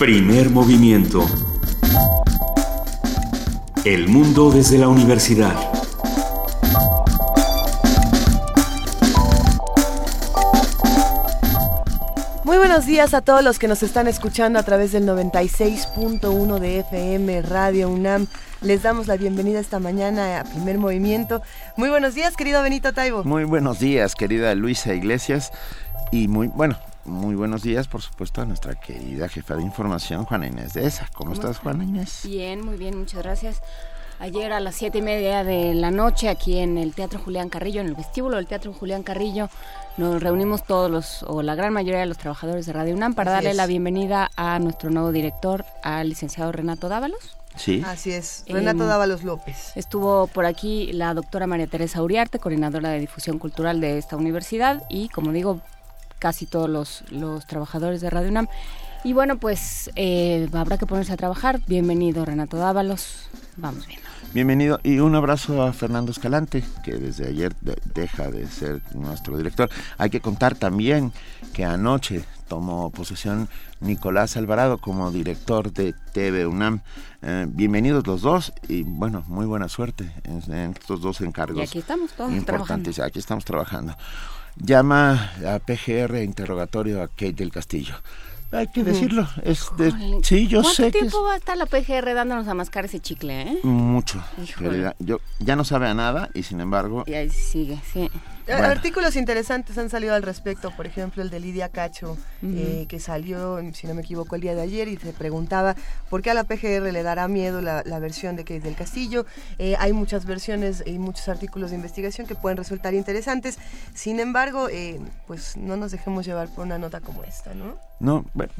Primer movimiento. El mundo desde la universidad. Muy buenos días a todos los que nos están escuchando a través del 96.1 de FM Radio UNAM. Les damos la bienvenida esta mañana a Primer Movimiento. Muy buenos días, querido Benito Taibo. Muy buenos días, querida Luisa Iglesias. Y muy, bueno, muy buenos días, por supuesto, a nuestra querida jefa de información, Juana Inés de esa. ¿Cómo, estás, Juana Inés? Bien, muy bien, muchas gracias. Ayer a las siete y media de la noche, aquí en el Teatro Julián Carrillo, en el vestíbulo del Teatro Julián Carrillo, nos reunimos todos los, o la gran mayoría de los trabajadores de Radio UNAM para darle la bienvenida a nuestro nuevo director, al licenciado Renato Dávalos. Sí. Así es, Renato Dávalos López. Estuvo por aquí la doctora María Teresa Uriarte, coordinadora de difusión cultural de esta universidad, y como digo, casi todos los, los trabajadores de Radio UNAM. Y bueno, pues eh, habrá que ponerse a trabajar. Bienvenido, Renato Dávalos. Vamos viendo. Bienvenido y un abrazo a Fernando Escalante, que desde ayer deja de ser nuestro director. Hay que contar también que anoche tomó posesión Nicolás Alvarado como director de TV UNAM. Eh, bienvenidos los dos y bueno, muy buena suerte en, estos dos encargos. Y aquí estamos todos importantes. Aquí estamos trabajando llama a PGR interrogatorio a Kate del Castillo. Hay que decirlo. Es sí, yo ¿Cuánto sé tiempo va a estar la PGR dándonos a mascar ese chicle, eh? Mucho. Yo, ya no sabe a nada y sin embargo... Y ahí sigue, sí. Artículos interesantes han salido al respecto, por ejemplo el de Lidia Cacho, eh, que salió, si no me equivoco, el día de ayer y se preguntaba por qué a la PGR le dará miedo la, versión de Kate del Castillo. Eh, hay muchas versiones y muchos artículos de investigación que pueden resultar interesantes, sin embargo, eh, pues no nos dejemos llevar por una nota como esta, ¿no? No, bueno,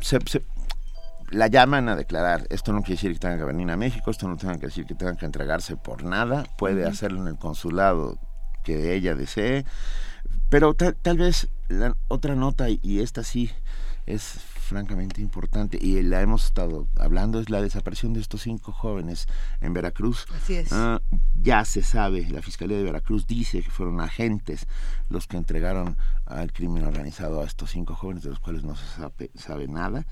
la llaman a declarar. Esto no quiere decir que tengan que venir a México, esto no tiene que decir que tengan que entregarse por nada. Puede hacerlo en el consulado que ella desee. Pero tal, vez la otra nota, y esta sí es francamente importante, y la hemos estado hablando, es la desaparición de estos cinco jóvenes en Veracruz. Así es. Ah, ya se sabe, la Fiscalía de Veracruz dice que fueron agentes los que entregaron al crimen organizado a estos cinco jóvenes, de los cuales no se sabe, sabe nada.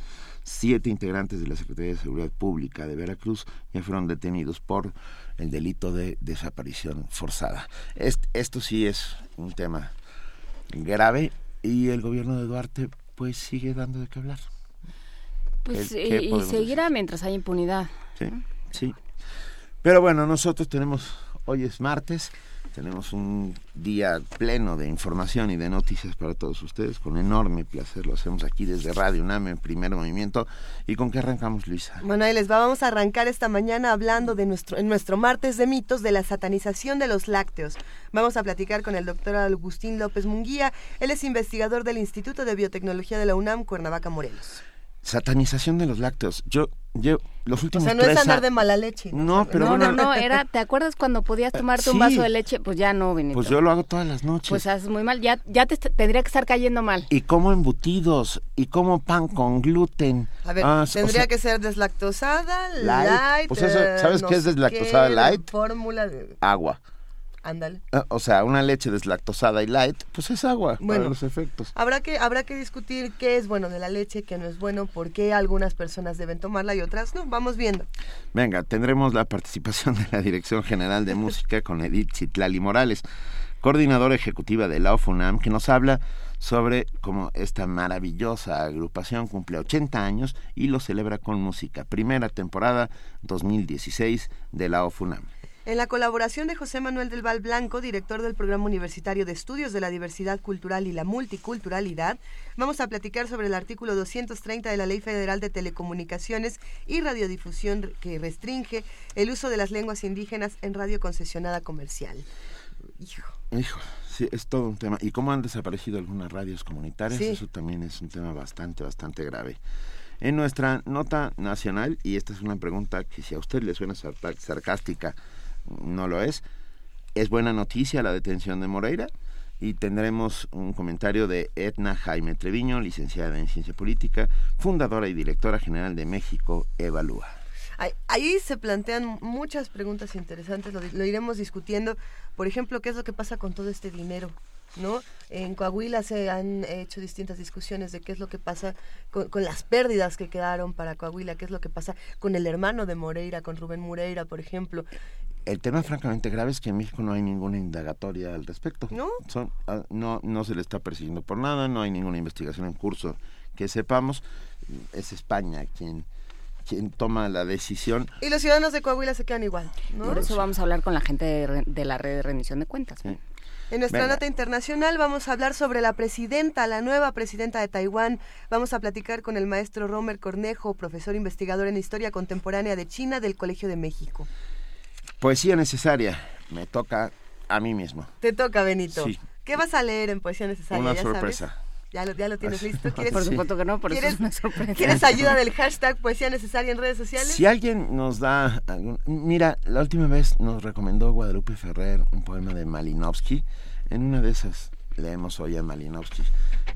Siete integrantes de la Secretaría de Seguridad Pública de Veracruz ya fueron detenidos por el delito de desaparición forzada. esto sí es un tema grave y el gobierno de Duarte pues sigue dando de qué hablar. Pues y, seguirá mientras hay impunidad. Sí, sí. Pero bueno, nosotros tenemos, hoy es martes, tenemos un día pleno de información y de noticias para todos ustedes. Con enorme placer lo hacemos aquí desde Radio UNAM en primer movimiento. ¿Y con qué arrancamos, Luisa? Bueno, ahí les vamos a arrancar esta mañana hablando de nuestro, en nuestro martes de mitos de la satanización de los lácteos. Vamos a platicar con el doctor Agustín López Munguía. Él es investigador del Instituto de Biotecnología de la UNAM, Cuernavaca, Morelos. Satanización de los lácteos. Yo, yo, los últimos O sea, no es andar de mala leche. No, pero no, no, no, era, ¿te acuerdas cuando podías tomarte un vaso de leche? Pues ya no, Benito. Pues yo lo hago todas las noches. Pues haces muy mal, ya, ya te tendría que estar cayendo mal. Y como embutidos, y como pan con gluten. A ver, ah, tendría que ser deslactosada, light. pues eso, ¿sabes qué es deslactosada light? Fórmula de... Agua. Ándale. Ah, o sea, una leche deslactosada y light, pues es agua bueno, para los efectos. Habrá que, habrá que discutir qué es bueno de la leche, qué no es bueno, por qué algunas personas deben tomarla y otras no. Vamos viendo. Venga, tendremos la participación de la Dirección General de Música con Edith Citlali Morales, coordinadora ejecutiva de la OFUNAM, que nos habla sobre cómo esta maravillosa agrupación cumple 80 años y lo celebra con música. Primera temporada 2016 de la OFUNAM. En la colaboración de José Manuel del Val Blanco, director del Programa Universitario de Estudios de la Diversidad Cultural y la Multiculturalidad, vamos a platicar sobre el artículo 230 de la Ley Federal de Telecomunicaciones y Radiodifusión que restringe el uso de las lenguas indígenas en radio concesionada comercial. Hijo. Hijo, sí, es todo un tema. ¿Y cómo han desaparecido algunas radios comunitarias? Eso también es un tema bastante, bastante grave. En nuestra nota nacional, y esta es una pregunta que si a usted le suena sarcástica, no lo es. Es buena noticia la detención de Moreira y tendremos un comentario de Edna Jaime Treviño, licenciada en Ciencia Política, fundadora y directora general de México Evalúa. Ahí se plantean muchas preguntas interesantes, lo, iremos discutiendo. Por ejemplo, ¿qué es lo que pasa con todo este dinero ¿no? En Coahuila se han hecho distintas discusiones de qué es lo que pasa con, las pérdidas que quedaron para Coahuila, qué es lo que pasa con el hermano de Moreira, con Rubén Moreira, por ejemplo. El tema francamente grave es que en México no hay ninguna indagatoria al respecto. ¿No? Son, ah, no, no se le está persiguiendo por nada, no hay ninguna investigación en curso que sepamos. Es España quien quien toma la decisión. Y los ciudadanos de Coahuila se quedan igual. Por eso vamos a hablar con la gente de, la red de rendición de cuentas. En nuestra nota internacional vamos a hablar sobre la presidenta, la nueva presidenta de Taiwán. Vamos a platicar con el maestro Romer Cornejo, profesor investigador en Historia Contemporánea de China del Colegio de México. Poesía necesaria. Me toca a mí mismo. Te toca, Benito. ¿Qué vas a leer en Poesía Necesaria? Una sorpresa. ¿Ya lo, ya lo tienes listo? ¿Quieres, por supuesto que no, por eso es una sorpresa. ¿Quieres ayuda del hashtag Poesía Necesaria en redes sociales? Si alguien nos da... mira, la última vez nos recomendó Guadalupe Ferrer un poema de Malinowski. En una de esas leemos hoy a Malinowski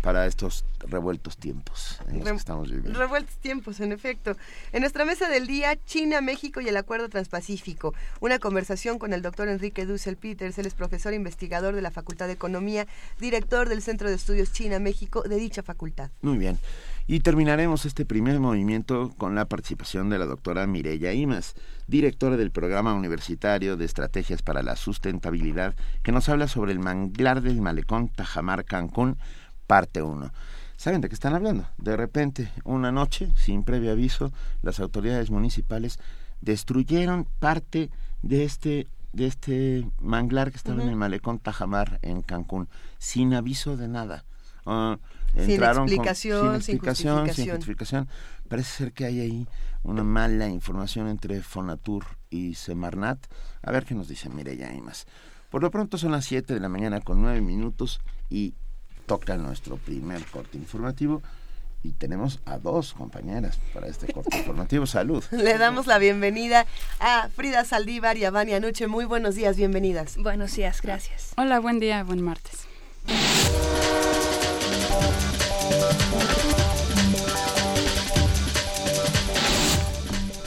para estos revueltos tiempos en los que estamos viviendo. Revueltos tiempos, en efecto. En nuestra mesa del día, China, México y el Acuerdo Transpacífico. Una conversación con el doctor Enrique Dussel Peters, él es profesor investigador de la Facultad de Economía, director del Centro de Estudios China-México de dicha facultad. Muy bien. Y terminaremos este primer movimiento con la participación de la doctora Mireya Imas, directora del Programa Universitario de Estrategias para la Sustentabilidad, que nos habla sobre el manglar del malecón Tajamar Cancún, parte 1. ¿Saben de qué están hablando? De repente, una noche, sin previo aviso, las autoridades municipales destruyeron parte de este de este manglar que estaba en el malecón Tajamar en Cancún, sin aviso de nada. Ah, sin explicación, sin, explicación, sin justificación. Parece ser que hay ahí una mala información entre Fonatur y Semarnat. A ver qué nos dice Mireya más. Por lo pronto son las 7 de la mañana con 9 minutos y toca nuestro primer corte informativo. Y tenemos a dos compañeras para este corte informativo. Salud. Le damos la bienvenida a Frida Saldívar y a Vania Nuche. Muy buenos días, bienvenidas. Buenos días, gracias. Hola, buen día, buen martes.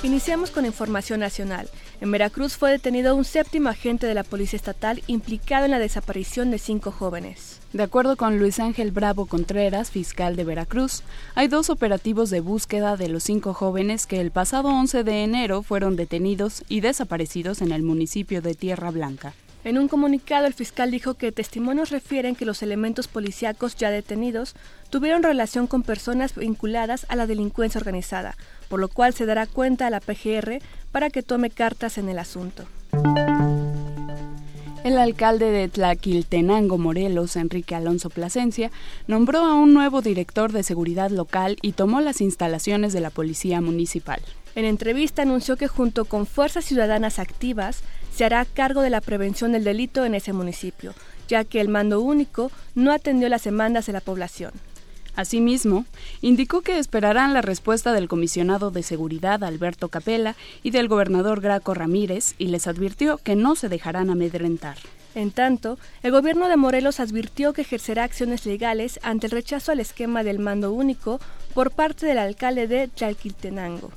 Iniciamos con información nacional. En Veracruz fue detenido un séptimo agente de la Policía Estatal implicado en la desaparición de cinco jóvenes. De acuerdo con Luis Ángel Bravo Contreras, fiscal de Veracruz, hay dos operativos de búsqueda de los cinco jóvenes que el pasado 11 de enero fueron detenidos y desaparecidos en el municipio de Tierra Blanca. En un comunicado, el fiscal dijo que testimonios refieren que los elementos policíacos ya detenidos tuvieron relación con personas vinculadas a la delincuencia organizada, por lo cual se dará cuenta a la PGR para que tome cartas en el asunto. El alcalde de Tlaquiltenango, Morelos, Enrique Alonso Plasencia, nombró a un nuevo director de seguridad local y tomó las instalaciones de la Policía Municipal. En entrevista anunció que junto con fuerzas ciudadanas activas se hará cargo de la prevención del delito en ese municipio, ya que el mando único no atendió las demandas de la población. Asimismo, indicó que esperarán la respuesta del comisionado de seguridad Alberto Capella y del gobernador Graco Ramírez y les advirtió que no se dejarán amedrentar. En tanto, el gobierno de Morelos advirtió que ejercerá acciones legales ante el rechazo al esquema del mando único por parte del alcalde de Tlalquiltenango.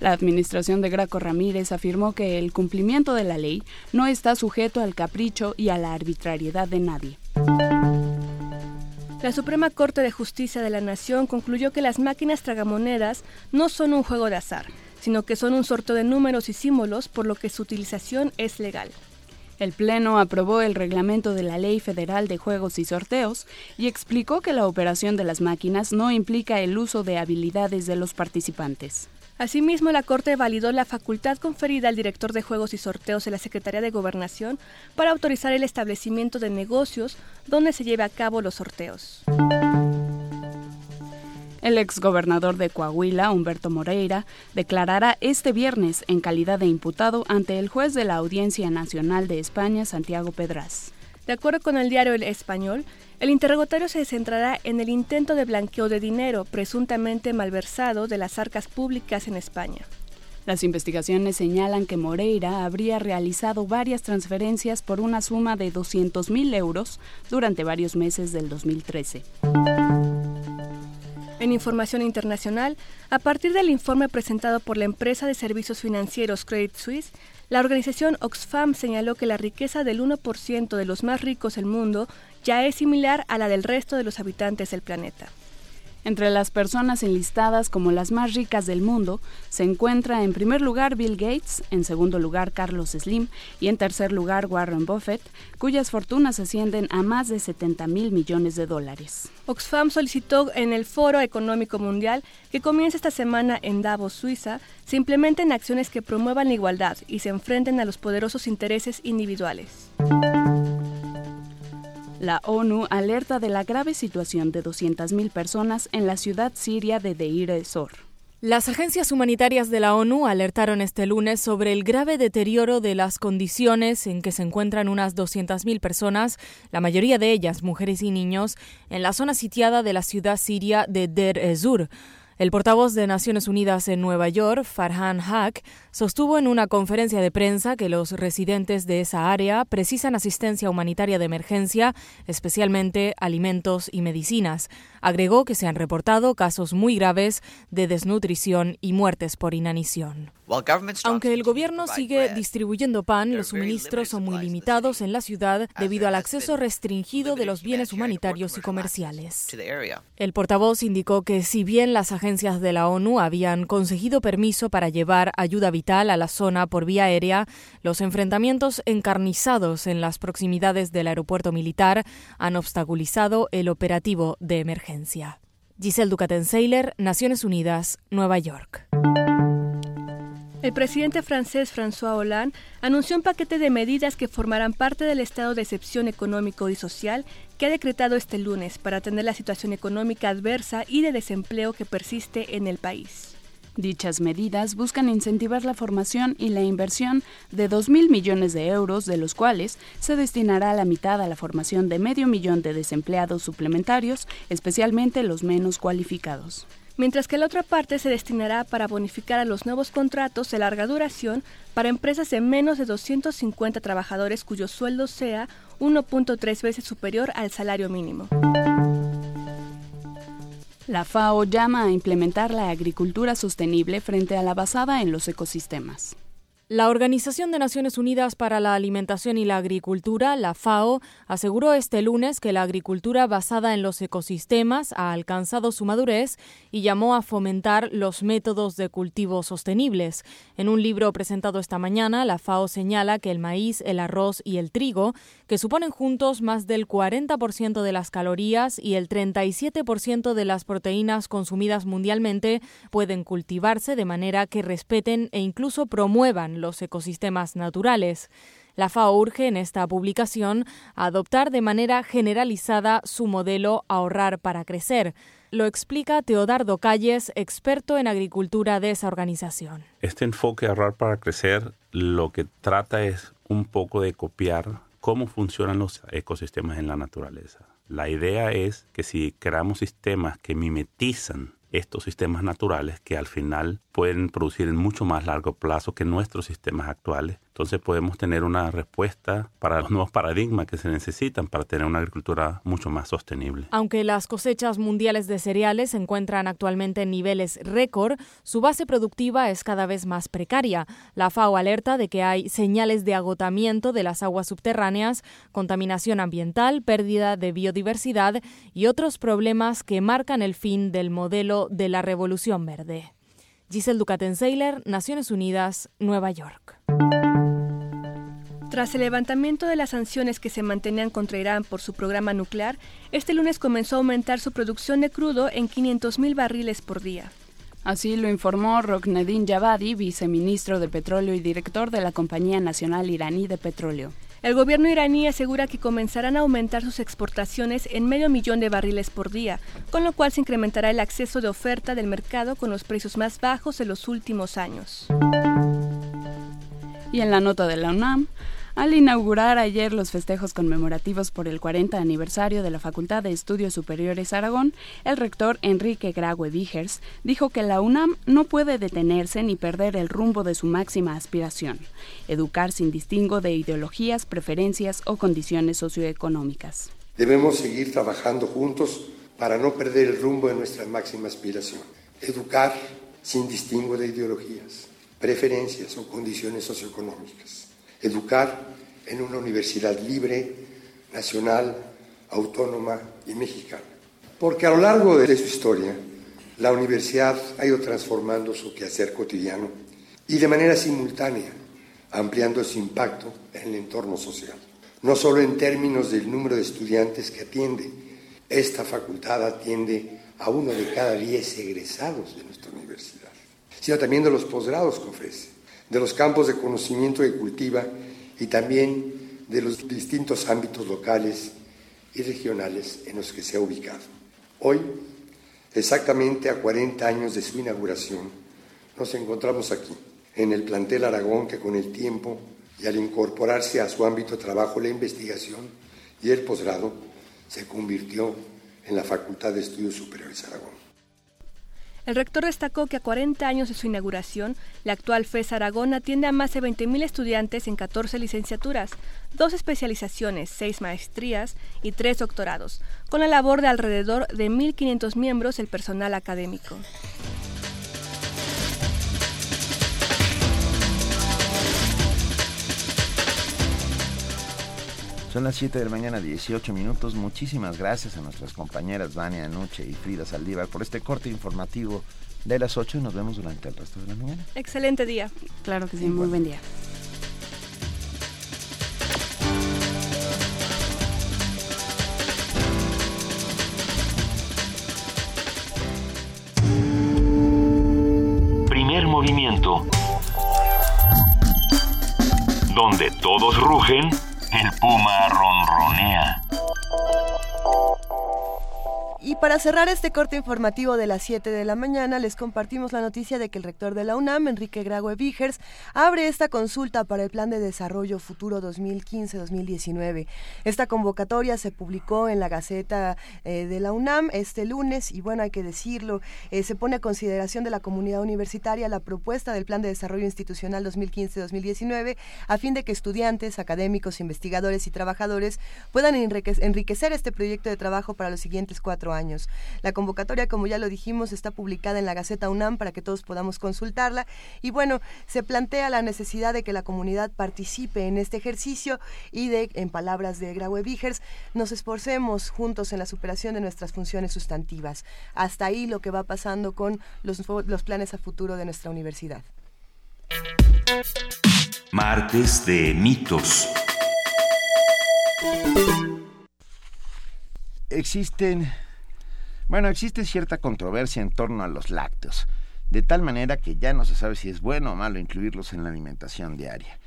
La administración de Graco Ramírez afirmó que el cumplimiento de la ley no está sujeto al capricho y a la arbitrariedad de nadie. La Suprema Corte de Justicia de la Nación concluyó que las máquinas tragamonedas no son un juego de azar, sino que son un sorteo de números y símbolos, por lo que su utilización es legal. El Pleno aprobó el reglamento de la Ley Federal de Juegos y Sorteos y explicó que la operación de las máquinas no implica el uso de habilidades de los participantes. Asimismo, la Corte validó la facultad conferida al director de Juegos y Sorteos de la Secretaría de Gobernación para autorizar el establecimiento de negocios donde se lleve a cabo los sorteos. El exgobernador de Coahuila, Humberto Moreira, declarará este viernes en calidad de imputado ante el juez de la Audiencia Nacional de España, Santiago Pedraz. De acuerdo con el diario El Español, el interrogatorio se centrará en el intento de blanqueo de dinero presuntamente malversado de las arcas públicas en España. Las investigaciones señalan que Moreira habría realizado varias transferencias por una suma de 200.000 euros durante varios meses del 2013. En información internacional, a partir del informe presentado por la empresa de servicios financieros Credit Suisse, La organización Oxfam señaló que la riqueza del 1% de los más ricos del mundo ya es similar a la del resto de los habitantes del planeta. Entre las personas enlistadas como las más ricas del mundo se encuentra en primer lugar Bill Gates, en segundo lugar Carlos Slim y en tercer lugar Warren Buffett, cuyas fortunas ascienden a más de 70 mil millones de dólares. Oxfam solicitó en el Foro Económico Mundial que comienza esta semana en Davos, Suiza, se implementen acciones que promuevan la igualdad y se enfrenten a los poderosos intereses individuales. La ONU alerta de la grave situación de 200.000 personas en la ciudad siria de Deir ez-Zor. Las agencias humanitarias de la ONU alertaron este lunes sobre el grave deterioro de las condiciones en que se encuentran unas 200.000 personas, la mayoría de ellas mujeres y niños, en la zona sitiada de la ciudad siria de Deir ez-Zor. El portavoz de Naciones Unidas en Nueva York, Farhan Haq, sostuvo en una conferencia de prensa que los residentes de esa área precisan asistencia humanitaria de emergencia, especialmente alimentos y medicinas. Agregó que se han reportado casos muy graves de desnutrición y muertes por inanición. Aunque el gobierno sigue distribuyendo pan, los suministros son muy limitados en la ciudad debido al acceso restringido de los bienes humanitarios y comerciales. El portavoz indicó que si bien las agencias de la ONU habían conseguido permiso para llevar ayuda a la zona por vía aérea, los enfrentamientos encarnizados en las proximidades del aeropuerto militar han obstaculizado el operativo de emergencia. Giselle Ducaten-Seiler, Naciones Unidas, Nueva York. El presidente francés François Hollande anunció un paquete de medidas que formarán parte del estado de excepción económico y social que ha decretado este lunes para atender la situación económica adversa y de desempleo que persiste en el país. Dichas medidas buscan incentivar la formación y la inversión de 2.000 millones de euros, de los cuales se destinará la mitad a la formación de medio millón de desempleados suplementarios, especialmente los menos cualificados mientras que la otra parte se destinará para bonificar a los nuevos contratos de larga duración para empresas de menos de 250 trabajadores cuyo sueldo sea 1.3 veces superior al salario mínimo. La FAO llama a implementar la agricultura sostenible frente a la basada en los ecosistemas. La Organización de Naciones Unidas para la Alimentación y la Agricultura, la FAO, aseguró este lunes que la agricultura basada en los ecosistemas ha alcanzado su madurez y llamó a fomentar los métodos de cultivo sostenibles. En un libro presentado esta mañana, la FAO señala que el maíz, el arroz y el trigo, que suponen juntos más del 40% de las calorías y el 37% de las proteínas consumidas mundialmente, pueden cultivarse de manera que respeten e incluso promuevan los ecosistemas naturales. La FAO urge en esta publicación a adoptar de manera generalizada su modelo ahorrar para crecer. Lo explica Teodardo Calles, experto en agricultura de esa organización. Este enfoque ahorrar para crecer lo que trata es un poco de copiar cómo funcionan los ecosistemas en la naturaleza. La idea es que si creamos sistemas que mimetizan estos sistemas naturales que al final pueden producir en mucho más largo plazo que nuestros sistemas actuales. Entonces podemos tener una respuesta para los nuevos paradigmas que se necesitan para tener una agricultura mucho más sostenible. Aunque las cosechas mundiales de cereales se encuentran actualmente en niveles récord, su base productiva es cada vez más precaria. La FAO alerta de que hay señales de agotamiento de las aguas subterráneas, contaminación ambiental, pérdida de biodiversidad y otros problemas que marcan el fin del modelo de la revolución verde. Giselle Ducaten-Seiler, Naciones Unidas, Nueva York. Tras el levantamiento de las sanciones que se mantenían contra Irán por su programa nuclear, este lunes comenzó a aumentar su producción de crudo en 500.000 barriles por día. Así lo informó Rokneddin Javadi, viceministro de Petróleo y director de la Compañía Nacional Iraní de Petróleo. El gobierno iraní asegura que comenzarán a aumentar sus exportaciones en medio millón de barriles por día, con lo cual se incrementará el acceso de oferta del mercado con los precios más bajos de los últimos años. Y en la nota de la al inaugurar ayer los festejos conmemorativos por el 40 aniversario de la Facultad de Estudios Superiores Aragón, el rector Enrique Graue Vigers dijo que la UNAM no puede detenerse ni perder el rumbo de su máxima aspiración, educar sin distingo de ideologías, preferencias o condiciones socioeconómicas. Debemos seguir trabajando juntos para no perder el rumbo de nuestra máxima aspiración, educar sin distingo de ideologías, preferencias o condiciones socioeconómicas. Educar en una universidad libre, nacional, autónoma y mexicana. Porque a lo largo de su historia, la universidad ha ido transformando su quehacer cotidiano y de manera simultánea, ampliando su impacto en el entorno social. No solo en términos del número de estudiantes que atiende, esta facultad atiende a uno de cada diez egresados de nuestra universidad, sino también de los posgrados que ofrece, de los campos de conocimiento que cultiva y también de los distintos ámbitos locales y regionales en los que se ha ubicado. Hoy, exactamente a 40 años de su inauguración, nos encontramos aquí, en el plantel Aragón que con el tiempo y al incorporarse a su ámbito de trabajo la investigación y el posgrado, se convirtió en la Facultad de Estudios Superiores Aragón. El rector destacó que a 40 años de su inauguración, la actual FES Aragón atiende a más de 20.000 estudiantes en 14 licenciaturas, dos especializaciones, seis maestrías y tres doctorados, con la labor de alrededor de 1.500 miembros del personal académico. Son las 7 de la mañana, 18 minutos. Muchísimas gracias a nuestras compañeras Vania Anuche y Frida Saldívar por este corte informativo de las 8 y nos vemos durante el resto de la mañana. Excelente día. Claro que sí, muy buen día. Primer movimiento. Donde todos rugen el puma ronronea. Y para cerrar este corte informativo de las 7 de la mañana, les compartimos la noticia de que el rector de la UNAM, Enrique Graue Vigers, abre esta consulta para el Plan de Desarrollo Futuro 2015-2019. Esta convocatoria se publicó en la Gaceta eh, de la UNAM este lunes y bueno, hay que decirlo, eh, se pone a consideración de la comunidad universitaria la propuesta del Plan de Desarrollo Institucional 2015-2019 a fin de que estudiantes, académicos, investigadores y trabajadores puedan enriquecer este proyecto de trabajo para los siguientes cuatro años. La convocatoria, como ya lo dijimos, está publicada en la Gaceta UNAM para que todos podamos consultarla. Y bueno, se plantea la necesidad de que la comunidad participe en este ejercicio y de, en palabras de Graue Vigers, nos esforcemos juntos en la superación de nuestras funciones sustantivas. Hasta ahí lo que va pasando con los, los planes a futuro de nuestra universidad. Martes de mitos. Existen bueno, existe cierta controversia en torno a los lácteos, de tal manera que ya no se sabe si es bueno o malo incluirlos en la alimentación diaria.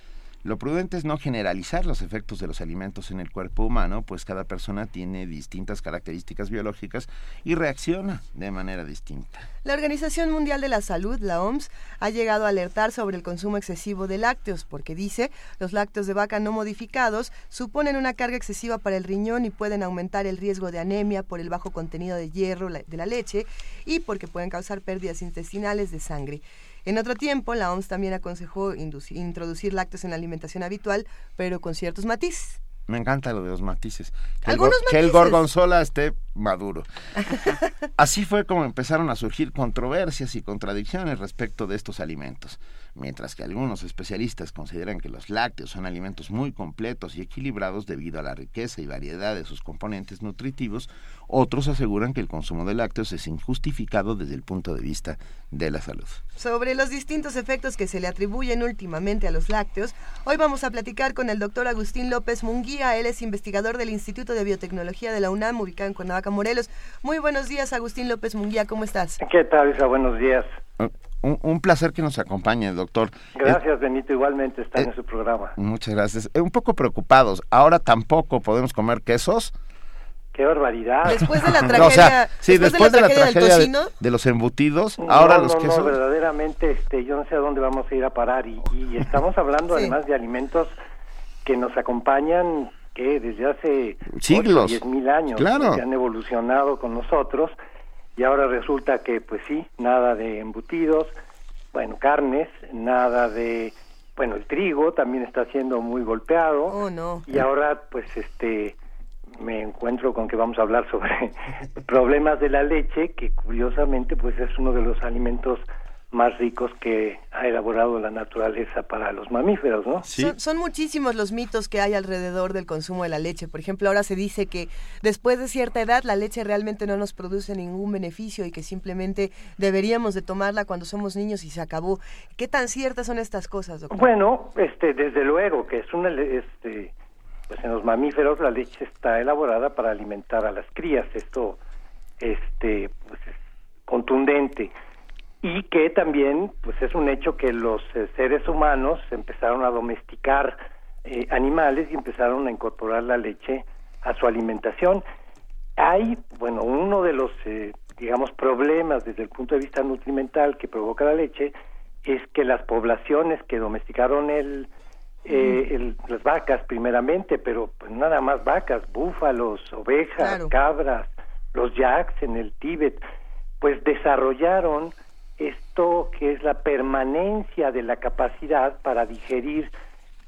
Lo prudente es no generalizar los efectos de los alimentos en el cuerpo humano, pues cada persona tiene distintas características biológicas y reacciona de manera distinta. La Organización Mundial de la Salud, la OMS, ha llegado a alertar sobre el consumo excesivo de lácteos, porque dice, los lácteos de vaca no modificados suponen una carga excesiva para el riñón y pueden aumentar el riesgo de anemia por el bajo contenido de hierro de la leche y porque pueden causar pérdidas intestinales de sangre. En otro tiempo, la OMS también aconsejó introducir lácteos en la alimentación habitual, pero con ciertos matices. Me encanta lo de los matices. Que, el, que el gorgonzola esté maduro. Así fue como empezaron a surgir controversias y contradicciones respecto de estos alimentos. Mientras que algunos especialistas consideran que los lácteos son alimentos muy completos y equilibrados debido a la riqueza y variedad de sus componentes nutritivos, otros aseguran que el consumo de lácteos es injustificado desde el punto de vista de la salud. Sobre los distintos efectos que se le atribuyen últimamente a los lácteos, hoy vamos a platicar con el doctor Agustín López Munguía. Él es investigador del Instituto de Biotecnología de la UNAM, ubicado en Cuernavaca, Morelos. Muy buenos días, Agustín López Munguía, ¿cómo estás? ¿Qué tal, Isa? Buenos días. Ah, un, placer que nos acompañe, doctor. Gracias, Benito. Igualmente está en su programa. Muchas gracias. Eh, un poco preocupados. Ahora tampoco podemos comer quesos. ¡Qué barbaridad! Después de la tragedia, sí, después, de la tragedia, de, los embutidos, ahora los quesos. No, verdaderamente, este, yo no sé a dónde vamos a ir a parar. Y, estamos hablando además de alimentos que nos acompañan que desde hace siglos, diez mil años, claro. que han evolucionado con nosotros y ahora resulta que pues sí, nada de embutidos, bueno, carnes, nada de, bueno, el trigo también está siendo muy golpeado. Oh, no. Y ahora pues este me encuentro con que vamos a hablar sobre problemas de la leche, que curiosamente pues es uno de los alimentos más ricos que ha elaborado la naturaleza para los mamíferos, ¿no? Son, son, muchísimos los mitos que hay alrededor del consumo de la leche. Por ejemplo, ahora se dice que después de cierta edad la leche realmente no nos produce ningún beneficio y que simplemente deberíamos de tomarla cuando somos niños y se acabó. ¿Qué tan ciertas son estas cosas, doctor? Bueno, este, desde luego que es una, este, pues en los mamíferos la leche está elaborada para alimentar a las crías. Esto, este, pues es contundente y que también pues es un hecho que los eh, seres humanos empezaron a domesticar eh, animales y empezaron a incorporar la leche a su alimentación. Hay, bueno, uno de los, eh, digamos, problemas desde el punto de vista nutrimental que provoca la leche es que las poblaciones que domesticaron el, el las vacas primeramente, pero pues nada más vacas, búfalos, ovejas, cabras, los yaks en el Tíbet, pues desarrollaron esto que es la permanencia de la capacidad para digerir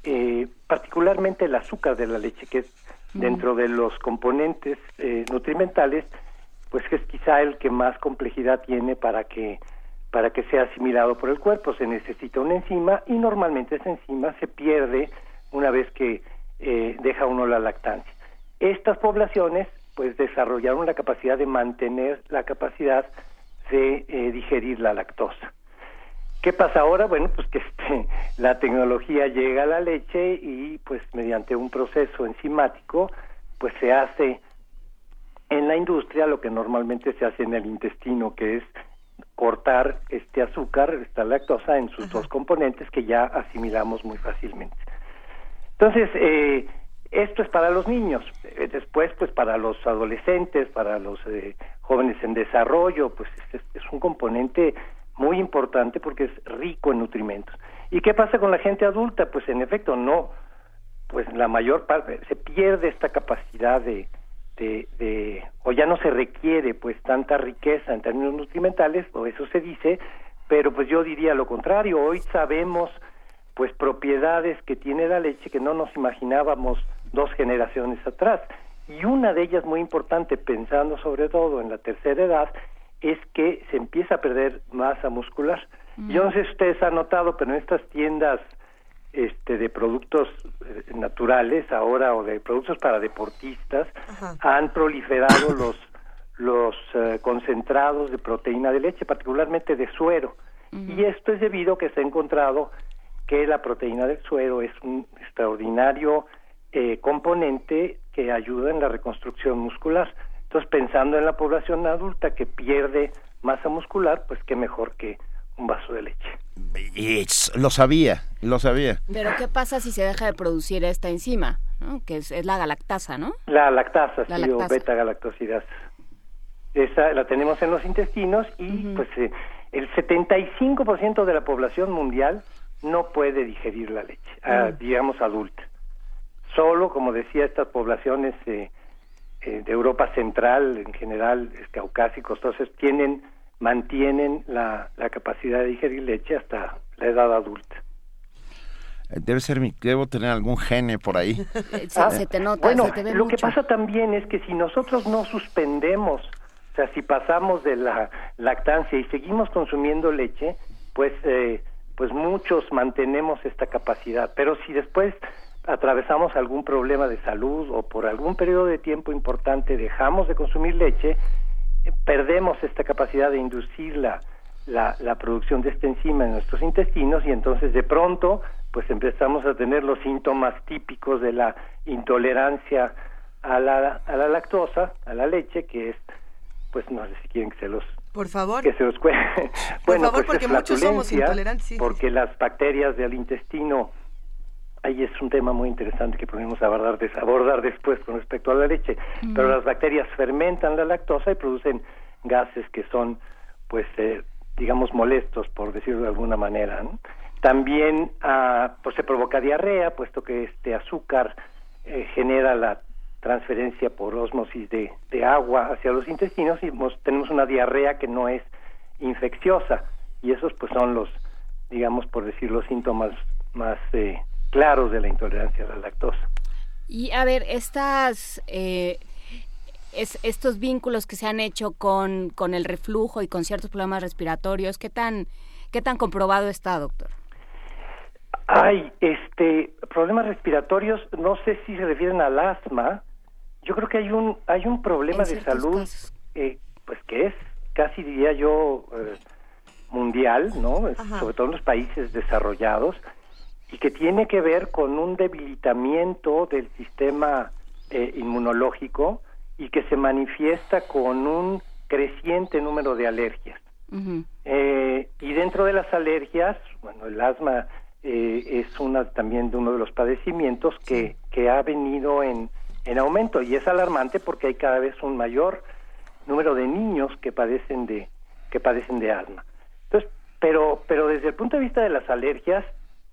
eh, particularmente el azúcar de la leche, que es dentro de los componentes eh, nutrimentales, pues es quizá el que más complejidad tiene para que para que sea asimilado por el cuerpo. Se necesita una enzima y normalmente esa enzima se pierde una vez que eh, deja uno la lactancia. Estas poblaciones pues desarrollaron la capacidad de mantener la capacidad de eh, digerir la lactosa. ¿Qué pasa ahora? Bueno, pues que este, la tecnología llega a la leche y pues mediante un proceso enzimático pues se hace en la industria lo que normalmente se hace en el intestino, que es cortar este azúcar, esta lactosa, en sus dos componentes que ya asimilamos muy fácilmente. Entonces, eh, esto es para los niños. Eh, después, pues para los adolescentes, para los eh, jóvenes en desarrollo, pues es, es, un componente muy importante porque es rico en nutrimentos. ¿Y qué pasa con la gente adulta? Pues en efecto, no, pues la mayor parte, se pierde esta capacidad de, de, de, o ya no se requiere pues tanta riqueza en términos nutrimentales, o eso se dice, pero pues yo diría lo contrario, hoy sabemos pues propiedades que tiene la leche que no nos imaginábamos dos generaciones atrás. Y una de ellas muy importante, pensando sobre todo en la tercera edad, es que se empieza a perder masa muscular. Mm. Yo no sé si ustedes han notado, pero en estas tiendas este, de productos eh, naturales ahora o de productos para deportistas han proliferado los los eh, concentrados de proteína de leche, particularmente de suero. Y esto es debido a que se ha encontrado que la proteína del suero es un extraordinario eh, componente que ayuda en la reconstrucción muscular. Entonces, pensando en la población adulta que pierde masa muscular, pues qué mejor que un vaso de leche. lo sabía, lo sabía. Pero ¿qué pasa si se deja de producir esta enzima? Que es, la galactasa, ¿no? La lactasa, sí, o beta-galactosidasa. Esa la tenemos en los intestinos y pues eh, el 75% de la población mundial no puede digerir la leche, ah, digamos adulta. Solo, como decía, estas poblaciones eh, eh, de Europa Central, en general, caucásicos, entonces tienen, mantienen la, la capacidad de digerir leche hasta la edad adulta. Eh, debe ser mi, debo tener algún gene por ahí. se, te nota, bueno, lo que pasa también es que si nosotros no suspendemos, o sea, si pasamos de la lactancia y seguimos consumiendo leche, pues eh, pues muchos mantenemos esta capacidad, pero si después atravesamos algún problema de salud o por algún periodo de tiempo importante dejamos de consumir leche, eh, perdemos esta capacidad de inducir la, la, producción de esta enzima en nuestros intestinos y entonces de pronto pues empezamos a tener los síntomas típicos de la intolerancia a la, a la lactosa, a la leche, que es, pues no sé si quieren que se los por favor. Que se os Por bueno, favor, pues porque muchos somos intolerantes. Porque las bacterias del intestino, ahí es un tema muy interesante que podemos abordar, abordar después con respecto a la leche, pero las bacterias fermentan la lactosa y producen gases que son, pues, eh, digamos, molestos, por decirlo de alguna manera. También ah, pues se provoca diarrea, puesto que este azúcar eh, genera la transferencia por osmosis de, de agua hacia los intestinos y tenemos una diarrea que no es infecciosa y esos pues son los digamos por decir los síntomas más eh, claros de la intolerancia a la lactosa y a ver estas eh, es, estos vínculos que se han hecho con, con el reflujo y con ciertos problemas respiratorios qué tan ¿Qué tan comprobado está, doctor? Hay este, problemas respiratorios, no sé si se refieren al asma. Yo creo que hay un, hay un problema de salud, eh, pues que es casi diría yo eh, mundial, ¿no? Sobre todo en los países desarrollados y que tiene que ver con un debilitamiento del sistema eh, inmunológico y que se manifiesta con un creciente número de alergias. Eh, y dentro de las alergias, bueno, el asma eh, es una también de uno de los padecimientos que, que ha venido en, en aumento y es alarmante porque hay cada vez un mayor número de niños que padecen de que padecen de asma. Entonces, pero pero desde el punto de vista de las alergias,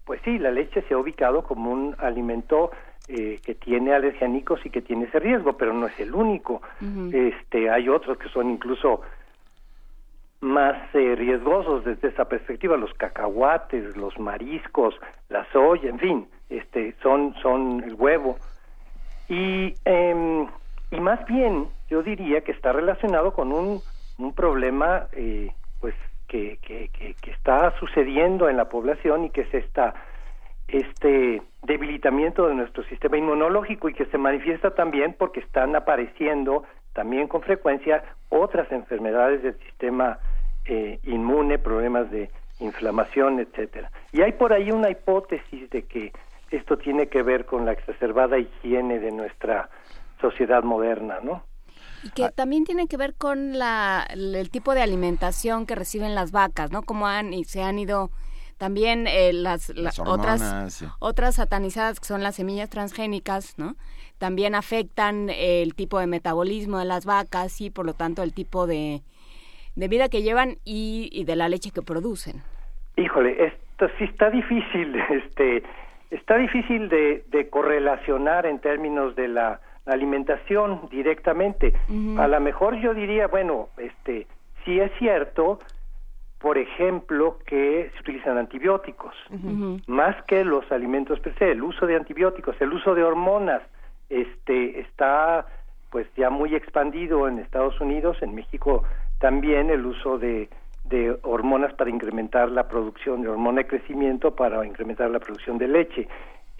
pues sí, la leche se ha ubicado como un alimento eh, que tiene alergénicos y que tiene ese riesgo, pero no es el único. Este, hay otros que son incluso más eh, riesgosos desde esa perspectiva, los cacahuates, los mariscos, la soya, en fin, este, son son el huevo y em, y más bien yo diría que está relacionado con un un problema eh, pues que, que, que, está sucediendo en la población y que es esta este debilitamiento de nuestro sistema inmunológico y que se manifiesta también porque están apareciendo también con frecuencia otras enfermedades del sistema eh, inmune, problemas de inflamación, etcétera. Y hay por ahí una hipótesis de que esto tiene que ver con la exacerbada higiene de nuestra sociedad moderna, ¿no? Y que también tiene que ver con la, el tipo de alimentación que reciben las vacas, ¿no? Como han y se han ido también eh, las, otras otras satanizadas que son las semillas transgénicas, ¿no? También afectan el tipo de metabolismo de las vacas y por lo tanto el tipo de, de vida que llevan y, de la leche que producen. Híjole, esto sí está difícil, este, está difícil de, de correlacionar en términos de la alimentación directamente. A lo mejor yo diría, bueno, este, sí es cierto, por ejemplo, que se utilizan antibióticos, más que los alimentos per se, el uso de antibióticos, el uso de hormonas, este, está pues ya muy expandido en Estados Unidos, en México también el uso de, de hormonas para incrementar la producción de hormona de crecimiento, para incrementar la producción de leche.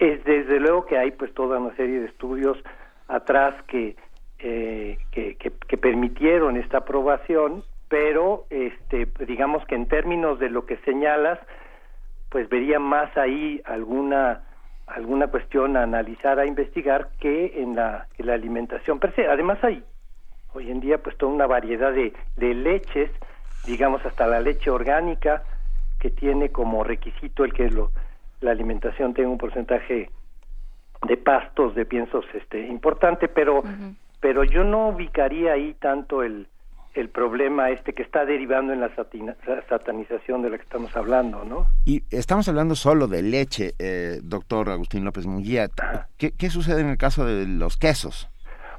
Es desde luego que hay pues toda una serie de estudios atrás que, eh, que, que, permitieron esta aprobación, pero este, digamos que en términos de lo que señalas, pues vería más ahí alguna alguna cuestión a analizar, a investigar, que en la, en la alimentación per se. Además hay hoy en día pues toda una variedad de leches, digamos hasta la leche orgánica, que tiene como requisito el que lo, la alimentación tenga un porcentaje de pastos de piensos este importante pero pero yo no ubicaría ahí tanto el el problema este que está derivando en la satanización de la que estamos hablando, ¿no? Y estamos hablando solo de leche, eh, doctor Agustín López Munguía. ¿Qué, ¿Qué sucede en el caso de los quesos?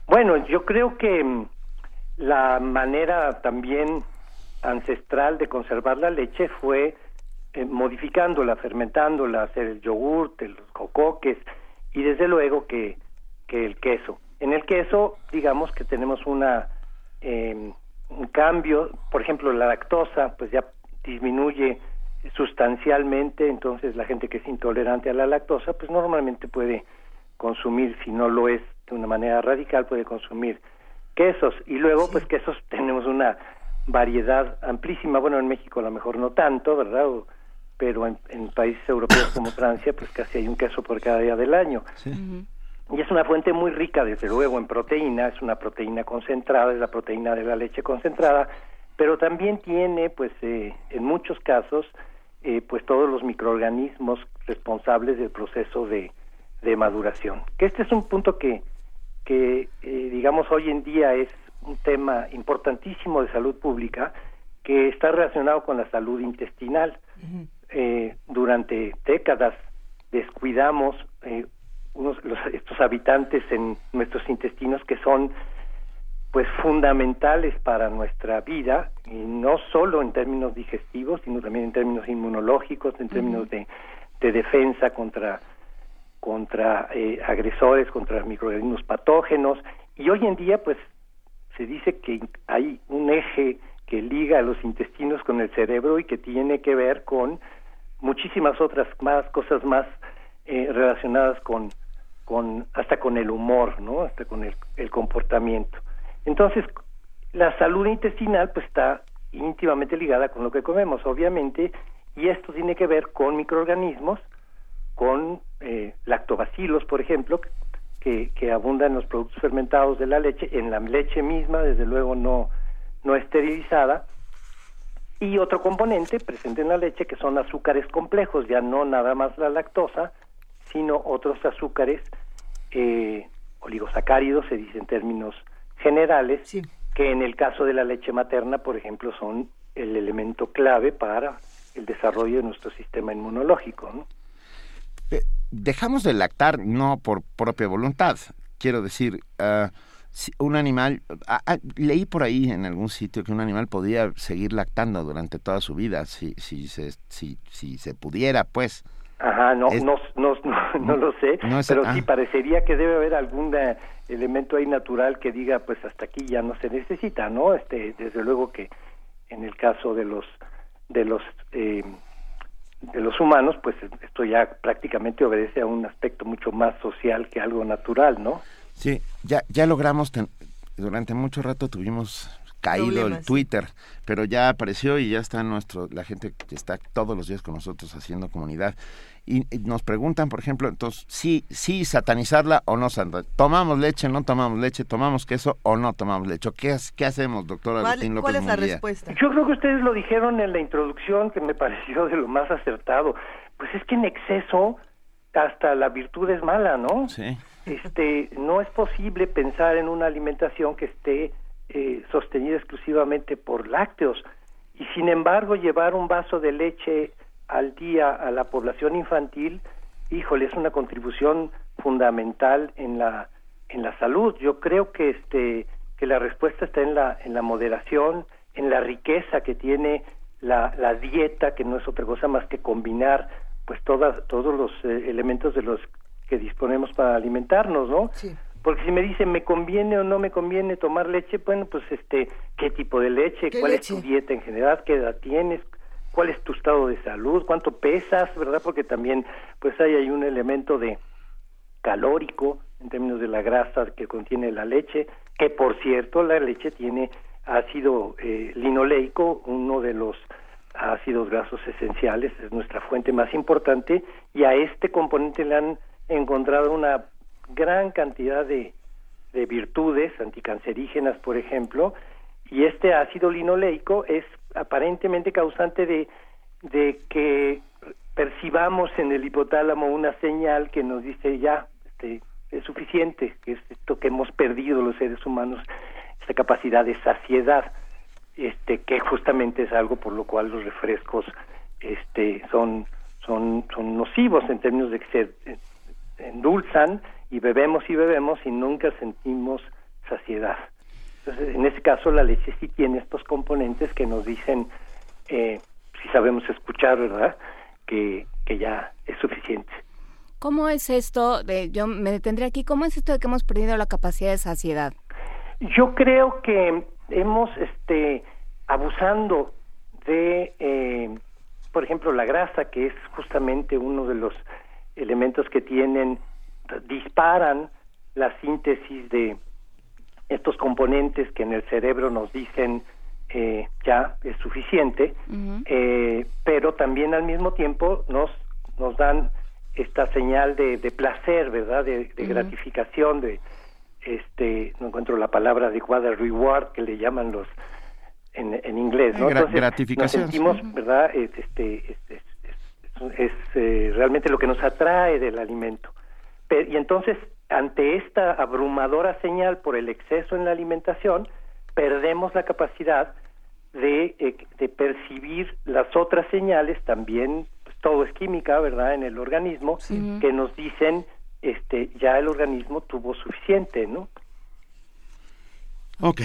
Bueno, yo creo que mm, la manera también ancestral de conservar la leche fue eh, modificándola, fermentándola, hacer el yogurt, los cocoques, y desde luego que, que el queso. En el queso, digamos que tenemos una em, un cambio, por ejemplo, la lactosa, pues ya disminuye sustancialmente, entonces la gente que es intolerante a la lactosa, pues normalmente puede consumir, si no lo es de una manera radical, puede consumir quesos. Y luego, pues quesos tenemos una variedad amplísima, bueno, en México a lo mejor no tanto, ¿verdad? pero en, países europeos como Francia, pues casi hay un queso por cada día del año. Y es una fuente muy rica, desde luego, en proteína, es una proteína concentrada, es la proteína de la leche concentrada, pero también tiene, pues, eh, en muchos casos, eh, pues todos los microorganismos responsables del proceso de, de maduración. Que este es un punto que, que eh, digamos, hoy en día es un tema importantísimo de salud pública que está relacionado con la salud intestinal. Eh, durante décadas descuidamos eh, unos, estos habitantes en nuestros intestinos que son pues fundamentales para nuestra vida y no solo en términos digestivos sino también en términos inmunológicos en términos de, de defensa contra contra eh, agresores contra microorganismos patógenos. Y hoy en día pues se dice que hay un eje que liga los intestinos con el cerebro y que tiene que ver con muchísimas otras más cosas más eh, relacionadas con, con hasta con el humor, ¿no? Hasta con el, el comportamiento. Entonces, la salud intestinal pues está íntimamente ligada con lo que comemos, obviamente, y esto tiene que ver con microorganismos, con eh, lactobacilos, por ejemplo, que, que abundan en los productos fermentados de la leche, en la leche misma, desde luego no, no esterilizada, y otro componente presente en la leche que son azúcares complejos, ya no nada más la lactosa, sino otros azúcares eh, oligosacáridos, se dice en términos generales, que en el caso de la leche materna, por ejemplo, son el elemento clave para el desarrollo de nuestro sistema inmunológico. ¿no? Eh, dejamos de lactar no por propia voluntad, quiero decir, uh, un animal, ah, ah, leí por ahí en algún sitio que un animal podía seguir lactando durante toda su vida, si, si, se, si, si se pudiera, pues. Ajá, no, no, no, no, lo sé, pero sí parecería que debe haber algún eh, elemento ahí natural que diga, pues hasta aquí ya no se necesita, ¿no? Este, desde luego que en el caso de los de los eh, de los humanos, pues esto ya prácticamente obedece a un aspecto mucho más social que algo natural, ¿no? Sí, ya, ya logramos, durante mucho rato tuvimos caído el Twitter, pero ya apareció y ya está nuestro, la gente que está todos los días con nosotros haciendo comunidad. Y, nos preguntan, por ejemplo, entonces, sí, sí satanizarla o no ¿Tomamos leche, no tomamos leche? ¿Tomamos queso o no tomamos leche? ¿Qué, qué hacemos, doctor Agustín López ¿Cuál es la respuesta? Yo creo que ustedes lo dijeron en la introducción, que me pareció de lo más acertado. Pues es que en exceso hasta la virtud es mala, ¿no? Sí este, no es posible pensar en una alimentación que esté eh, sostenida exclusivamente por lácteos y sin embargo llevar un vaso de leche al día a la población infantil, híjole, es una contribución fundamental en la en la salud. Yo creo que este que la respuesta está en la en la moderación, en la riqueza que tiene la, la dieta, que no es otra cosa más que combinar pues todas todos los eh, elementos de los que disponemos para alimentarnos, ¿no? Sí. Porque si me dicen, ¿me conviene o no me conviene tomar leche? Bueno, pues, este, ¿qué tipo de leche? ¿Cuál es tu dieta en general? ¿Qué edad tienes? ¿Cuál es tu estado de salud? ¿Cuánto pesas? ¿Verdad? Porque también, pues, hay, hay un elemento de calórico en términos de la grasa que contiene la leche, que por cierto, la leche tiene ácido eh, linoleico, uno de los ácidos grasos esenciales, es nuestra fuente más importante, y a este componente le han encontrado una gran cantidad de virtudes anticancerígenas, por ejemplo, y este ácido linoleico es aparentemente causante de, que percibamos en el hipotálamo una señal que nos dice ya este, es suficiente, que es esto que hemos perdido los seres humanos, esta capacidad de saciedad, este, que justamente es algo por lo cual los refrescos este, son, son, son nocivos en términos de que se endulzan y bebemos y bebemos y nunca sentimos saciedad. Entonces, en ese caso, la leche sí tiene estos componentes que nos dicen, eh, si sabemos escuchar, ¿verdad?, que, que ya es suficiente. ¿Cómo es esto? De, yo me detendré aquí. ¿Cómo es esto de que hemos perdido la capacidad de saciedad? Yo creo que hemos, este, abusando de, eh, por ejemplo, la grasa, que es justamente uno de los elementos que tienen, disparan la síntesis de estos componentes que en el cerebro nos dicen eh, ya es suficiente, eh, pero también al mismo tiempo nos, nos dan esta señal de, de placer, ¿verdad? De, gratificación, de, este, no encuentro la palabra adecuada, reward, que le llaman los en, en inglés, ¿no? Entonces, gratificación. Nos sentimos, ¿verdad? Este, este, es eh, realmente lo que nos atrae del alimento. y entonces, ante esta abrumadora señal por el exceso en la alimentación, perdemos la capacidad de, eh, de percibir las otras señales, también pues, todo es química, ¿verdad?, en el organismo, que nos dicen, este, ya el organismo tuvo suficiente, ¿no? Ok.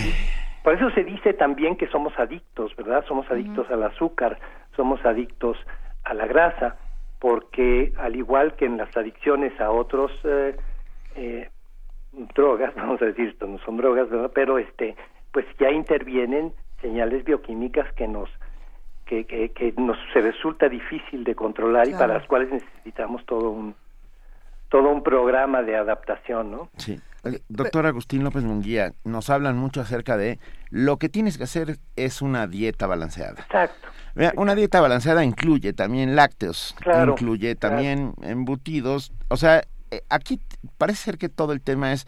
Por eso se dice también que somos adictos, ¿verdad? Somos adictos al azúcar, somos adictos a la grasa, porque al igual que en las adicciones a otros eh, eh, drogas, vamos a decir, esto no son drogas, pero este, pues ya intervienen señales bioquímicas que nos que, que, nos se resulta difícil de controlar y para las cuales necesitamos todo un todo un programa de adaptación, ¿no? Sí. Doctor Agustín López Munguía, nos hablan mucho acerca de lo que tienes que hacer es una dieta balanceada. Exacto. una dieta balanceada incluye también lácteos, incluye también embutidos, o sea, eh, aquí parece ser que todo el tema es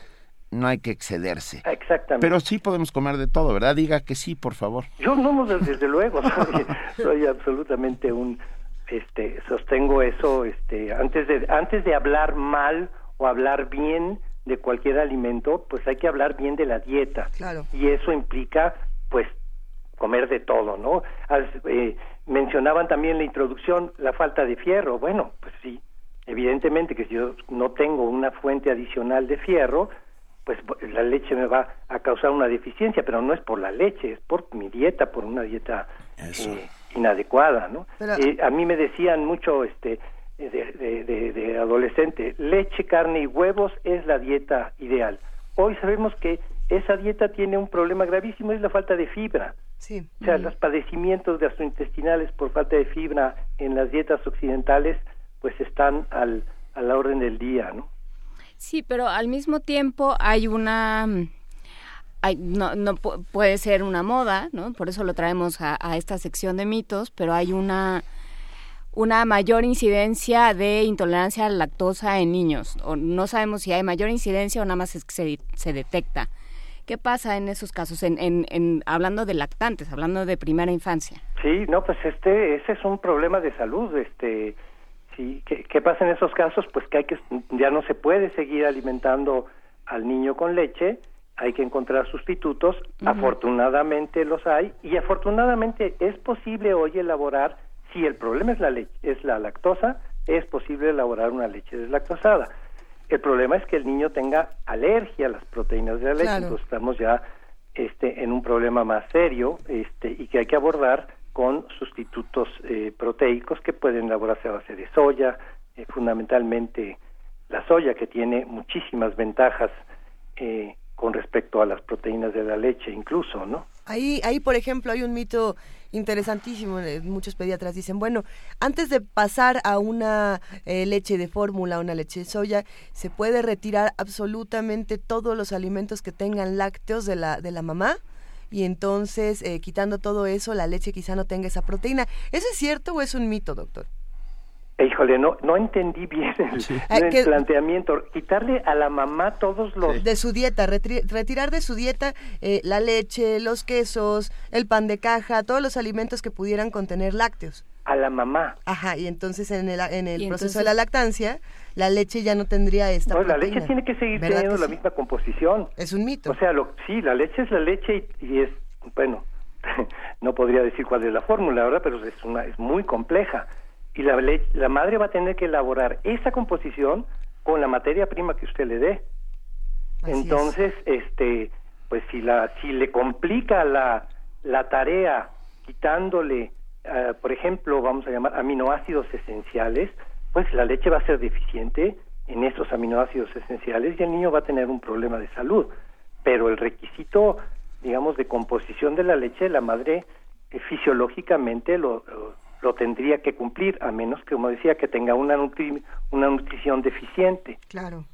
no hay que excederse. Exactamente. Pero sí podemos comer de todo, ¿verdad? Diga que sí, por favor. Yo no, desde luego, soy, absolutamente un, este, sostengo eso, este, antes de, antes de hablar mal o hablar bien de cualquier alimento, pues hay que hablar bien de la dieta. Claro. Y eso implica, pues, comer de todo, ¿no? Eh, mencionaban también la introducción la falta de fierro. Bueno, pues sí, evidentemente que si yo no tengo una fuente adicional de fierro, pues la leche me va a causar una deficiencia, pero no es por la leche, es por mi dieta, por una dieta eh, inadecuada, ¿no? Eh, a mí me decían mucho, este, de, de, adolescente, leche, carne y huevos es la dieta ideal. Hoy sabemos que esa dieta tiene un problema gravísimo, es la falta de fibra. Sí. O sea, los padecimientos gastrointestinales por falta de fibra en las dietas occidentales, pues están al, a la orden del día, ¿no? Sí, pero al mismo tiempo hay una... Hay, no, no puede ser una moda, ¿no? Por eso lo traemos a, esta sección de mitos, pero hay una una mayor incidencia de intolerancia a la lactosa en niños. O no sabemos si hay mayor incidencia o nada más es que se, se detecta. ¿Qué pasa en esos casos, en, en, en, hablando de lactantes, hablando de primera infancia? Sí, no, pues este, ese es un problema de salud, este, Sí, ¿Qué, pasa en esos casos? Pues que hay que ya no se puede seguir alimentando al niño con leche, hay que encontrar sustitutos. Afortunadamente los hay y afortunadamente es posible hoy elaborar si el problema es la leche, es la lactosa, es posible elaborar una leche deslactosada. El problema es que el niño tenga alergia a las proteínas de la leche, entonces estamos ya este en un problema más serio, este y que hay que abordar con sustitutos eh, proteicos que pueden elaborarse a base de soya, eh, fundamentalmente la soya que tiene muchísimas ventajas eh, con respecto a las proteínas de la leche incluso, ¿no? Ahí, ahí por ejemplo, hay un mito interesantísimo. Muchos pediatras dicen, bueno, antes de pasar a una leche de fórmula, una leche de soya, se puede retirar absolutamente todos los alimentos que tengan lácteos de la, de la mamá y entonces eh, quitando todo eso la leche quizá no tenga esa proteína. ¿Eso es cierto o es un mito, doctor? Híjole, no, no entendí bien el, planteamiento. Quitarle a la mamá todos los... De su dieta, retirar de su dieta eh, la leche, los quesos, el pan de caja, todos los alimentos que pudieran contener lácteos. A la mamá. Ajá, y entonces en el, en el proceso de la lactancia, la leche ya no tendría esta no, la leche tiene que seguir teniendo la misma composición. Es un mito. O sea, lo, sí, la leche es la leche y, es, bueno, no podría decir cuál es la fórmula, ¿verdad? Pero es, una, es muy compleja. Y la, la madre va a tener que elaborar esa composición con la materia prima que usted le dé. Entonces, este, pues si la si le complica la, la tarea quitándole, uh, por ejemplo, vamos a llamar aminoácidos esenciales, pues la leche va a ser deficiente en esos aminoácidos esenciales y el niño va a tener un problema de salud. Pero el requisito, digamos, de composición de la leche, la madre eh, fisiológicamente lo, lo, tendría que cumplir, a menos que, como decía, que tenga una, una nutrición deficiente. Claro.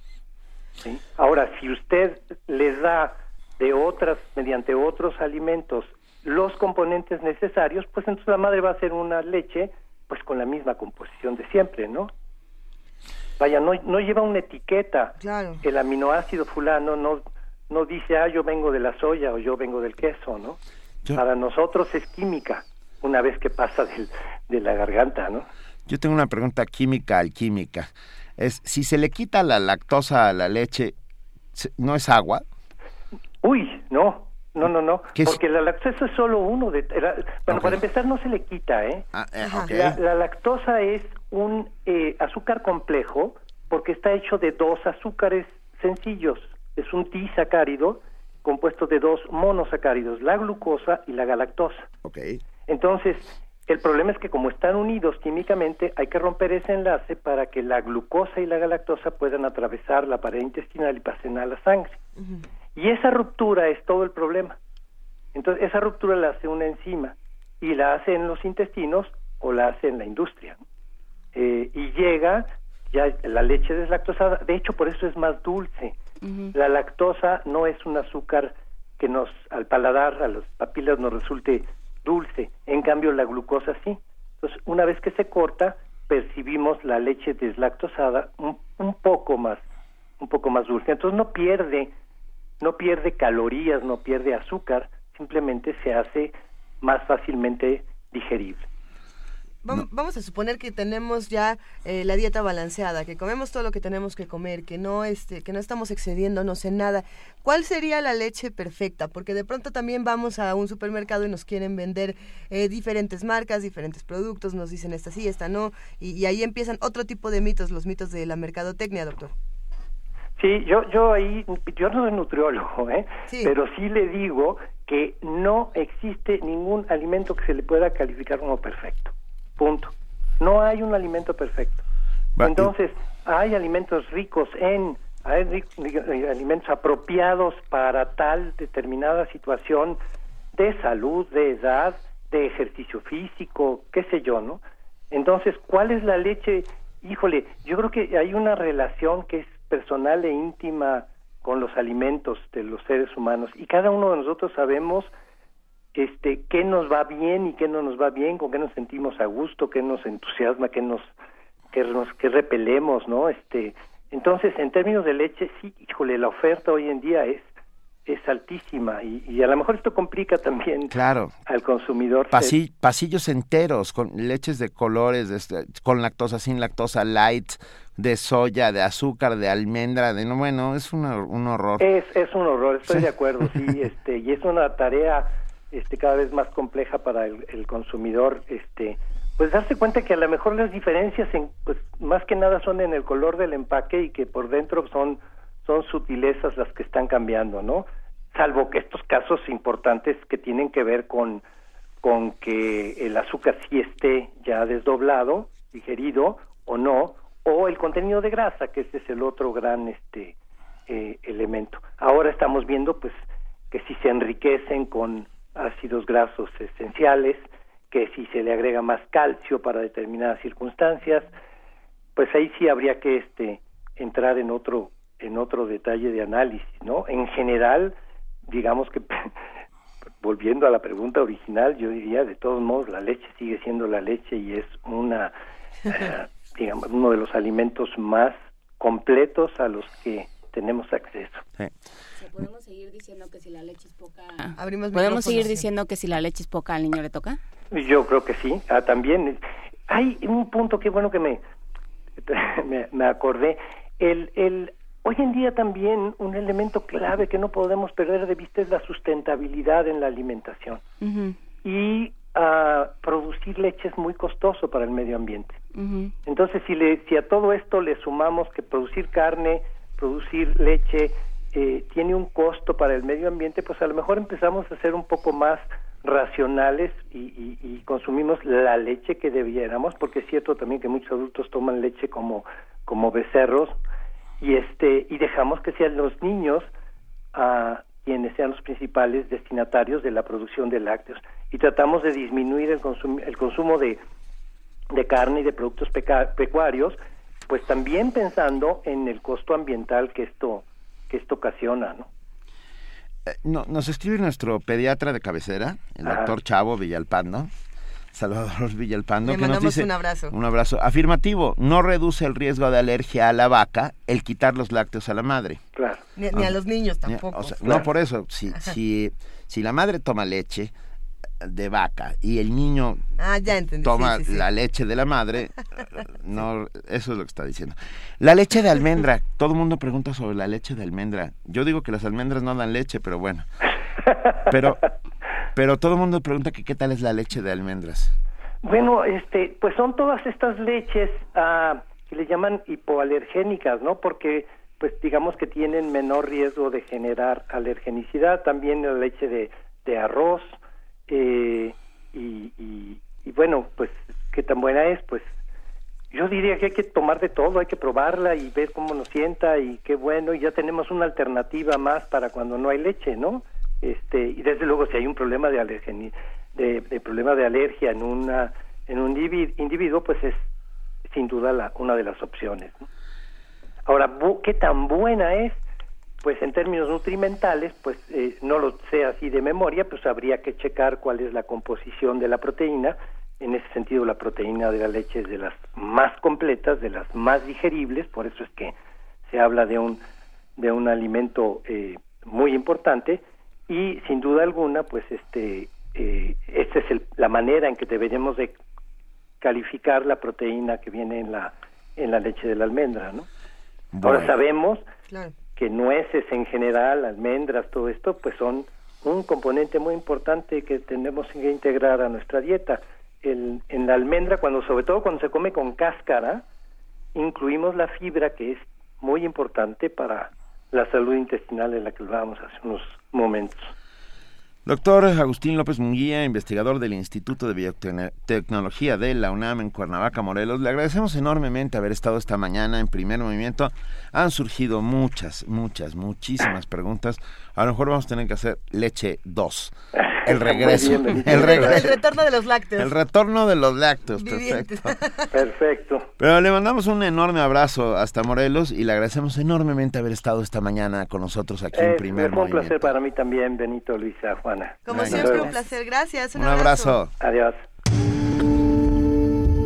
¿Sí? Ahora, si usted le da de otras, mediante otros alimentos, los componentes necesarios, pues entonces la madre va a hacer una leche pues con la misma composición de siempre, ¿no? Vaya, no, no lleva una etiqueta. Claro. El aminoácido fulano no, no dice, ah, yo vengo de la soya o yo vengo del queso, ¿no? Para nosotros es química, una vez que pasa del, de la garganta, ¿no? Yo tengo una pregunta química alquímica. Es, si se le quita la lactosa a la leche, ¿no es agua? No. No, no, porque la lactosa es solo uno de... bueno, para empezar no se le quita, ¿eh? Ah, eh la, lactosa es un eh, azúcar complejo porque está hecho de dos azúcares sencillos. Es un disacárido compuesto de dos monosacáridos, la glucosa y la galactosa. Okay. Entonces, el problema es que como están unidos químicamente, hay que romper ese enlace para que la glucosa y la galactosa puedan atravesar la pared intestinal y pasen a la sangre. Y esa ruptura es todo el problema. Entonces, esa ruptura la hace una enzima y la hace en los intestinos o la hace en la industria. Eh, y llega ya la leche deslactosada, de hecho por eso es más dulce. La lactosa no es un azúcar que nos al paladar, a las papilas nos resulte dulce, en cambio la glucosa sí. Entonces, una vez que se corta, percibimos la leche deslactosada un, un poco más un poco más dulce. Entonces no pierde no pierde calorías, no pierde azúcar, simplemente se hace más fácilmente digerible. Vamos a suponer que tenemos ya eh, la dieta balanceada, que comemos todo lo que tenemos que comer, que no este, que no estamos excediéndonos en nada. ¿Cuál sería la leche perfecta? Porque de pronto también vamos a un supermercado y nos quieren vender eh, diferentes marcas, diferentes productos, nos dicen esta sí, esta no, y, y ahí empiezan otro tipo de mitos, los mitos de la mercadotecnia, doctor. Sí, yo, yo ahí, yo no soy nutriólogo, ¿eh? pero sí le digo que no existe ningún alimento que se le pueda calificar como perfecto. Punto. No hay un alimento perfecto. Entonces, hay alimentos ricos en, hay alimentos apropiados para tal determinada situación de salud, de edad, de ejercicio físico, qué sé yo, ¿no? Entonces, ¿cuál es la leche? Híjole, yo creo que hay una relación que es personal e íntima con los alimentos de los seres humanos y cada uno de nosotros sabemos este qué nos va bien y qué no nos va bien, con qué nos sentimos a gusto, qué nos entusiasma, qué nos qué nos qué repelemos, ¿no? Este, entonces, en términos de leche, sí, híjole, la oferta hoy en día es es altísima y, a lo mejor esto complica también claro. al consumidor. pasillos enteros con leches de colores, este, con lactosa, sin lactosa, light, de soya, de azúcar, de almendra, de no, bueno, es un, horror. Es, es un horror, estoy de acuerdo, sí, este, y es una tarea este, cada vez más compleja para el, consumidor, este, pues darse cuenta que a lo mejor las diferencias, en, pues más que nada son en el color del empaque y que por dentro son, son sutilezas las que están cambiando, ¿no? Salvo que estos casos importantes que tienen que ver con, con que el azúcar sí esté ya desdoblado, digerido o no, o el contenido de grasa, que ese es el otro gran este eh, elemento. Ahora estamos viendo pues que si se enriquecen con ácidos grasos esenciales, que si se le agrega más calcio para determinadas circunstancias, pues ahí sí habría que este entrar en otro en otro detalle de análisis, ¿no? En general, digamos que volviendo a la pregunta original, yo diría de todos modos la leche sigue siendo la leche y es una eh, digamos, uno de los alimentos más completos a los que tenemos acceso. ¿Podemos seguir diciendo que si la leche es poca, ¿podemos seguir diciendo que si la leche es poca al niño le toca? Yo creo que sí. Ah, también hay un punto que bueno que me, me, acordé. El, el, hoy en día también un elemento clave que no podemos perder de vista es la sustentabilidad en la alimentación. Y a producir leche es muy costoso para el medio ambiente. Entonces, si, le, si a todo esto le sumamos que producir carne, producir leche, eh, tiene un costo para el medio ambiente, pues a lo mejor empezamos a ser un poco más racionales y, y, consumimos la leche que debiéramos, porque es cierto también que muchos adultos toman leche como, como becerros y este y dejamos que sean los niños a quienes sean los principales destinatarios de la producción de lácteos. Y tratamos de disminuir el, el consumo de, de carne y de productos pecuarios, pues también pensando en el costo ambiental que esto que esto ocasiona, ¿no? Eh, no, nos escribe nuestro pediatra de cabecera, el doctor Chavo Villalpando, Salvador Villalpando, que nos dice un abrazo. Un abrazo afirmativo. No reduce el riesgo de alergia a la vaca el quitar los lácteos a la madre. Claro. Ni, a los niños tampoco. No por eso. Si, si, si la madre toma leche de vaca y el niño ah, toma la leche de la madre, no, eso es lo que está diciendo. La leche de almendra. Todo el mundo pregunta sobre la leche de almendra. Yo digo que las almendras no dan leche, pero bueno. Pero pero todo el mundo pregunta que qué tal es la leche de almendras. Bueno, este, pues son todas estas leches ah, que le llaman hipoalergénicas, ¿no? Porque, pues digamos que tienen menor riesgo de generar alergenicidad. También la leche de, de arroz eh, y, y, bueno, pues qué tan buena es, pues yo diría que hay que tomar de todo, hay que probarla y ver cómo nos sienta y qué bueno, y ya tenemos una alternativa más para cuando no hay leche, ¿no? Este, y desde luego si hay un problema de alergia, de, problema de alergia en una en un individuo, pues es sin duda la, una de las opciones. Ahora, ¿qué tan buena es? Pues en términos nutrimentales, pues eh, no lo sé así de memoria, pues habría que checar cuál es la composición de la proteína. En ese sentido, la proteína de la leche es de las más completas, de las más digeribles, por eso es que se habla de un de un alimento eh, muy importante y sin duda alguna, pues este eh, esta es la manera en que deberíamos de calificar la proteína que viene en la en la leche de la almendra, ¿no? Ahora sabemos que nueces en general, almendras, todo esto, pues son un componente muy importante que tenemos que integrar a nuestra dieta. El, en la almendra, cuando sobre todo cuando se come con cáscara, incluimos la fibra que es muy importante para la salud intestinal de la que hablábamos hace unos momentos. Doctor Agustín López Munguía, investigador del Instituto de Biotecnología de la UNAM en Cuernavaca, Morelos, le agradecemos enormemente haber estado esta mañana en primer movimiento. Han surgido muchas, muchas, muchísimas preguntas. A lo mejor vamos a tener que hacer leche 2. El regreso. el, retorno de los lácteos. El retorno de los lácteos, perfecto. Perfecto. Pero le mandamos un enorme abrazo hasta Morelos y le agradecemos enormemente haber estado esta mañana con nosotros aquí en primer movimiento. un placer para mí también, Benito, Luisa, Juana. Como siempre, un placer. Gracias. Un, abrazo. Adiós.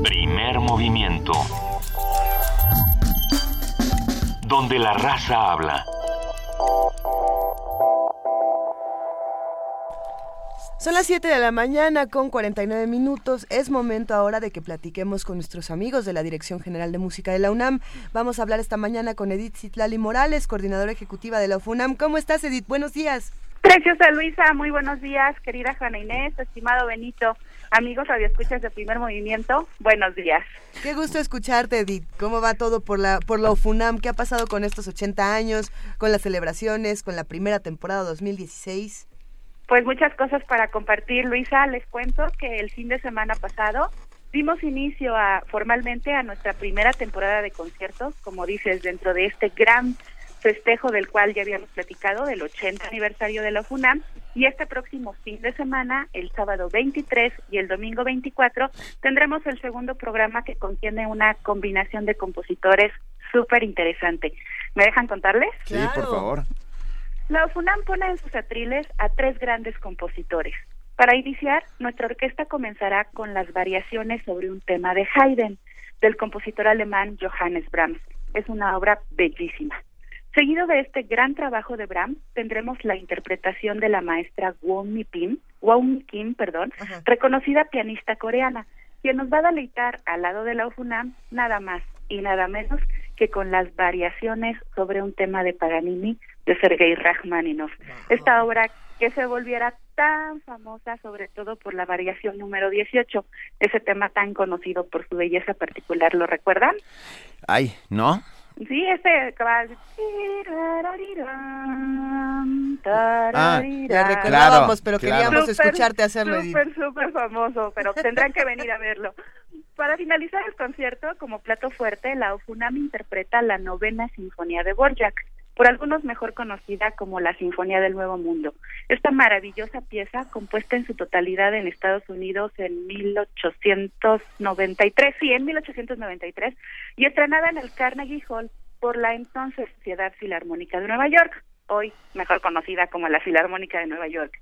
Primer movimiento. Donde la raza habla. Son las 7 de la mañana con 49 minutos. Es momento ahora de que platiquemos con nuestros amigos de la Dirección General de Música de la UNAM. Vamos a hablar esta mañana con Edith Citlali Morales, coordinadora ejecutiva de la UNAM. ¿Cómo estás, Edith? Buenos días. Preciosa Luisa, muy buenos días, querida Juana Inés, estimado Benito, amigos radioescuchas de Primer Movimiento, buenos días. Qué gusto escucharte, Edith. ¿Cómo va todo por la por la UFUNAM? ¿Qué ha pasado con estos 80 años, con las celebraciones, con la primera temporada 2016? Pues muchas cosas para compartir, Luisa. Les cuento que el fin de semana pasado dimos inicio a, formalmente a nuestra primera temporada de conciertos, como dices, dentro de este gran festejo del cual ya habíamos platicado, del 80 aniversario de la FUNAM. Y este próximo fin de semana, el sábado 23 y el domingo 24, tendremos el segundo programa que contiene una combinación de compositores súper interesante. ¿Me dejan contarles? Sí, por favor. La FUNAM pone en sus atriles a tres grandes compositores. Para iniciar, nuestra orquesta comenzará con las variaciones sobre un tema de Haydn, del compositor alemán Johannes Brahms. Es una obra bellísima. Seguido de este gran trabajo de Brahms, tendremos la interpretación de la maestra Won Kim, Won Kim, perdón, reconocida pianista coreana, quien nos va a deleitar al lado de la UFUNAM nada más y nada menos que con las variaciones sobre un tema de Paganini de Sergei Rachmaninoff. Esta obra que se volviera tan famosa, sobre todo por la variación número 18, ese tema tan conocido por su belleza particular, ¿lo recuerdan? Ay, ¿no? Sí, ese Ah, recordábamos, pero queríamos escucharte hacerlo. Súper, súper famoso, pero tendrán que venir a verlo. Para finalizar el concierto, como plato fuerte, la UFUNAM interpreta la novena sinfonía de Borjak, por algunos mejor conocida como la Sinfonía del Nuevo Mundo. Esta maravillosa pieza, compuesta en su totalidad en Estados Unidos en 1893, sí, en 1893, y estrenada en el Carnegie Hall por la entonces Sociedad Filarmónica de Nueva York, hoy mejor conocida como la Filarmónica de Nueva York.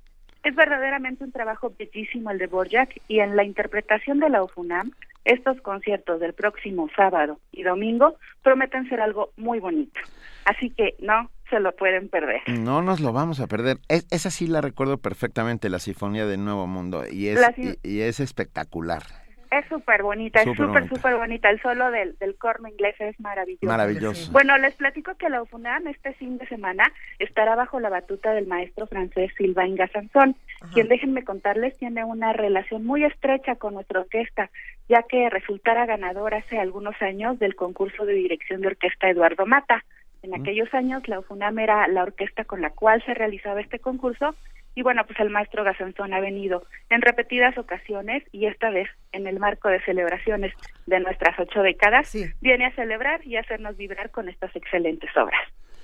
Es verdaderamente un trabajo bellísimo el de Borjak y en la interpretación de la UFUNAM, estos conciertos del próximo sábado y domingo prometen ser algo muy bonito. Así que no se lo pueden perder. No nos lo vamos a perder. esa sí la recuerdo perfectamente, la Sinfonía del Nuevo Mundo, y es, y es espectacular. Es súper bonita, es súper, súper bonita. El solo del, del corno inglés es maravilloso. Maravilloso. Bueno, les platico que la UFUNAM este fin de semana estará bajo la batuta del maestro francés Sylvain Gassanson, quien, déjenme contarles, tiene una relación muy estrecha con nuestra orquesta, ya que resultara ganador hace algunos años del concurso de dirección de orquesta Eduardo Mata. En aquellos años la UFUNAM era la orquesta con la cual se realizaba este concurso y bueno, pues el maestro Gasanzón ha venido en repetidas ocasiones y esta vez en el marco de celebraciones de nuestras ocho décadas, viene a celebrar y hacernos vibrar con estas excelentes obras.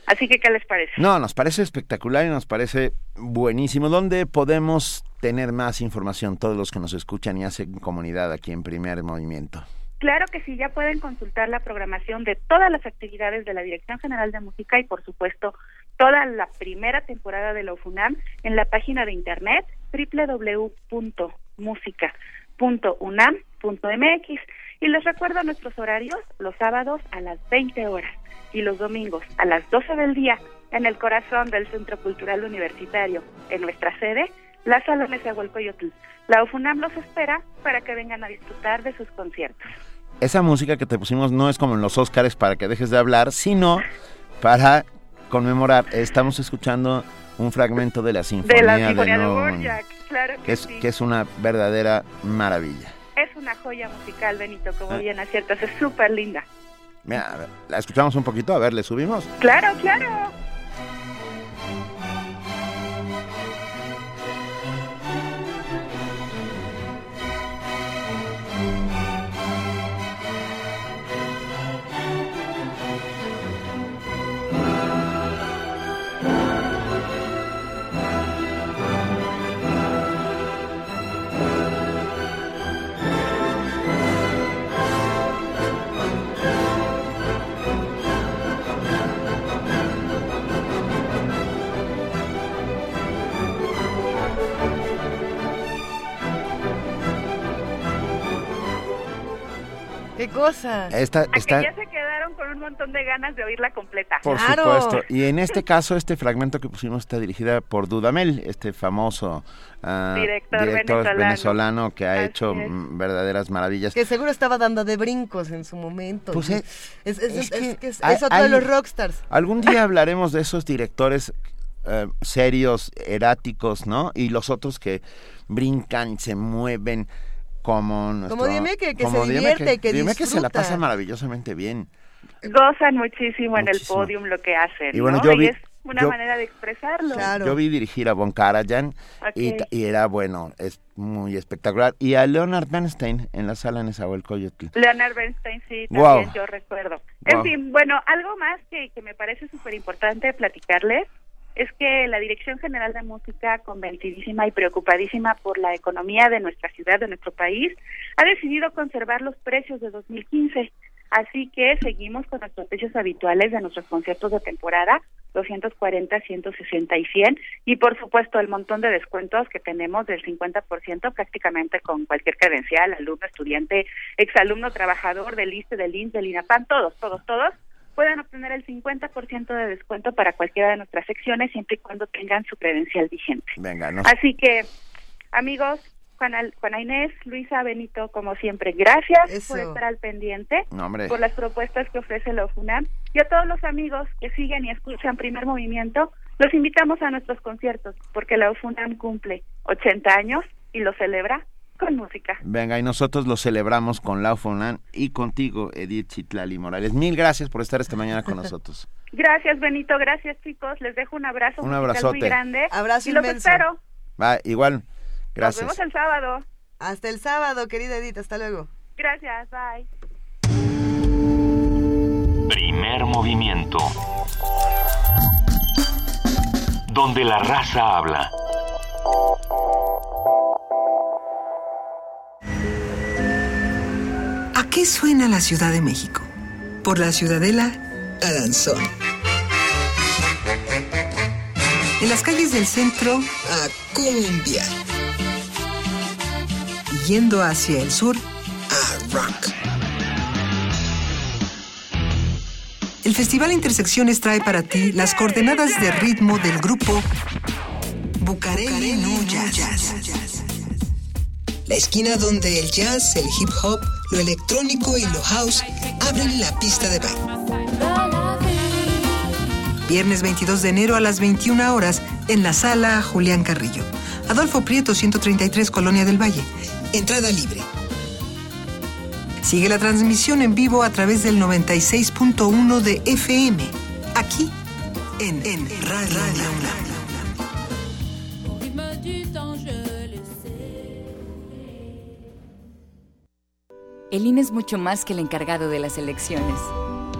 Así que, ¿qué les parece? No, nos parece espectacular y nos parece buenísimo. ¿Dónde podemos tener más información todos los que nos escuchan y hacen comunidad aquí en Primer Movimiento? Claro que sí, ya pueden consultar la programación de todas las actividades de la Dirección General de Música y, por supuesto, toda la primera temporada de la UFUNAM en la página de internet www.musica.unam.mx. Y les recuerdo nuestros horarios, los sábados a las 20 horas y los domingos a las 12 del día en el corazón del Centro Cultural Universitario, en nuestra sede, la Sala Nezahualcóyotl. La UFUNAM los espera para que vengan a disfrutar de sus conciertos. Esa música que te pusimos no es como en los Óscares para que dejes de hablar, sino para conmemorar. Estamos escuchando un fragmento de la Sinfonía de, la Sinfonía de, claro que, es, que es una verdadera maravilla. Es una joya musical, Benito, como ah. bien aciertas, es súper linda. Mira, la escuchamos un poquito, a ver, ¿le subimos? Claro, claro. ¡Qué cosa! Esta, esta... ya se quedaron con un montón de ganas de oírla completa. Por supuesto. Y en este caso, este fragmento que pusimos está dirigida por Dudamel, este famoso uh, director, venezolano. que ha hecho verdaderas maravillas. Que seguro estaba dando de brincos en su momento. Pues es, es, es, es otro de los rockstars. Algún día hablaremos de esos directores uh, serios, eráticos, ¿no? Y los otros que brincan, se mueven como nuestro, como dime que, se divierte, que, dime que se la pasa maravillosamente bien. Gozan muchísimo, en el podium lo que hacen, y bueno, yo vi, es una manera de expresarlo. Yo vi dirigir a Von Karajan y, era bueno, es muy espectacular. Y a Leonard Bernstein en la sala en Coyote. Leonard Bernstein, sí, también yo recuerdo. En fin, bueno, algo más que, que me parece súper importante platicarles es que la Dirección General de Música, convencidísima y preocupadísima por la economía de nuestra ciudad, de nuestro país, ha decidido conservar los precios de 2015. Así que seguimos con nuestros precios habituales de nuestros conciertos de temporada, 240, 160 y 100, y por supuesto el montón de descuentos que tenemos del 50% prácticamente con cualquier credencial, alumno, estudiante, exalumno, trabajador del ISTE, del INS, del INAPAN, todos, todos, todos, pueden obtener el 50% de descuento para cualquiera de nuestras secciones siempre y cuando tengan su credencial vigente. Venga, Así que, amigos, Juana, Juana Inés, Luisa, Benito, como siempre, gracias por estar al pendiente, por las propuestas que ofrece la UFUNAM y a todos los amigos que siguen y escuchan Primer Movimiento, los invitamos a nuestros conciertos porque la UFUNAM cumple 80 años y lo celebra con música. Venga, y nosotros lo celebramos con Lau Fonan y contigo, Edith Chitlali Morales. Mil gracias por estar esta mañana con nosotros. Gracias, Benito. Gracias, chicos. Les dejo un abrazo un abrazote. muy grande. Abrazo y los espero. Va, igual. Gracias. Nos vemos el sábado. Hasta el sábado, querida Edith. Hasta luego. Gracias. Bye. Primer movimiento. Donde la raza habla. Qué suena la Ciudad de México? Por la Ciudadela, a danzón. En las calles del centro, a cumbia. yendo hacia el sur, a rock. El Festival Intersecciones trae para ti las coordenadas de ritmo del grupo Bucareli Jazz. La esquina donde el jazz, el hip hop, lo electrónico y lo house abren la pista de baile. Viernes 22 de enero a las 21 horas en la sala Julián Carrillo. Adolfo Prieto, 133, Colonia del Valle. Entrada libre. Sigue la transmisión en vivo a través del 96.1 de FM, aquí en, en Radio, Radio El INE es mucho más que el encargado de las elecciones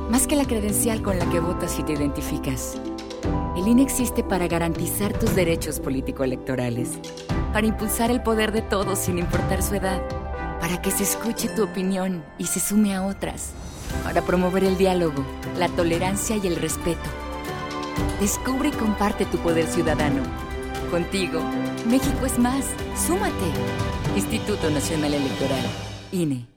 más que la credencial con la que votas y te identificas. El INE existe para garantizar tus derechos político-electorales, para impulsar el poder de todos sin importar su edad, para que se escuche tu opinión y se sume a otras, para promover el diálogo, la tolerancia y el respeto. Descubre y comparte tu poder ciudadano. Contigo, México es más. Súmate. Instituto Nacional Electoral, INE.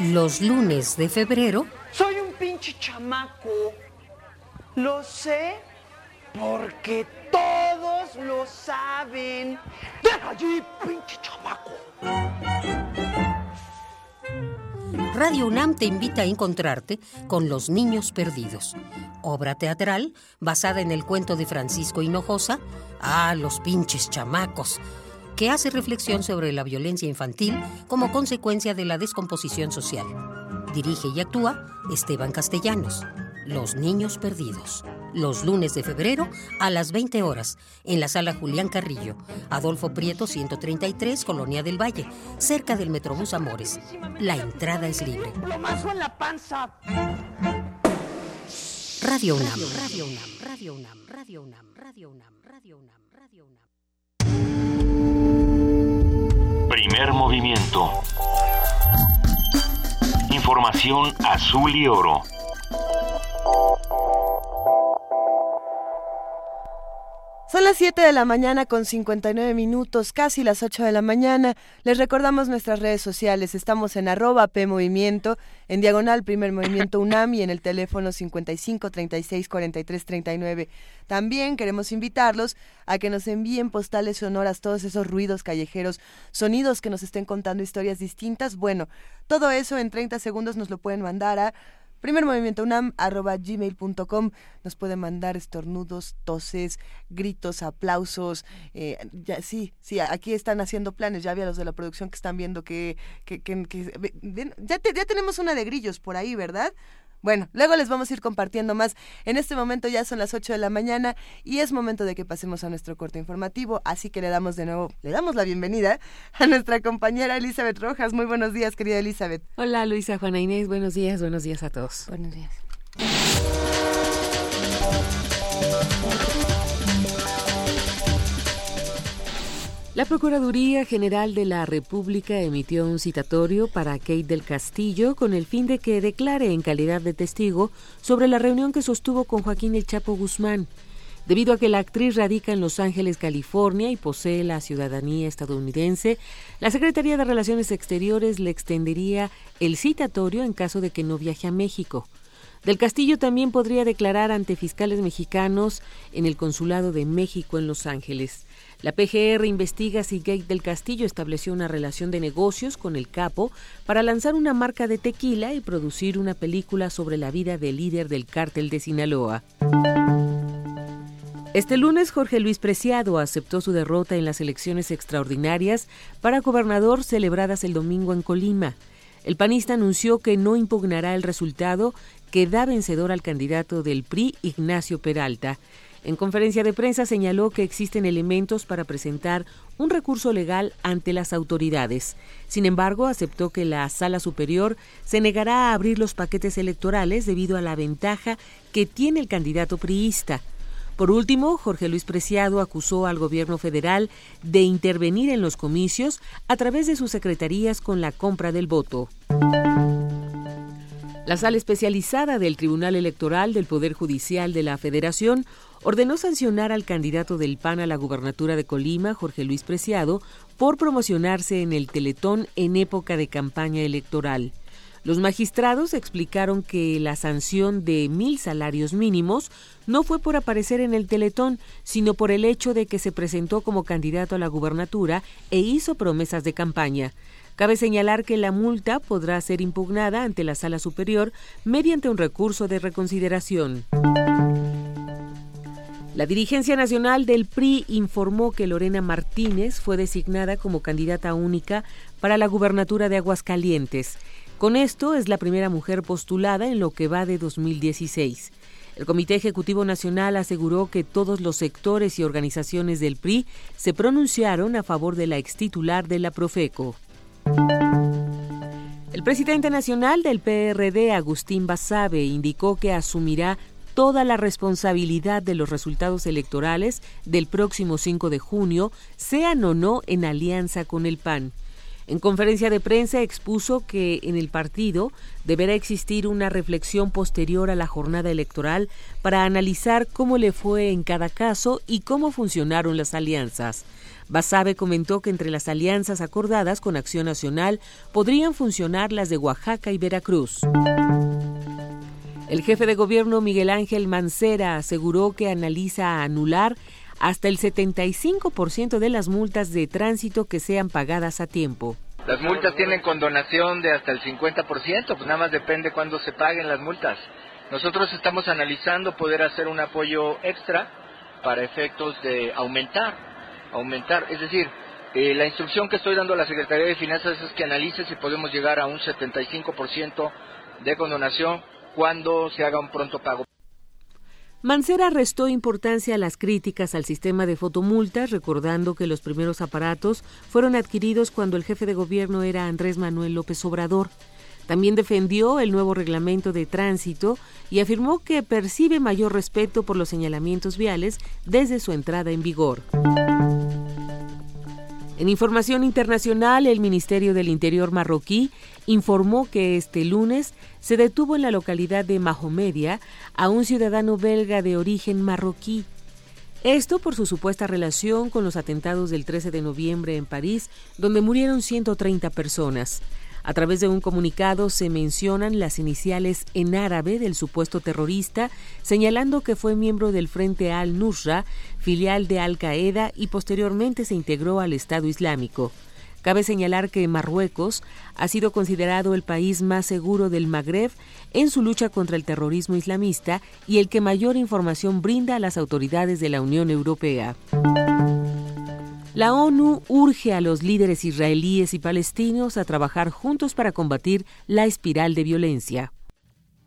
los lunes de febrero. Soy un pinche chamaco. Lo sé porque todos lo saben. ¡Deja allí, pinche chamaco! Radio UNAM te invita a encontrarte con Los Niños Perdidos, obra teatral basada en el cuento de Francisco Hinojosa, Ah, los pinches chamacos, que hace reflexión sobre la violencia infantil como consecuencia de la descomposición social. Dirige y actúa Esteban Castellanos. Los Niños Perdidos. Los lunes de febrero a las 20 horas en la sala Julián Carrillo, Adolfo Prieto 133, Colonia del Valle, cerca del Metrobús Amores. La entrada es libre. UNAM, Radio UNAM, Radio UNAM, Radio UNAM, Radio UNAM, Radio UNAM, Radio UNAM. Primer movimiento. Información azul y oro. Son las 7 de la mañana con 59 minutos, casi las 8 de la mañana. Les recordamos nuestras redes sociales. Estamos en arroba PMovimiento, en diagonal Primer Movimiento UNAM y en el teléfono 55 36 43 39. También queremos invitarlos a que nos envíen postales sonoras, todos esos ruidos callejeros, sonidos que nos estén contando historias distintas. Bueno, todo eso en 30 segundos nos lo pueden mandar a Primer movimiento unam arroba gmail.com nos puede mandar estornudos, toses, gritos, aplausos. Eh, ya, sí, sí, aquí están haciendo planes. Ya había los de la producción que están viendo que, que, que, ya, ya tenemos una de grillos por ahí, ¿verdad? Bueno, luego les vamos a ir compartiendo más. En este momento ya son las 8 de la mañana y es momento de que pasemos a nuestro corte informativo, así que le damos de nuevo, le damos la bienvenida a nuestra compañera Elizabeth Rojas. Muy buenos días, querida Elizabeth. Hola, Luisa, Juana Inés, buenos días, buenos días a todos. Buenos días. La Procuraduría General de la República emitió un citatorio para Kate del Castillo con el fin de que declare en calidad de testigo sobre la reunión que sostuvo con Joaquín El Chapo Guzmán. Debido a que la actriz radica en Los Ángeles, California y posee la ciudadanía estadounidense, la Secretaría de Relaciones Exteriores le extendería el citatorio en caso de que no viaje a México. Del Castillo también podría declarar ante fiscales mexicanos en el Consulado de México en Los Ángeles. La PGR investiga si Gate del Castillo estableció una relación de negocios con el capo para lanzar una marca de tequila y producir una película sobre la vida del líder del cártel de Sinaloa. Este lunes Jorge Luis Preciado aceptó su derrota en las elecciones extraordinarias para gobernador celebradas el domingo en Colima. El panista anunció que no impugnará el resultado que da vencedor al candidato del PRI, Ignacio Peralta. En conferencia de prensa señaló que existen elementos para presentar un recurso legal ante las autoridades. Sin embargo, aceptó que la Sala Superior se negará a abrir los paquetes electorales debido a la ventaja que tiene el candidato priista. Por último, Jorge Luis Preciado acusó al gobierno federal de intervenir en los comicios a través de sus secretarías con la compra del voto. La sala especializada del Tribunal Electoral del Poder Judicial de la Federación ordenó sancionar al candidato del PAN a la gubernatura de Colima, Jorge Luis Preciado, por promocionarse en el Teletón en época de campaña electoral. Los magistrados explicaron que la sanción de mil salarios mínimos no fue por aparecer en el Teletón, sino por el hecho de que se presentó como candidato a la gubernatura e hizo promesas de campaña. Cabe señalar que la multa podrá ser impugnada ante la Sala Superior mediante un recurso de reconsideración. La dirigencia nacional del PRI informó que Lorena Martínez fue designada como candidata única para la gubernatura de Aguascalientes. Con esto es la primera mujer postulada en lo que va de 2016. El Comité Ejecutivo Nacional aseguró que todos los sectores y organizaciones del PRI se pronunciaron a favor de la extitular de la Profeco. El presidente nacional del PRD, Agustín Basabe, indicó que asumirá toda la responsabilidad de los resultados electorales del próximo 5 de junio, sean o no en alianza con el PAN. En conferencia de prensa expuso que en el partido deberá existir una reflexión posterior a la jornada electoral para analizar cómo le fue en cada caso y cómo funcionaron las alianzas. Basabe comentó que entre las alianzas acordadas con Acción Nacional podrían funcionar las de Oaxaca y Veracruz. El jefe de gobierno Miguel Ángel Mancera aseguró que analiza anular hasta el 75% de las multas de tránsito que sean pagadas a tiempo. Las multas tienen condonación de hasta el 50%, pues nada más depende cuándo se paguen las multas. Nosotros estamos analizando poder hacer un apoyo extra para efectos de aumentar, aumentar, es decir, eh, la instrucción que estoy dando a la Secretaría de Finanzas es que analice si podemos llegar a un 75% de condonación cuando se haga un pronto pago. Mancera restó importancia a las críticas al sistema de fotomultas, recordando que los primeros aparatos fueron adquiridos cuando el jefe de gobierno era Andrés Manuel López Obrador. También defendió el nuevo reglamento de tránsito y afirmó que percibe mayor respeto por los señalamientos viales desde su entrada en vigor. En información internacional, el Ministerio del Interior marroquí informó que este lunes se detuvo en la localidad de Mahomedia a un ciudadano belga de origen marroquí. Esto por su supuesta relación con los atentados del 13 de noviembre en París, donde murieron 130 personas. A través de un comunicado se mencionan las iniciales en árabe del supuesto terrorista, señalando que fue miembro del Frente al-Nusra, filial de Al-Qaeda y posteriormente se integró al Estado Islámico. Cabe señalar que Marruecos ha sido considerado el país más seguro del Magreb en su lucha contra el terrorismo islamista y el que mayor información brinda a las autoridades de la Unión Europea. La ONU urge a los líderes israelíes y palestinos a trabajar juntos para combatir la espiral de violencia.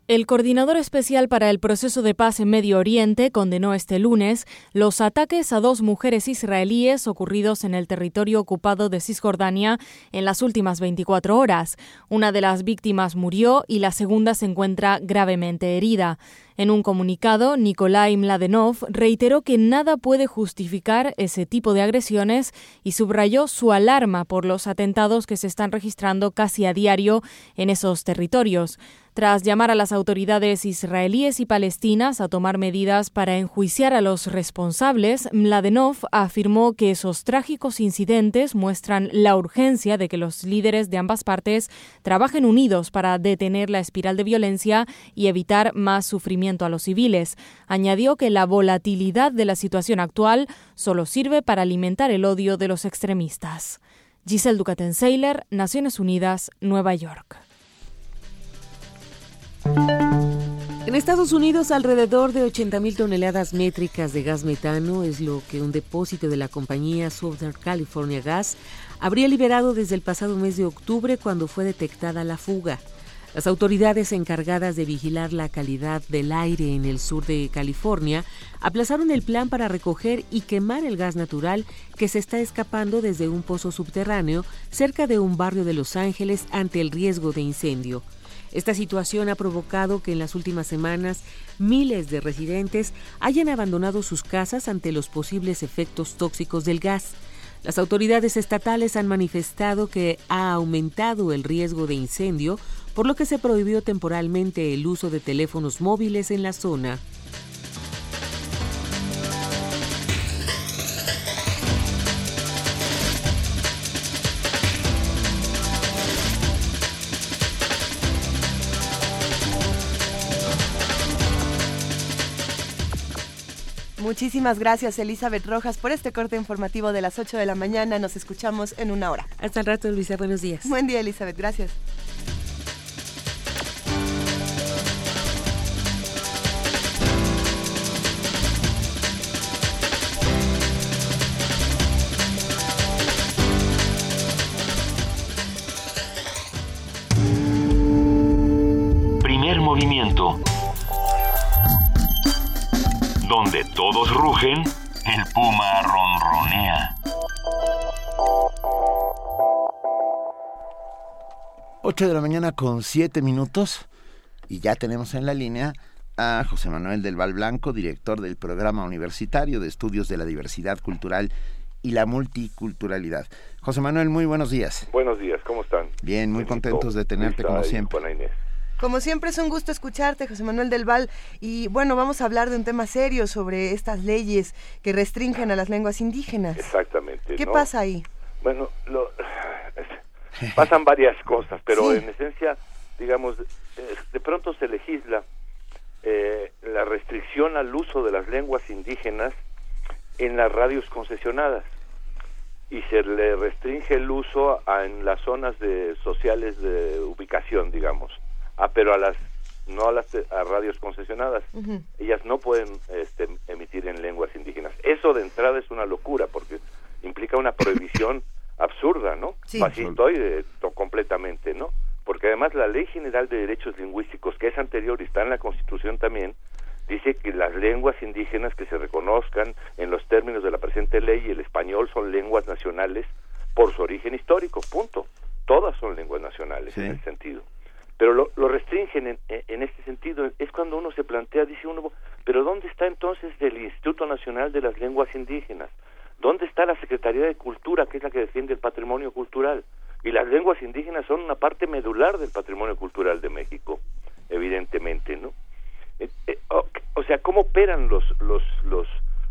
El coordinador especial para el proceso de paz en Medio Oriente condenó este lunes los ataques a dos mujeres israelíes ocurridos en el territorio ocupado de Cisjordania en las últimas 24 horas. Una de las víctimas murió y la segunda se encuentra gravemente herida. En un comunicado, Nikolai Mladenov reiteró que nada puede justificar ese tipo de agresiones y subrayó su alarma por los atentados que se están registrando casi a diario en esos territorios. Tras llamar a las autoridades israelíes y palestinas a tomar medidas para enjuiciar a los responsables, Mladenov afirmó que esos trágicos incidentes muestran la urgencia de que los líderes de ambas partes trabajen unidos para detener la espiral de violencia y evitar más sufrimiento a los civiles. Añadió que la volatilidad de la situación actual solo sirve para alimentar el odio de los extremistas. Giselle ducaten Naciones Unidas, Nueva York. En Estados Unidos, alrededor de 80.000 toneladas métricas de gas metano es lo que un depósito de la compañía Southern California Gas habría liberado desde el pasado mes de octubre cuando fue detectada la fuga. Las autoridades encargadas de vigilar la calidad del aire en el sur de California aplazaron el plan para recoger y quemar el gas natural que se está escapando desde un pozo subterráneo cerca de un barrio de Los Ángeles ante el riesgo de incendio. Esta situación ha provocado que en las últimas semanas miles de residentes hayan abandonado sus casas ante los posibles efectos tóxicos del gas. Las autoridades estatales han manifestado que ha aumentado el riesgo de incendio, por lo que se prohibió temporalmente el uso de teléfonos móviles en la zona. Muchísimas gracias, Elizabeth Rojas, por este corte informativo de las 8 de la mañana. Nos escuchamos en una hora. Hasta el rato, Luisa. Buenos días. Buen día, Elizabeth. Gracias. Primer movimiento. Donde todos rugen, el puma ronronea. 8 de la mañana con 7 minutos y ya tenemos en la línea a José Manuel del Val Blanco, director del Programa Universitario de Estudios de la Diversidad Cultural y la Multiculturalidad. José Manuel, muy buenos días. Buenos días, ¿cómo están? Bien, muy contentos de tenerte como siempre. Como siempre es un gusto escucharte, José Manuel del Val. Y bueno, vamos a hablar de un tema serio sobre estas leyes que restringen a las lenguas indígenas. Exactamente. ¿Qué pasa ahí? Bueno, lo, pasan varias cosas, pero en esencia, digamos, eh, de pronto se legisla eh, la restricción al uso de las lenguas indígenas en las radios concesionadas y se le restringe el uso a, en las zonas de sociales de ubicación, digamos. Ah, pero a las no a las a radios concesionadas. Ellas no pueden este, emitir en lenguas indígenas. Eso de entrada es una locura porque implica una prohibición absurda, ¿no? Sí. Así estoy de, to- completamente, ¿no? Porque además la Ley General de Derechos Lingüísticos, que es anterior y está en la Constitución también, dice que las lenguas indígenas que se reconozcan en los términos de la presente ley y el español son lenguas nacionales por su origen histórico, punto. Todas son lenguas nacionales en ese sentido. Pero lo, lo restringen en, en este sentido. Es cuando uno se plantea, dice uno, pero ¿dónde está entonces el Instituto Nacional de las Lenguas Indígenas? ¿Dónde está la Secretaría de Cultura, que es la que defiende el patrimonio cultural? Y las lenguas indígenas son una parte medular del patrimonio cultural de México, evidentemente, ¿no? Eh, eh, o, o sea, ¿cómo operan los los los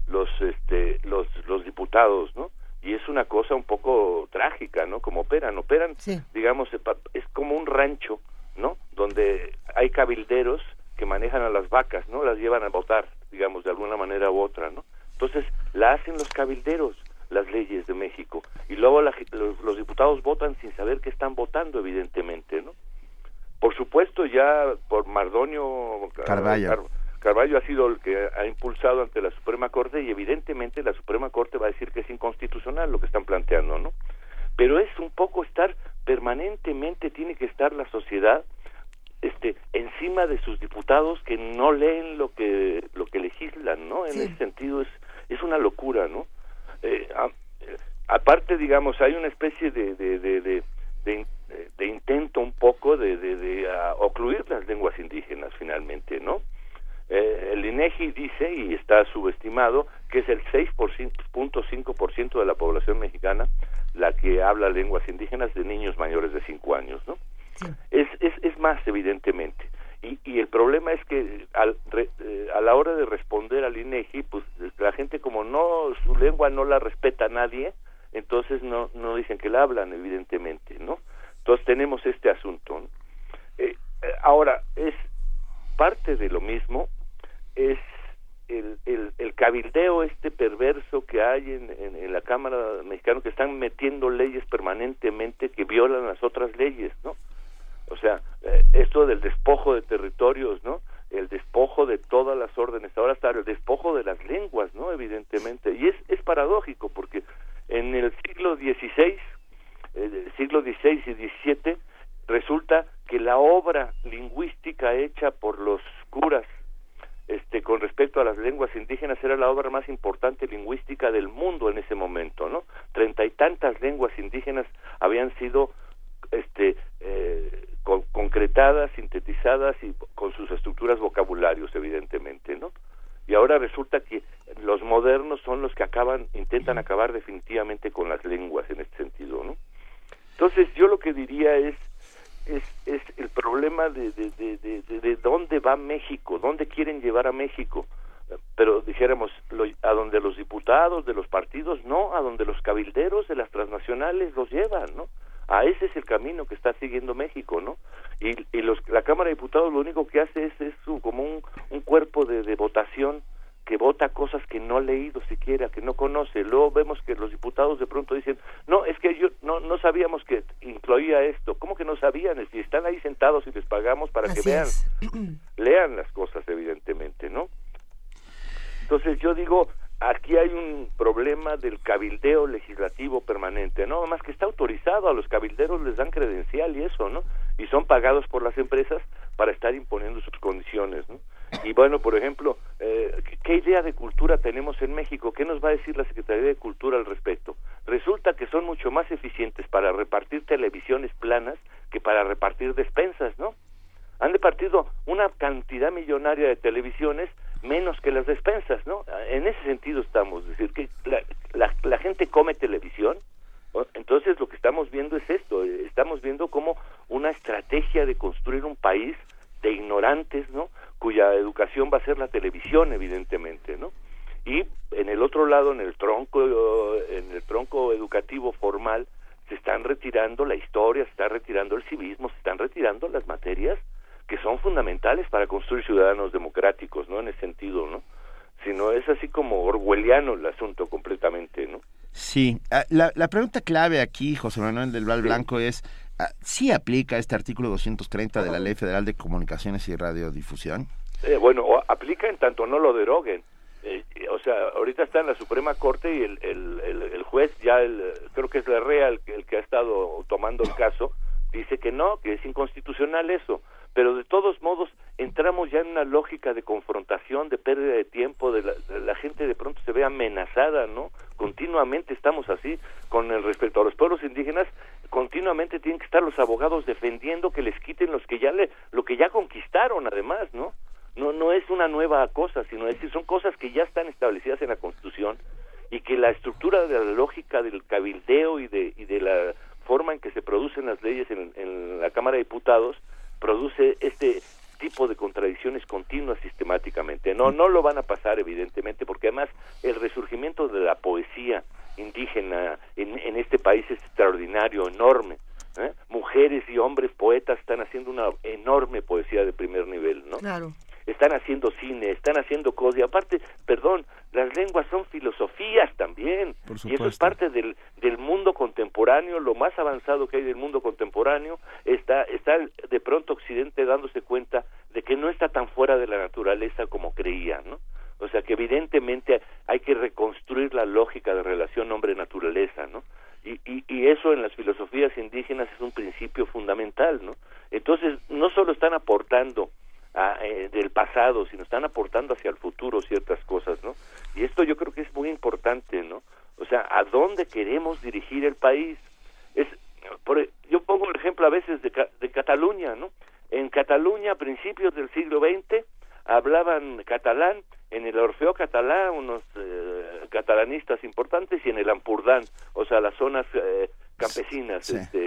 los este los los diputados, ¿no? Y es una cosa un poco trágica, ¿no? Como operan, operan, digamos, eh, es como un rancho, ¿no? Donde hay cabilderos que manejan a las vacas, ¿no? Las llevan a votar, digamos, de alguna manera u otra, ¿no? Entonces, la hacen los cabilderos, las leyes de México. Y luego la los, los diputados votan sin saber que están votando, evidentemente, ¿no? Por supuesto, ya por Mardonio Carballo. Car- Carballo ha sido el que ha impulsado ante la Suprema Corte y evidentemente la Suprema Corte va a decir que es inconstitucional lo que están planteando, ¿no? Pero es un poco estar permanentemente tiene que estar la sociedad este encima de sus diputados que no leen lo que lo que legislan, ¿no? En ese sentido es es una locura, ¿no? Eh, a- eh, aparte, digamos, hay una especie de de, de, de, de in- de intento un poco de, de, de ocluir las lenguas indígenas finalmente, ¿no? Eh, el INEGI dice, y está subestimado, que es el 6.5% de la población mexicana la que habla lenguas indígenas de niños mayores de 5 años, ¿no? Es, es, es más, evidentemente. Y, y el problema es que al, re- eh, a la hora de responder al INEGI, pues la gente como no, su lengua no la respeta nadie, entonces no, no dicen que la hablan, evidentemente, ¿no? Entonces tenemos este asunto. ¿no? Eh, eh, ahora, es parte de lo mismo, es el, el, el cabildeo este perverso que hay en, en, la Cámara Mexicana, que están metiendo leyes permanentemente que violan las otras leyes, ¿no? O sea, eh, esto del despojo de territorios, ¿no? El despojo de todas las órdenes, ahora está el despojo de las lenguas, ¿no? Evidentemente. Y es, es paradójico porque en el siglo XVI, eh, siglo XVI y XVII, resulta que la obra lingüística hecha por los curas este, con respecto a las lenguas indígenas era la obra más importante lingüística del mundo en ese momento, ¿no? Treinta y tantas lenguas indígenas habían sido este, eh, con- concretadas, sintetizadas y con sus estructuras vocabularios, evidentemente, ¿no? Y ahora resulta que los modernos son los que acaban, intentan acabar definitivamente con las lenguas en este sentido, ¿no? Entonces yo lo que diría es, es, es el problema de, de, de, de, de- de dónde va México, dónde quieren llevar a México. Pero dijéramos, lo- a donde los diputados de los partidos, no, a donde los cabilderos de las transnacionales los llevan, ¿no? A ese es el camino que está siguiendo México, ¿no? Y, y los, la Cámara de Diputados lo único que hace es, es su- como un, un cuerpo de, de votación que vota cosas que no ha leído siquiera, que no conoce. Luego vemos que los diputados de pronto dicen, no, es que yo no, no sabíamos que incluía esto. ¿Cómo que no sabían? Si están ahí sentados y les pagamos para que vean, lean las cosas, evidentemente, ¿no? Entonces yo digo, aquí hay un problema del cabildeo legislativo permanente, ¿no? Más que está autorizado, a los cabilderos les dan credencial y eso, ¿no? Y son pagados por las empresas para estar imponiendo sus condiciones, ¿no? Y bueno, por ejemplo, eh, ¿qué idea de cultura tenemos en México? ¿Qué nos va a decir la Secretaría de Cultura al respecto? Resulta que son mucho más eficientes para repartir televisiones planas que para repartir despensas, ¿no? Han repartido una cantidad millonaria de televisiones menos que las despensas, ¿no? En ese sentido estamos, es decir, que la, la, gente come televisión, entonces lo que estamos viendo es esto, estamos viendo como una estrategia de construir un país de ignorantes, ¿no? Cuya educación va a ser la televisión, evidentemente, ¿no? Y en el otro lado, en el tronco, en el tronco educativo formal, se están retirando la historia, se está retirando el civismo, se están retirando las materias que son fundamentales para construir ciudadanos democráticos, ¿no? En ese sentido, ¿no? Si no es así como orwelliano el asunto completamente, ¿no? Sí, ah, la, la pregunta clave aquí, José Manuel del Val Blanco, es, ¿sí aplica este artículo 230 de la Ley Federal de Comunicaciones y Radiodifusión? Eh, bueno, aplica en tanto no lo deroguen. Eh, o sea, ahorita está en la Suprema Corte y el, el, juez, ya el, creo que es la REA el, el que ha estado tomando el caso, dice que no, que es inconstitucional eso pero de todos modos entramos ya en una lógica de confrontación, de pérdida de tiempo, de la, gente de pronto se ve amenazada, ¿no? Continuamente estamos así con el respecto a los pueblos indígenas, continuamente tienen que estar los abogados defendiendo que les quiten los que ya le, lo que ya conquistaron además, ¿no? No no es una nueva cosa, sino es decir, son cosas que ya están establecidas en la Constitución y que la estructura de la lógica del cabildeo y de y de la forma en que se producen las leyes en, en la Cámara de Diputados produce este tipo de contradicciones continuas sistemáticamente. No, no lo van a pasar evidentemente porque además el resurgimiento de la poesía indígena en, en este país es extraordinario, enorme. ¿eh? Mujeres y hombres poetas están haciendo una enorme poesía de primer nivel, ¿no? Claro están haciendo cine, están haciendo cosas, y aparte, perdón, las lenguas son filosofías también, y eso es parte del, del mundo contemporáneo, lo más avanzado que hay del mundo contemporáneo, está, está de pronto Occidente dándose cuenta de que no está tan fuera de la naturaleza como creía, ¿no? O sea que evidentemente hay que reconstruir la lógica de relación hombre-naturaleza, ¿no? Y, y, y, eso en las filosofías indígenas es un principio fundamental, ¿no? Entonces, no solo están aportando eh, del pasado, sino están aportando hacia el futuro ciertas cosas, ¿no? Y esto yo creo que es muy importante, ¿no? O sea, ¿a dónde queremos dirigir el país? Es, por, yo pongo el ejemplo a veces de, de Cataluña, ¿no? En Cataluña, a principios del siglo XX, hablaban catalán, en el Orfeo catalán, unos eh, catalanistas importantes, y en el Ampurdán, o sea, las zonas eh, campesinas, este,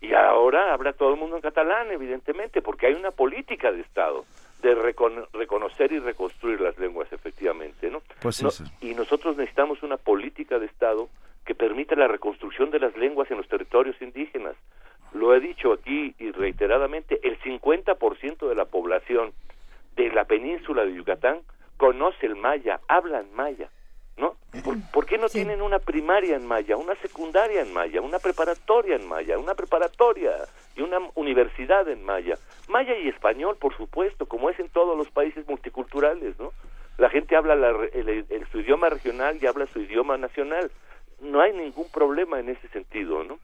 y ahora habla todo el mundo en catalán, evidentemente, porque hay una política de Estado de reconocer y reconstruir las lenguas, efectivamente, ¿no? Pues y nosotros necesitamos una política de Estado que permita la reconstrucción de las lenguas en los territorios indígenas. Lo he dicho aquí y reiteradamente, el 50% de la población de la península de Yucatán conoce el maya, hablan maya. ¿No? ¿Por, qué no tienen una primaria en maya, una secundaria en maya, una preparatoria en maya, una preparatoria y una universidad en maya? Maya y español, por supuesto, como es en todos los países multiculturales, ¿no? La gente habla el, su idioma regional y habla su idioma nacional. No hay ningún problema en ese sentido, ¿no?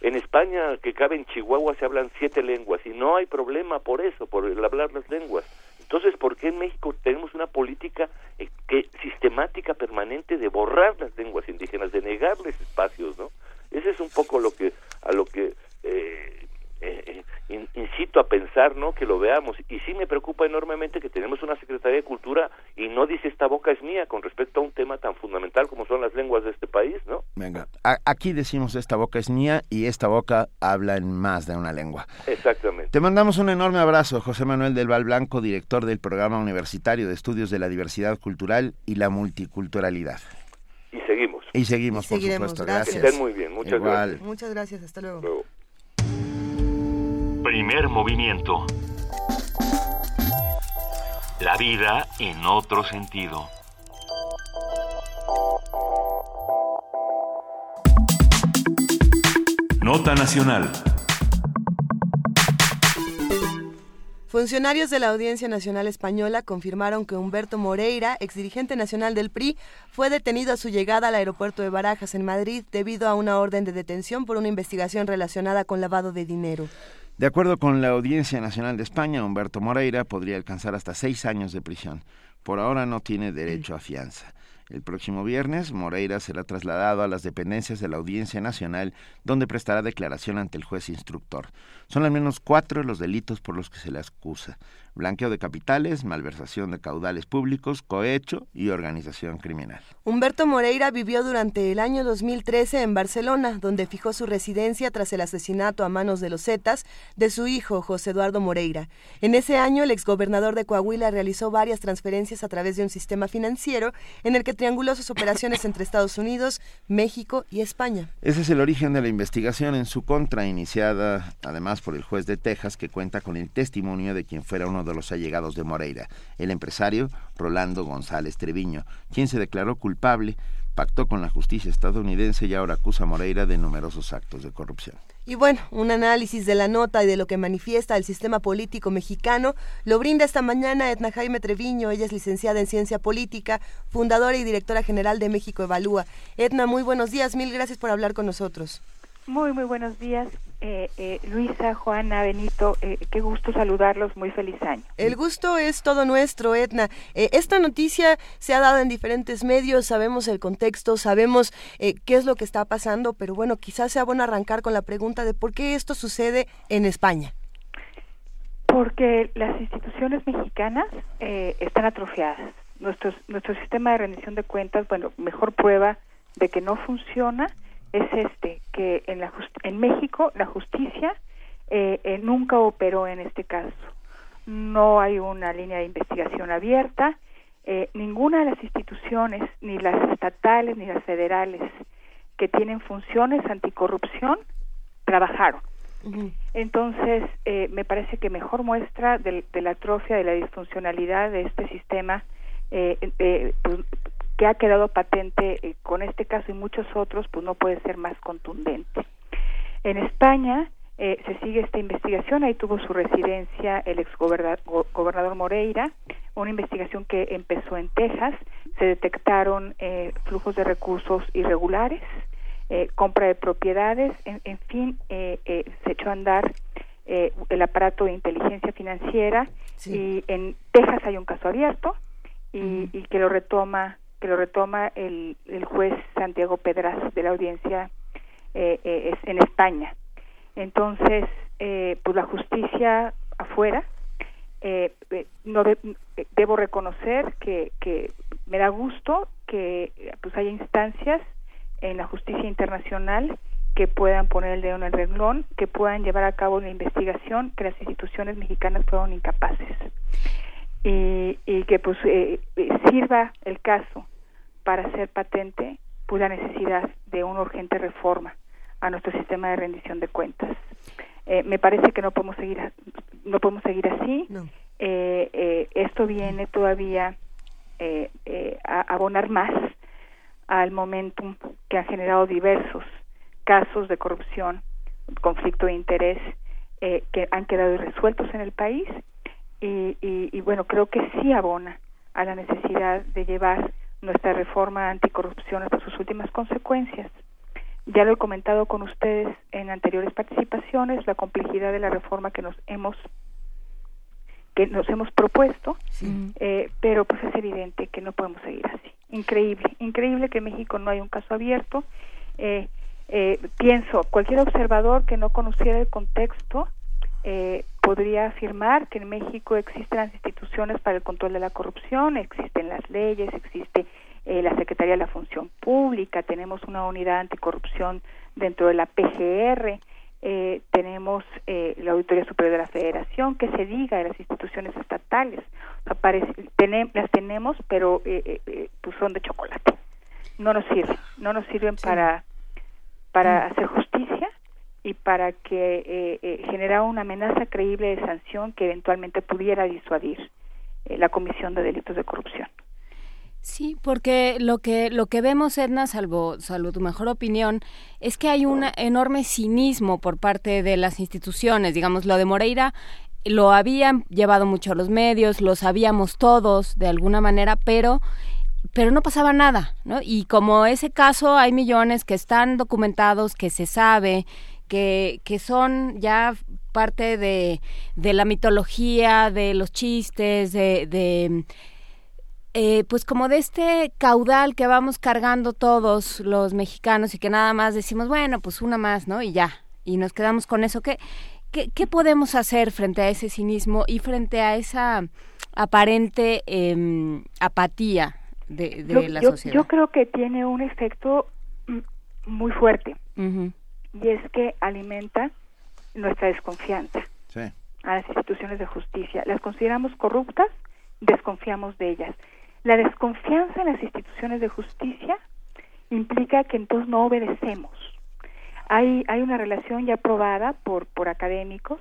En España, que cabe en Chihuahua, se hablan siete lenguas y no hay problema por eso, por el hablar las lenguas. Entonces, ¿por qué en México tenemos una política eh, que sistemática, permanente de borrar las lenguas indígenas, de negarles espacios, ¿no? Ese es un poco lo que a lo que eh, eh, incito a pensar, ¿no? Que lo veamos. Y sí me preocupa enormemente que tenemos una Secretaría de Cultura y no dice esta boca es mía con respecto a un tema tan fundamental como son las lenguas de este país, ¿no? Venga, aquí decimos esta boca es mía y esta boca habla en más de una lengua. Exactamente. Te mandamos un enorme abrazo, José Manuel del Val Blanco, director del Programa Universitario de Estudios de la Diversidad Cultural y la Multiculturalidad. Y seguimos. Y seguimos, por supuesto. Gracias. Estén muy bien. Muchas gracias. Muchas gracias. Hasta luego. luego. Primer movimiento. La vida en otro sentido. Nota Nacional. Funcionarios de la Audiencia Nacional Española confirmaron que Humberto Moreira, exdirigente nacional del PRI, fue detenido a su llegada al aeropuerto de Barajas en Madrid debido a una orden de detención por una investigación relacionada con lavado de dinero. De acuerdo con la Audiencia Nacional de España, Humberto Moreira podría alcanzar hasta seis años de prisión. Por ahora no tiene derecho a fianza. El próximo viernes, Moreira será trasladado a las dependencias de la Audiencia Nacional, donde prestará declaración ante el juez instructor. Son al menos cuatro los delitos por los que se le acusa blanqueo de capitales, malversación de caudales públicos, cohecho y organización criminal. Humberto Moreira vivió durante el año 2013 en Barcelona, donde fijó su residencia tras el asesinato a manos de los Zetas de su hijo José Eduardo Moreira. En ese año, el exgobernador de Coahuila realizó varias transferencias a través de un sistema financiero en el que trianguló sus operaciones entre Estados Unidos, México y España. Ese es el origen de la investigación en su contra, iniciada además por el juez de Texas, que cuenta con el testimonio de quien fuera uno de los allegados de Moreira, el empresario Rolando González Treviño, quien se declaró culpable, pactó con la justicia estadounidense y ahora acusa a Moreira de numerosos actos de corrupción. Y bueno, un análisis de la nota y de lo que manifiesta el sistema político mexicano lo brinda esta mañana Edna Jaime Treviño. Ella es licenciada en Ciencia Política, fundadora y directora general de México Evalúa. Edna, muy buenos días. Mil gracias por hablar con nosotros. Muy, muy buenos días. Eh, eh, Luisa, Juana, Benito, eh, qué gusto saludarlos, muy feliz año. El gusto es todo nuestro, Edna. esta noticia se ha dado en diferentes medios, sabemos el contexto, sabemos qué es lo que está pasando, pero bueno, quizás sea bueno arrancar con la pregunta de por qué esto sucede en España. Porque las instituciones mexicanas están atrofiadas. Nuestro, nuestro sistema de rendición de cuentas, bueno, mejor prueba de que no funciona es este, que en, la en México la justicia eh, eh, nunca operó en este caso. No hay una línea de investigación abierta. Eh, ninguna de las instituciones, ni las estatales ni las federales, que tienen funciones anticorrupción, trabajaron. Entonces, me parece que mejor muestra de, la atrofia, de la disfuncionalidad de este sistema, pues, que ha quedado patente eh, con este caso y muchos otros, pues no puede ser más contundente. En España eh, se sigue esta investigación, ahí tuvo su residencia el ex gobernador Moreira, una investigación que empezó en Texas, se detectaron eh, flujos de recursos irregulares, compra de propiedades, en, fin, se echó a andar el aparato de inteligencia financiera y en Texas hay un caso abierto y, y que lo retoma que lo retoma el, el juez Santiago Pedraz de la audiencia eh, eh, en España. Entonces, eh, pues la justicia afuera, no debo reconocer que, que me da gusto que pues haya instancias en la justicia internacional que puedan poner el dedo en el renglón, que puedan llevar a cabo una investigación que las instituciones mexicanas fueron incapaces y, y que pues sirva el caso para ser patente pues la necesidad de una urgente reforma a nuestro sistema de rendición de cuentas. Eh, me parece que no podemos seguir no podemos seguir así. Eh, eh, esto viene todavía a abonar más al momentum que han generado diversos casos de corrupción, conflicto de interés que han quedado irresueltos en el país y, y bueno creo que sí abona a la necesidad de llevar nuestra reforma anticorrupción hasta sus últimas consecuencias. Ya lo he comentado con ustedes en anteriores participaciones, la complejidad de la reforma que nos hemos que nos hemos propuesto, eh, pero pues es evidente que no podemos seguir así. Increíble, increíble que en México no hay un caso abierto. Eh, eh, pienso, cualquier observador que no conociera el contexto podría afirmar que en México existen las instituciones para el control de la corrupción, existen las leyes, existe eh, la Secretaría de la Función Pública, tenemos una unidad anticorrupción dentro de la PGR, eh, tenemos eh, la Auditoría Superior de la Federación, que se diga de las instituciones estatales, las tenemos, pero pues son de chocolate, no nos sirven, no nos sirven para para mm. hacer justicia y para que eh, generara una amenaza creíble de sanción que eventualmente pudiera disuadir la comisión de delitos de corrupción. Sí, porque lo que lo que vemos, Edna, salvo salvo tu mejor opinión, es que hay un enorme cinismo por parte de las instituciones. Digamos, lo de Moreira lo habían llevado mucho a los medios, lo sabíamos todos de alguna manera, pero pero no pasaba nada, ¿no? Y como ese caso hay millones que están documentados, que se sabe, que, que son ya parte de, de la mitología, de los chistes, de, de eh, pues como de este caudal que vamos cargando todos los mexicanos y que nada más decimos, bueno, pues una más, ¿no? Y ya, y nos quedamos con eso. ¿Qué, qué, podemos hacer frente a ese cinismo y frente a esa aparente em, apatía de, la sociedad? Yo creo que tiene un efecto mm, muy fuerte y es que alimenta nuestra desconfianza a las instituciones de justicia. Las consideramos corruptas, desconfiamos de ellas. La desconfianza en las instituciones de justicia implica que entonces no obedecemos. Hay, hay una relación ya probada por, por académicos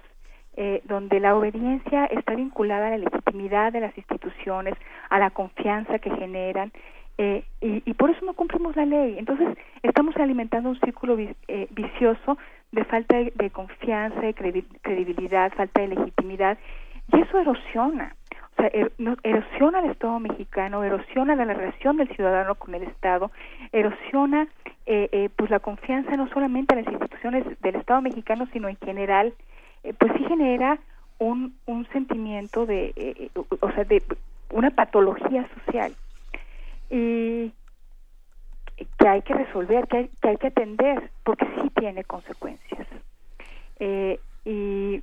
eh, donde la obediencia está vinculada a la legitimidad de las instituciones, a la confianza que generan, eh, y, por eso no cumplimos la ley. Entonces, estamos alimentando un círculo eh, vicioso de falta de, confianza, de credibilidad, falta de legitimidad, y eso erosiona. O sea, er, erosiona el Estado mexicano, erosiona la relación del ciudadano con el Estado, erosiona eh, eh, pues la confianza no solamente en las instituciones del Estado mexicano, sino en general, eh, pues sí genera un, un sentimiento de, o sea, de una patología social y que hay que resolver, que hay que, hay que atender, porque sí tiene consecuencias. y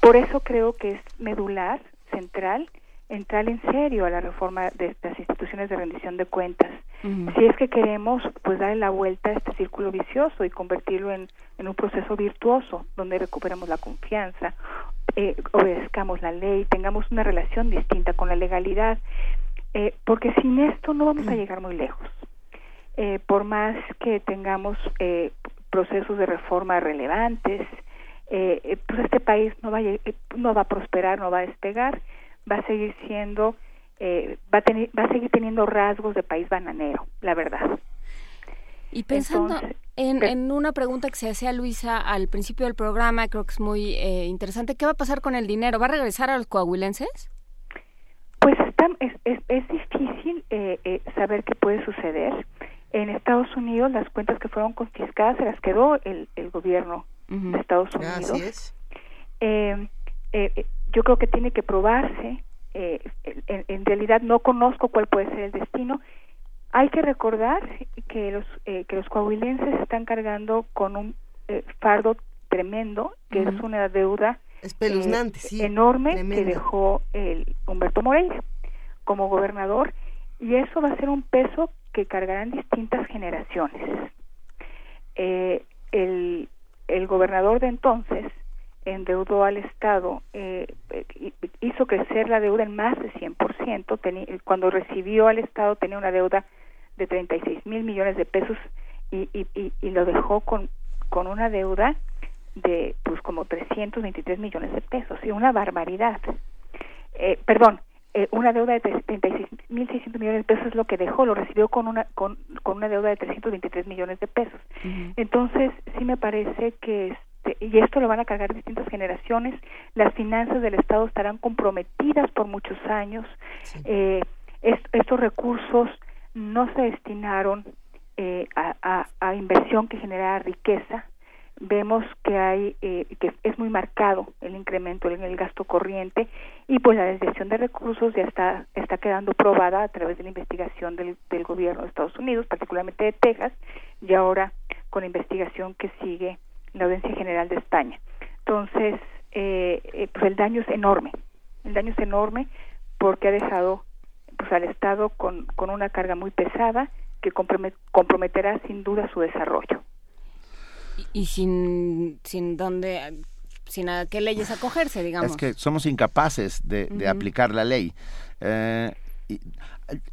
por eso creo que es medular central entrar en serio a la reforma de las instituciones de rendición de cuentas. Si es que queremos pues darle la vuelta a este círculo vicioso y convertirlo en, en un proceso virtuoso donde recuperemos la confianza, eh, obedezcamos la ley, tengamos una relación distinta con la legalidad, eh, porque sin esto no vamos a llegar muy lejos. Eh, por más que tengamos eh, procesos de reforma relevantes, eh, eh, pues este país no va, a, eh, no va a prosperar, no va a despegar, va a seguir siendo, eh, va, a tener, va a seguir teniendo rasgos de país bananero, la verdad. Y pensando en, en, una pregunta que se hacía Luisa al principio del programa, creo que es muy eh, interesante, ¿qué va a pasar con el dinero? ¿Va a regresar a los coahuilenses? Pues está, es, es, es difícil eh, eh, saber qué puede suceder. En Estados Unidos las cuentas que fueron confiscadas se las quedó el, el gobierno de Estados Unidos. Eh, eh, yo creo que tiene que probarse. Eh, en, realidad no conozco cuál puede ser el destino. Hay que recordar que los que los coahuilenses están cargando con un fardo tremendo, que es una deuda espeluznante, enorme que dejó el Humberto Moreira como gobernador y eso va a ser un peso que cargarán distintas generaciones. el, el gobernador de entonces endeudó al Estado, eh, hizo crecer la deuda en más de 100%, cuando recibió al Estado tenía una deuda de 36 mil millones de pesos y, y, y, lo dejó con, con una deuda de pues como 323 millones de pesos, y una barbaridad. Eh, perdón, eh, una deuda de 36.600 millones de pesos es lo que dejó, lo recibió con una con, con una deuda de 323 millones de pesos. Entonces, sí me parece que este, y esto lo van a cargar distintas generaciones, las finanzas del Estado estarán comprometidas por muchos años, eh, estos recursos no se destinaron eh, a, a, a inversión que generara riqueza, vemos que hay eh, que es muy marcado el incremento en el gasto corriente y pues la desviación de recursos ya está está quedando probada a través de la investigación del, del gobierno de Estados Unidos particularmente de Texas y ahora con la investigación que sigue la audiencia general de España. Entonces eh, eh, pues el daño es enorme el daño es enorme porque ha dejado pues al Estado con, con una carga muy pesada que comprometerá sin duda su desarrollo y, sin, sin dónde sin a qué leyes acogerse, digamos. Es que somos incapaces de, de aplicar la ley. Eh,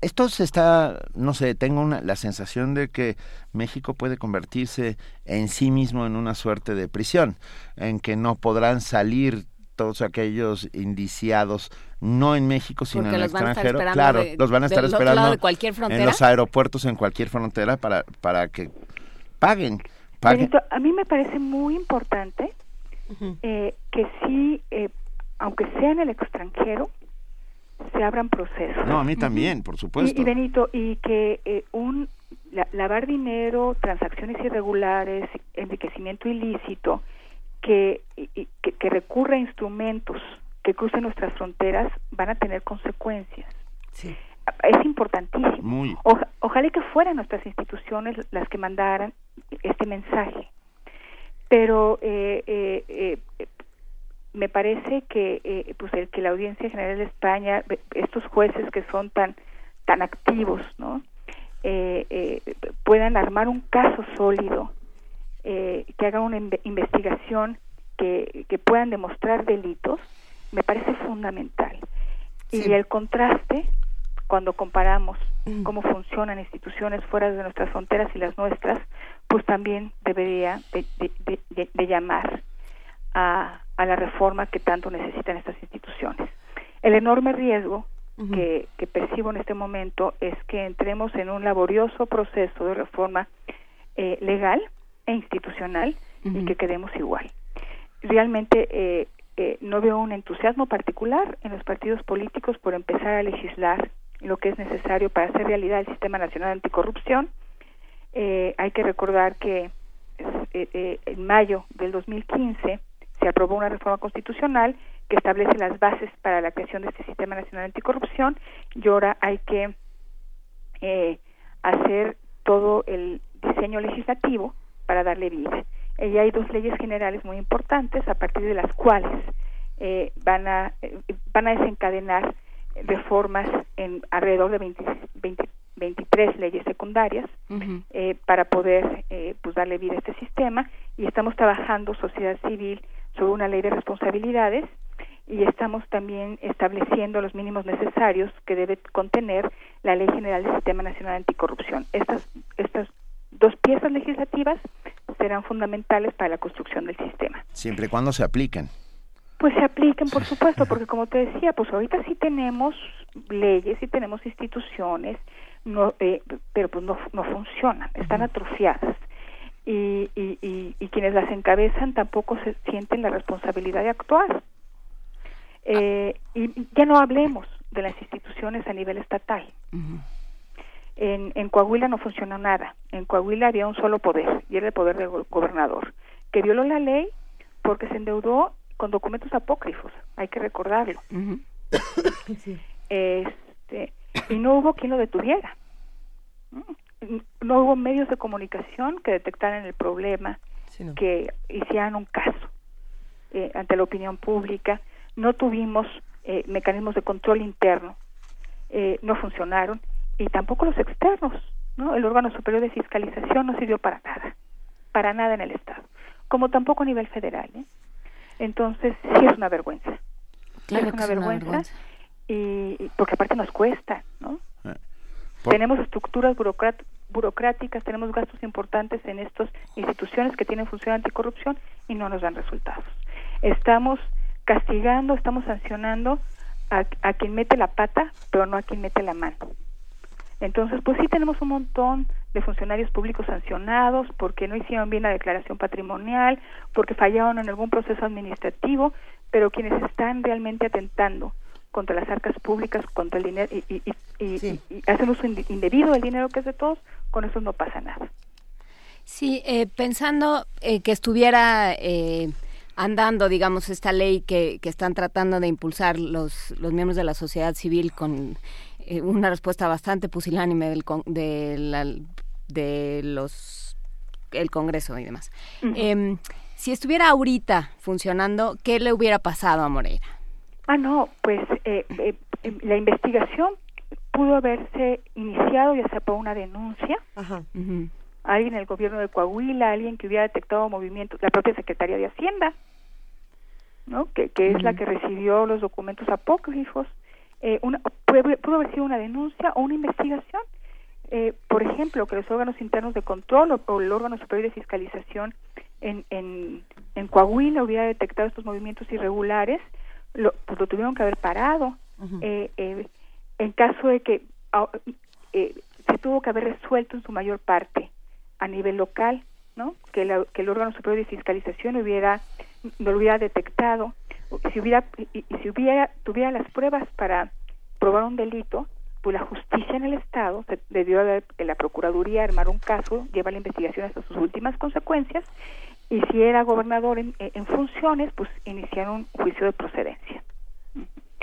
esto se está, no sé, tengo una, la sensación de que México puede convertirse en sí mismo en una suerte de prisión, en que no podrán salir todos aquellos indiciados no en México sino en el extranjero claro los van a estar esperando en los aeropuertos en cualquier frontera para para que paguen, a mí me parece muy importante eh, que sí eh, aunque sea en el extranjero se abran procesos. No a mí también por supuesto y, Benito y que eh, un lavar dinero transacciones irregulares enriquecimiento ilícito que, que, recurra a instrumentos que crucen nuestras fronteras van a tener consecuencias. Sí. Es importantísimo. ojalá que fueran nuestras instituciones las que mandaran este mensaje. Pero eh, eh, eh, me parece que pues el que la Audiencia General de España, estos jueces que son tan tan activos, ¿no? puedan armar un caso sólido eh, que hagan una investigación que, que, puedan demostrar delitos, me parece fundamental. Y el contraste, cuando comparamos cómo funcionan instituciones fuera de nuestras fronteras y las nuestras, pues también debería de, llamar a, a, la reforma que tanto necesitan estas instituciones. El enorme riesgo que, que percibo en este momento es que entremos en un laborioso proceso de reforma eh, legal e institucional y que quedemos igual. Realmente eh, eh, no veo un entusiasmo particular en los partidos políticos por empezar a legislar lo que es necesario para hacer realidad el Sistema Nacional Anticorrupción. Eh, hay que recordar que en mayo del 2015 se aprobó una reforma constitucional que establece las bases para la creación de este Sistema Nacional Anticorrupción y ahora hay que hacer todo el diseño legislativo para darle vida. Y hay dos leyes generales muy importantes a partir de las cuales eh, van, a, eh, van a desencadenar reformas en alrededor de 20, 23 leyes secundarias eh, para poder pues darle vida a este sistema y estamos trabajando sociedad civil sobre una ley de responsabilidades y estamos también estableciendo los mínimos necesarios que debe contener la Ley General del Sistema Nacional Anticorrupción. Estas, estas dos piezas legislativas serán fundamentales para la construcción del sistema. Siempre y cuando se apliquen. Pues se apliquen, por supuesto, porque como te decía, pues ahorita sí tenemos leyes, sí tenemos instituciones, no, eh, pero pues no, no funcionan, están atrofiadas. Y, y, y, quienes las encabezan tampoco se sienten la responsabilidad de actuar. Eh, y ya no hablemos de las instituciones a nivel estatal. En, en Coahuila no funcionó nada. En Coahuila había un solo poder, y era el poder del gobernador, que violó la ley porque se endeudó con documentos apócrifos, hay que recordarlo. este, y no hubo quien lo detuviera. No hubo medios de comunicación que detectaran el problema, que hicieran un caso eh, ante la opinión pública. No tuvimos eh, mecanismos de control interno, eh, no funcionaron y tampoco los externos, ¿no? El órgano superior de fiscalización no sirvió para nada, para nada en el Estado, como tampoco a nivel federal, ¿eh? Entonces, sí es una vergüenza. es una, vergüenza, Y, porque aparte nos cuesta, ¿no? Eh, tenemos estructuras burocráticas, tenemos gastos importantes en estas instituciones que tienen función anticorrupción y no nos dan resultados. Estamos castigando, estamos sancionando a, a quien mete la pata, pero no a quien mete la mano. Entonces, pues sí tenemos un montón de funcionarios públicos sancionados porque no hicieron bien la declaración patrimonial, porque fallaron en algún proceso administrativo, pero quienes están realmente atentando contra las arcas públicas, contra el dinero y, hacen uso indebido del dinero que es de todos, con eso no pasa nada. Sí, eh, pensando eh, que estuviera eh, andando, digamos, esta ley que, que están tratando de impulsar los, los miembros de la sociedad civil con eh, una respuesta bastante pusilánime del de, de los el Congreso y demás. Em, si estuviera ahorita funcionando, ¿qué le hubiera pasado a Moreira? Ah, no, pues eh, eh, em, la investigación pudo haberse iniciado ya sea por una denuncia. Ajá. Alguien en el gobierno de Coahuila, alguien que hubiera detectado movimientos, la propia Secretaría de Hacienda, ¿no? Que, que es la que recibió los documentos apócrifos eh, una, pudo, haber sido una denuncia o una investigación. Eh, por ejemplo, que los órganos internos de control o, el órgano superior de fiscalización en, en, en Coahuila hubiera detectado estos movimientos irregulares, lo, pues lo tuvieron que haber parado. eh, eh, en caso de que ah, eh, se tuvo que haber resuelto en su mayor parte a nivel local, ¿no? Que, la- que el órgano superior de fiscalización hubiera no lo hubiera detectado, si hubiera y, si hubiera tuviera las pruebas para probar un delito, pues la justicia en el estado se- debió de de la procuraduría armar un caso, llevar la investigación hasta sus últimas consecuencias y si era gobernador en, en funciones, pues iniciar un juicio de procedencia.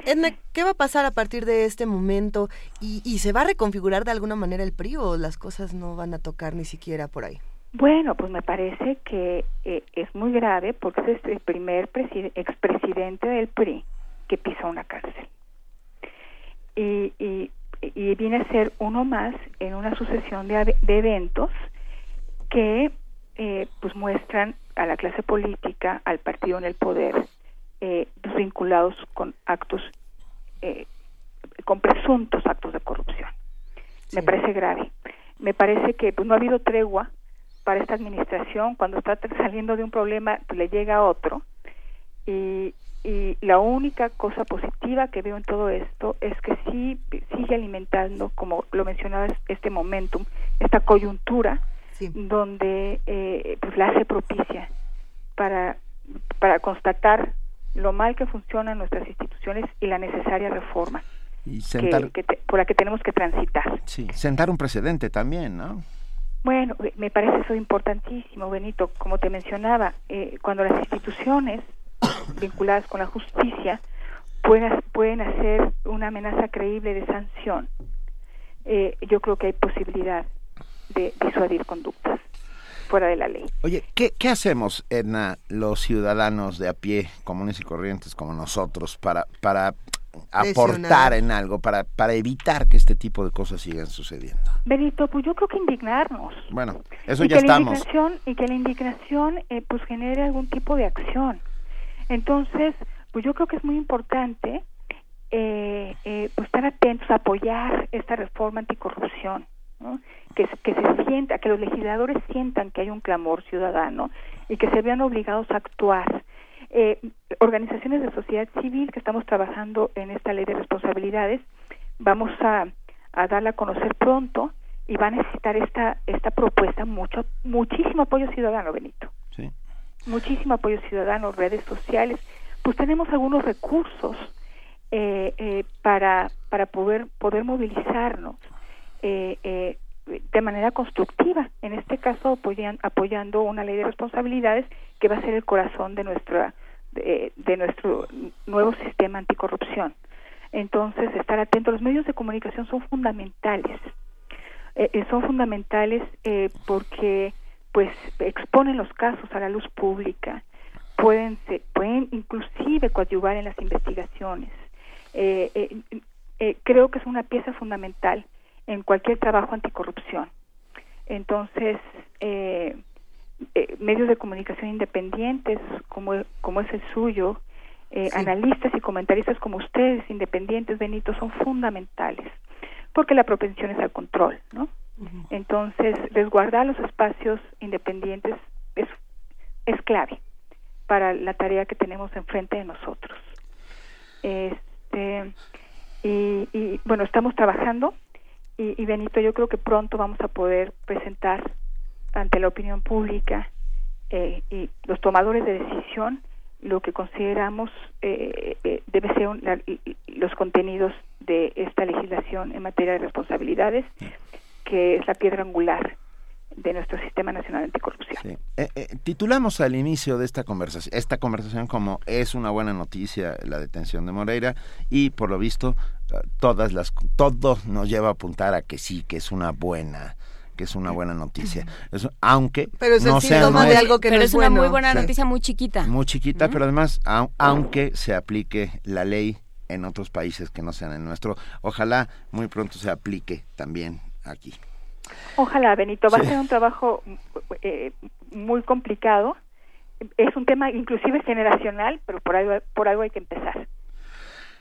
Edna, ¿qué va a pasar a partir de este momento? ¿Y, y se va a reconfigurar de alguna manera el PRI o las cosas no van a tocar ni siquiera por ahí? Bueno, pues me parece que eh, es muy grave porque es el primer preside- expresidente del PRI que pisa una cárcel. Y, y, y viene a ser uno más en una sucesión de, eventos que eh, pues muestran a la clase política, al partido en el poder, eh, vinculados con actos, eh, con presuntos actos de corrupción. Me parece grave. Me parece que pues, no ha habido tregua para esta administración. Cuando está saliendo de un problema, pues, le llega otro. Y, y la única cosa positiva que veo en todo esto es que sí sigue alimentando, como lo mencionabas, este momentum, esta coyuntura, donde eh, pues la hace propicia para, para constatar lo mal que funcionan nuestras instituciones y la necesaria reforma Y que- sentar, que te- por la que tenemos que transitar. sí, sentar un precedente también, ¿no? Bueno, eh, me parece eso importantísimo, Benito. Como te mencionaba, eh, cuando las instituciones vinculadas con la justicia pueden, pueden hacer una amenaza creíble de sanción, eh, yo creo que hay posibilidad de disuadir conductas fuera de la ley. Oye, ¿qué, qué hacemos, Edna, los ciudadanos de a pie, comunes y corrientes como nosotros, para, para aportar en algo, para, para evitar que este tipo de cosas sigan sucediendo? Benito, pues yo creo que indignarnos. Bueno, eso y ya que estamos. y que la indignación eh, pues genere algún tipo de acción entonces pues yo creo que es muy importante eh, eh, pues estar atentos apoyar esta reforma anticorrupción ¿no? que, se- que se sienta que los legisladores sientan que hay un clamor ciudadano y que se vean obligados a actuar eh, organizaciones de sociedad civil que estamos trabajando en esta ley de responsabilidades vamos a, a darla a conocer pronto y va a necesitar esta esta propuesta mucho muchísimo apoyo ciudadano Benito Sí. muchísimo apoyo ciudadano redes sociales pues tenemos algunos recursos eh, eh, para para poder poder movilizarnos eh, eh, de manera constructiva. En este caso apoyan- apoyando una ley de responsabilidades que va a ser el corazón de nuestra de, nuestro nuevo sistema anticorrupción. Entonces estar atentos. Los medios de comunicación son fundamentales. Eh, eh, son fundamentales eh, porque pues exponen los casos a la luz pública. Pueden se- pueden inclusive coadyuvar en las investigaciones. Eh, eh, creo que es una pieza fundamental en cualquier trabajo anticorrupción. Entonces eh, eh, medios de comunicación independientes como como es el suyo eh, analistas y comentaristas como ustedes independientes Benito son fundamentales porque la propensión es al control no entonces, resguardar los espacios independientes es, es clave para la tarea que tenemos enfrente de nosotros. Este, y, y, bueno, estamos trabajando y, y Benito, yo creo que pronto vamos a poder presentar ante la opinión pública eh, y los tomadores de decisión lo que consideramos eh, eh, debe ser un- la- los contenidos de esta legislación en materia de responsabilidades que es la piedra angular de nuestro sistema nacional anticorrupción. Eh, eh, titulamos al inicio de esta conversación, esta conversación como es una buena noticia la detención de Moreira y por lo visto eh, todas las todo nos lleva a apuntar a que sí, que es una buena que es una buena noticia. Eso, aunque Pero es el no sea síntoma no de es- algo que Pero no es es una bueno. muy buena noticia, muy chiquita. Muy chiquita, pero además au- aunque se aplique la ley en otros países que no sean el nuestro, ojalá muy pronto se aplique también aquí. Ojalá, Benito, va Sí. a ser un trabajo eh, muy complicado. Es un tema inclusive generacional, pero por algo, por algo hay que empezar.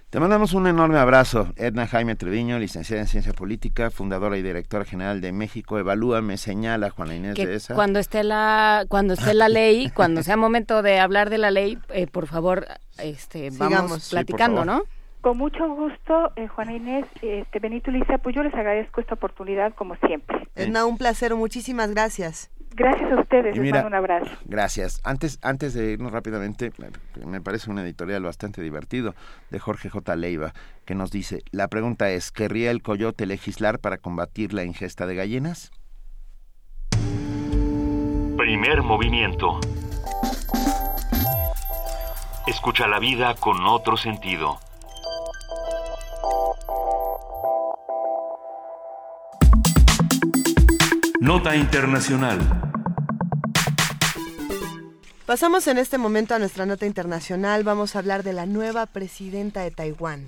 Te mandamos un enorme abrazo, Edna Jaime Treviño, licenciada en Ciencia Política, fundadora y directora general de México Evalúa, me señala Juana Inés de esa. Cuando esté la, cuando esté la ley, cuando sea momento de hablar de la ley, eh, por favor, este, vamos platicando, ¿no? Con mucho gusto, eh, Juana Inés, este, Benito y Lisa, pues yo les agradezco esta oportunidad como siempre. Edna, un placer, muchísimas gracias. Gracias a ustedes, les mando un abrazo. Gracias. Antes, antes de irnos rápidamente, me parece un editorial bastante divertido de Jorge J. Leiva, que nos dice, la pregunta es, ¿querría el coyote legislar para combatir la ingesta de gallinas? Primer movimiento. Escucha la vida con otro sentido. Nota Internacional. Pasamos en este momento a nuestra nota internacional. Vamos a hablar de la nueva presidenta de Taiwán.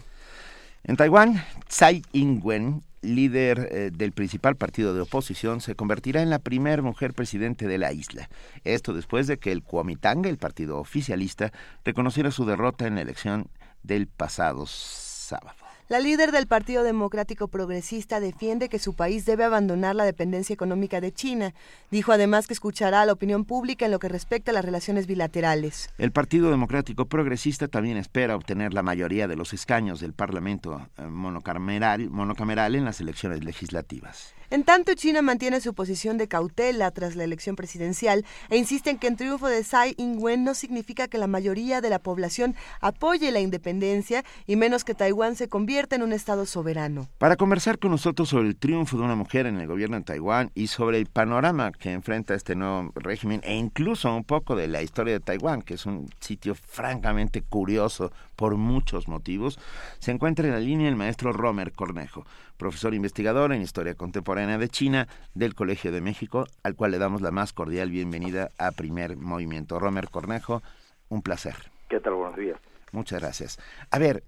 En Taiwán, Tsai Ing-wen, líder eh, del principal partido de oposición, se convertirá en la primera mujer presidente de la isla. Esto después de que el Kuomintang, el partido oficialista, reconociera su derrota en la elección del pasado sábado. La líder del Partido Democrático Progresista defiende que su país debe abandonar la dependencia económica de China. Dijo además que escuchará a la opinión pública en lo que respecta a las relaciones bilaterales. El Partido Democrático Progresista también espera obtener la mayoría de los escaños del Parlamento eh, monocameral, monocameral en las elecciones legislativas. En tanto, China mantiene su posición de cautela tras la elección presidencial e insiste en que el triunfo de Tsai Ing-wen no significa que la mayoría de la población apoye la independencia y menos que Taiwán se convierta en un estado soberano. Para conversar con nosotros sobre el triunfo de una mujer en el gobierno de Taiwán y sobre el panorama que enfrenta este nuevo régimen e incluso un poco de la historia de Taiwán, que es un sitio francamente curioso por muchos motivos, se encuentra en la línea el maestro Romer Cornejo profesor investigador en Historia Contemporánea de China del Colegio de México, al cual le damos la más cordial bienvenida a Primer Movimiento. Romer Cornejo, un placer. ¿Qué tal? Buenos días. Muchas gracias. A ver,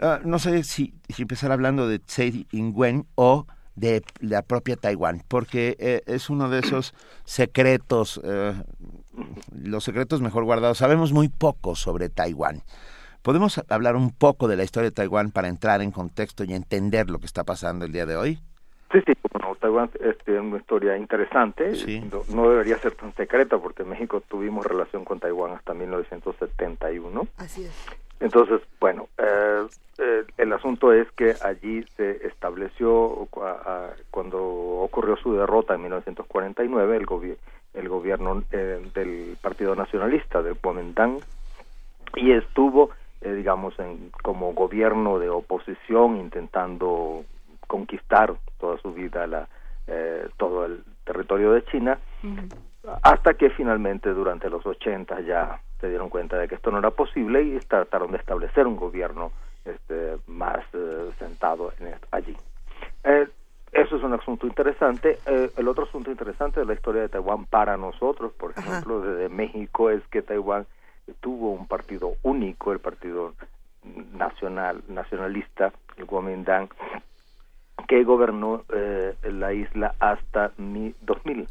ah, no sé si, empezar hablando de Tsai Ing-wen o de la propia Taiwán, porque eh, es uno de esos secretos, eh, los secretos mejor guardados. Sabemos muy poco sobre Taiwán. ¿Podemos hablar un poco de la historia de Taiwán para entrar en contexto y entender lo que está pasando el día de hoy? Sí, sí, bueno, Taiwán tiene una historia interesante, no, debería ser tan secreta porque en México tuvimos relación con Taiwán hasta 1971. Así es. Entonces, bueno, eh, eh, el asunto es que allí se estableció, cuando ocurrió su derrota en 1949, el, el gobierno eh, del Partido Nacionalista, del Kuomintang, y estuvo eh, digamos, en, como gobierno de oposición intentando conquistar toda su vida la, eh, todo el territorio de China, hasta que finalmente durante los 80 ya se dieron cuenta de que esto no era posible y trataron de establecer un gobierno este, más eh, sentado en allí. eso es un asunto interesante. el otro asunto interesante de la historia de Taiwán para nosotros, por ejemplo, desde México, es que Taiwán tuvo un partido único, el Partido Nacional Nacionalista, el Kuomintang, que gobernó eh, la isla hasta 2000.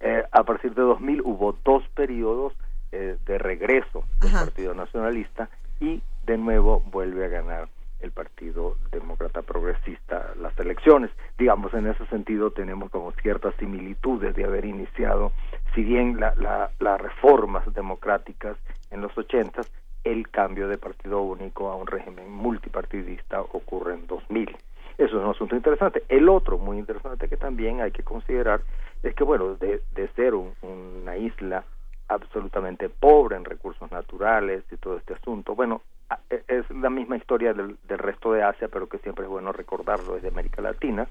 Eh, a partir de 2000 hubo dos periodos eh, de regreso del Partido Nacionalista y de nuevo vuelve a ganar el Partido Demócrata Progresista las elecciones. Digamos, en ese sentido tenemos como ciertas similitudes de haber iniciado, si bien la, las reformas democráticas en los ochentas, el cambio de partido único a un régimen multipartidista ocurre en 2000. Eso es un asunto interesante. El otro muy interesante que también hay que considerar es que, bueno, de, de ser una isla absolutamente pobre en recursos naturales y todo este asunto, bueno, es la misma historia del, resto de Asia, pero que siempre es bueno recordarlo desde América Latina,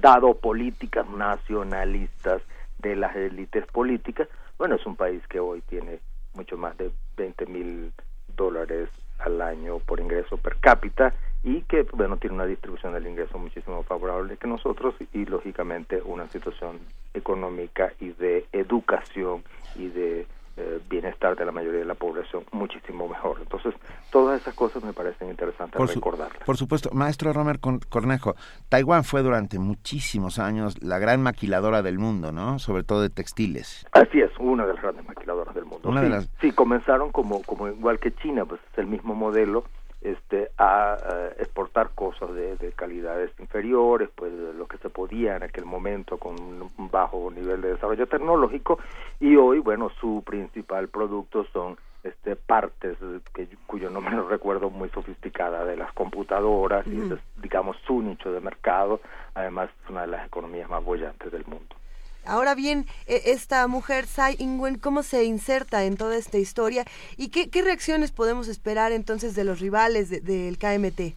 dado políticas nacionalistas de las élites políticas, bueno, es un país que hoy tiene mucho más de 20 mil dólares al año por ingreso per cápita y que bueno tiene una distribución del ingreso muchísimo favorable que nosotros y lógicamente una situación económica y de educación y de eh, bienestar de la mayoría de la población muchísimo mejor. Entonces, todas esas cosas me parecen interesantes por recordarlas. por supuesto. Maestro Romer Cornejo, Taiwán fue durante muchísimos años la gran maquiladora del mundo, ¿no? Sobre todo de textiles. Así es, una de las grandes maquiladoras del mundo. sí, sí, comenzaron como, como igual que China, pues es el mismo modelo, este, a, exportar cosas de, calidades inferiores, pues lo que se podía en aquel momento con un bajo nivel de desarrollo tecnológico. Y hoy, bueno, su principal producto son este, partes que, cuyo nombre no recuerdo muy sofisticada de las computadoras y es, digamos su nicho de mercado. Además es una de las economías más bollantes del mundo Ahora bien, e, esta mujer, Tsai Ing-wen, ¿cómo se inserta en toda esta historia? ¿Y qué, reacciones podemos esperar entonces de los rivales del KMT?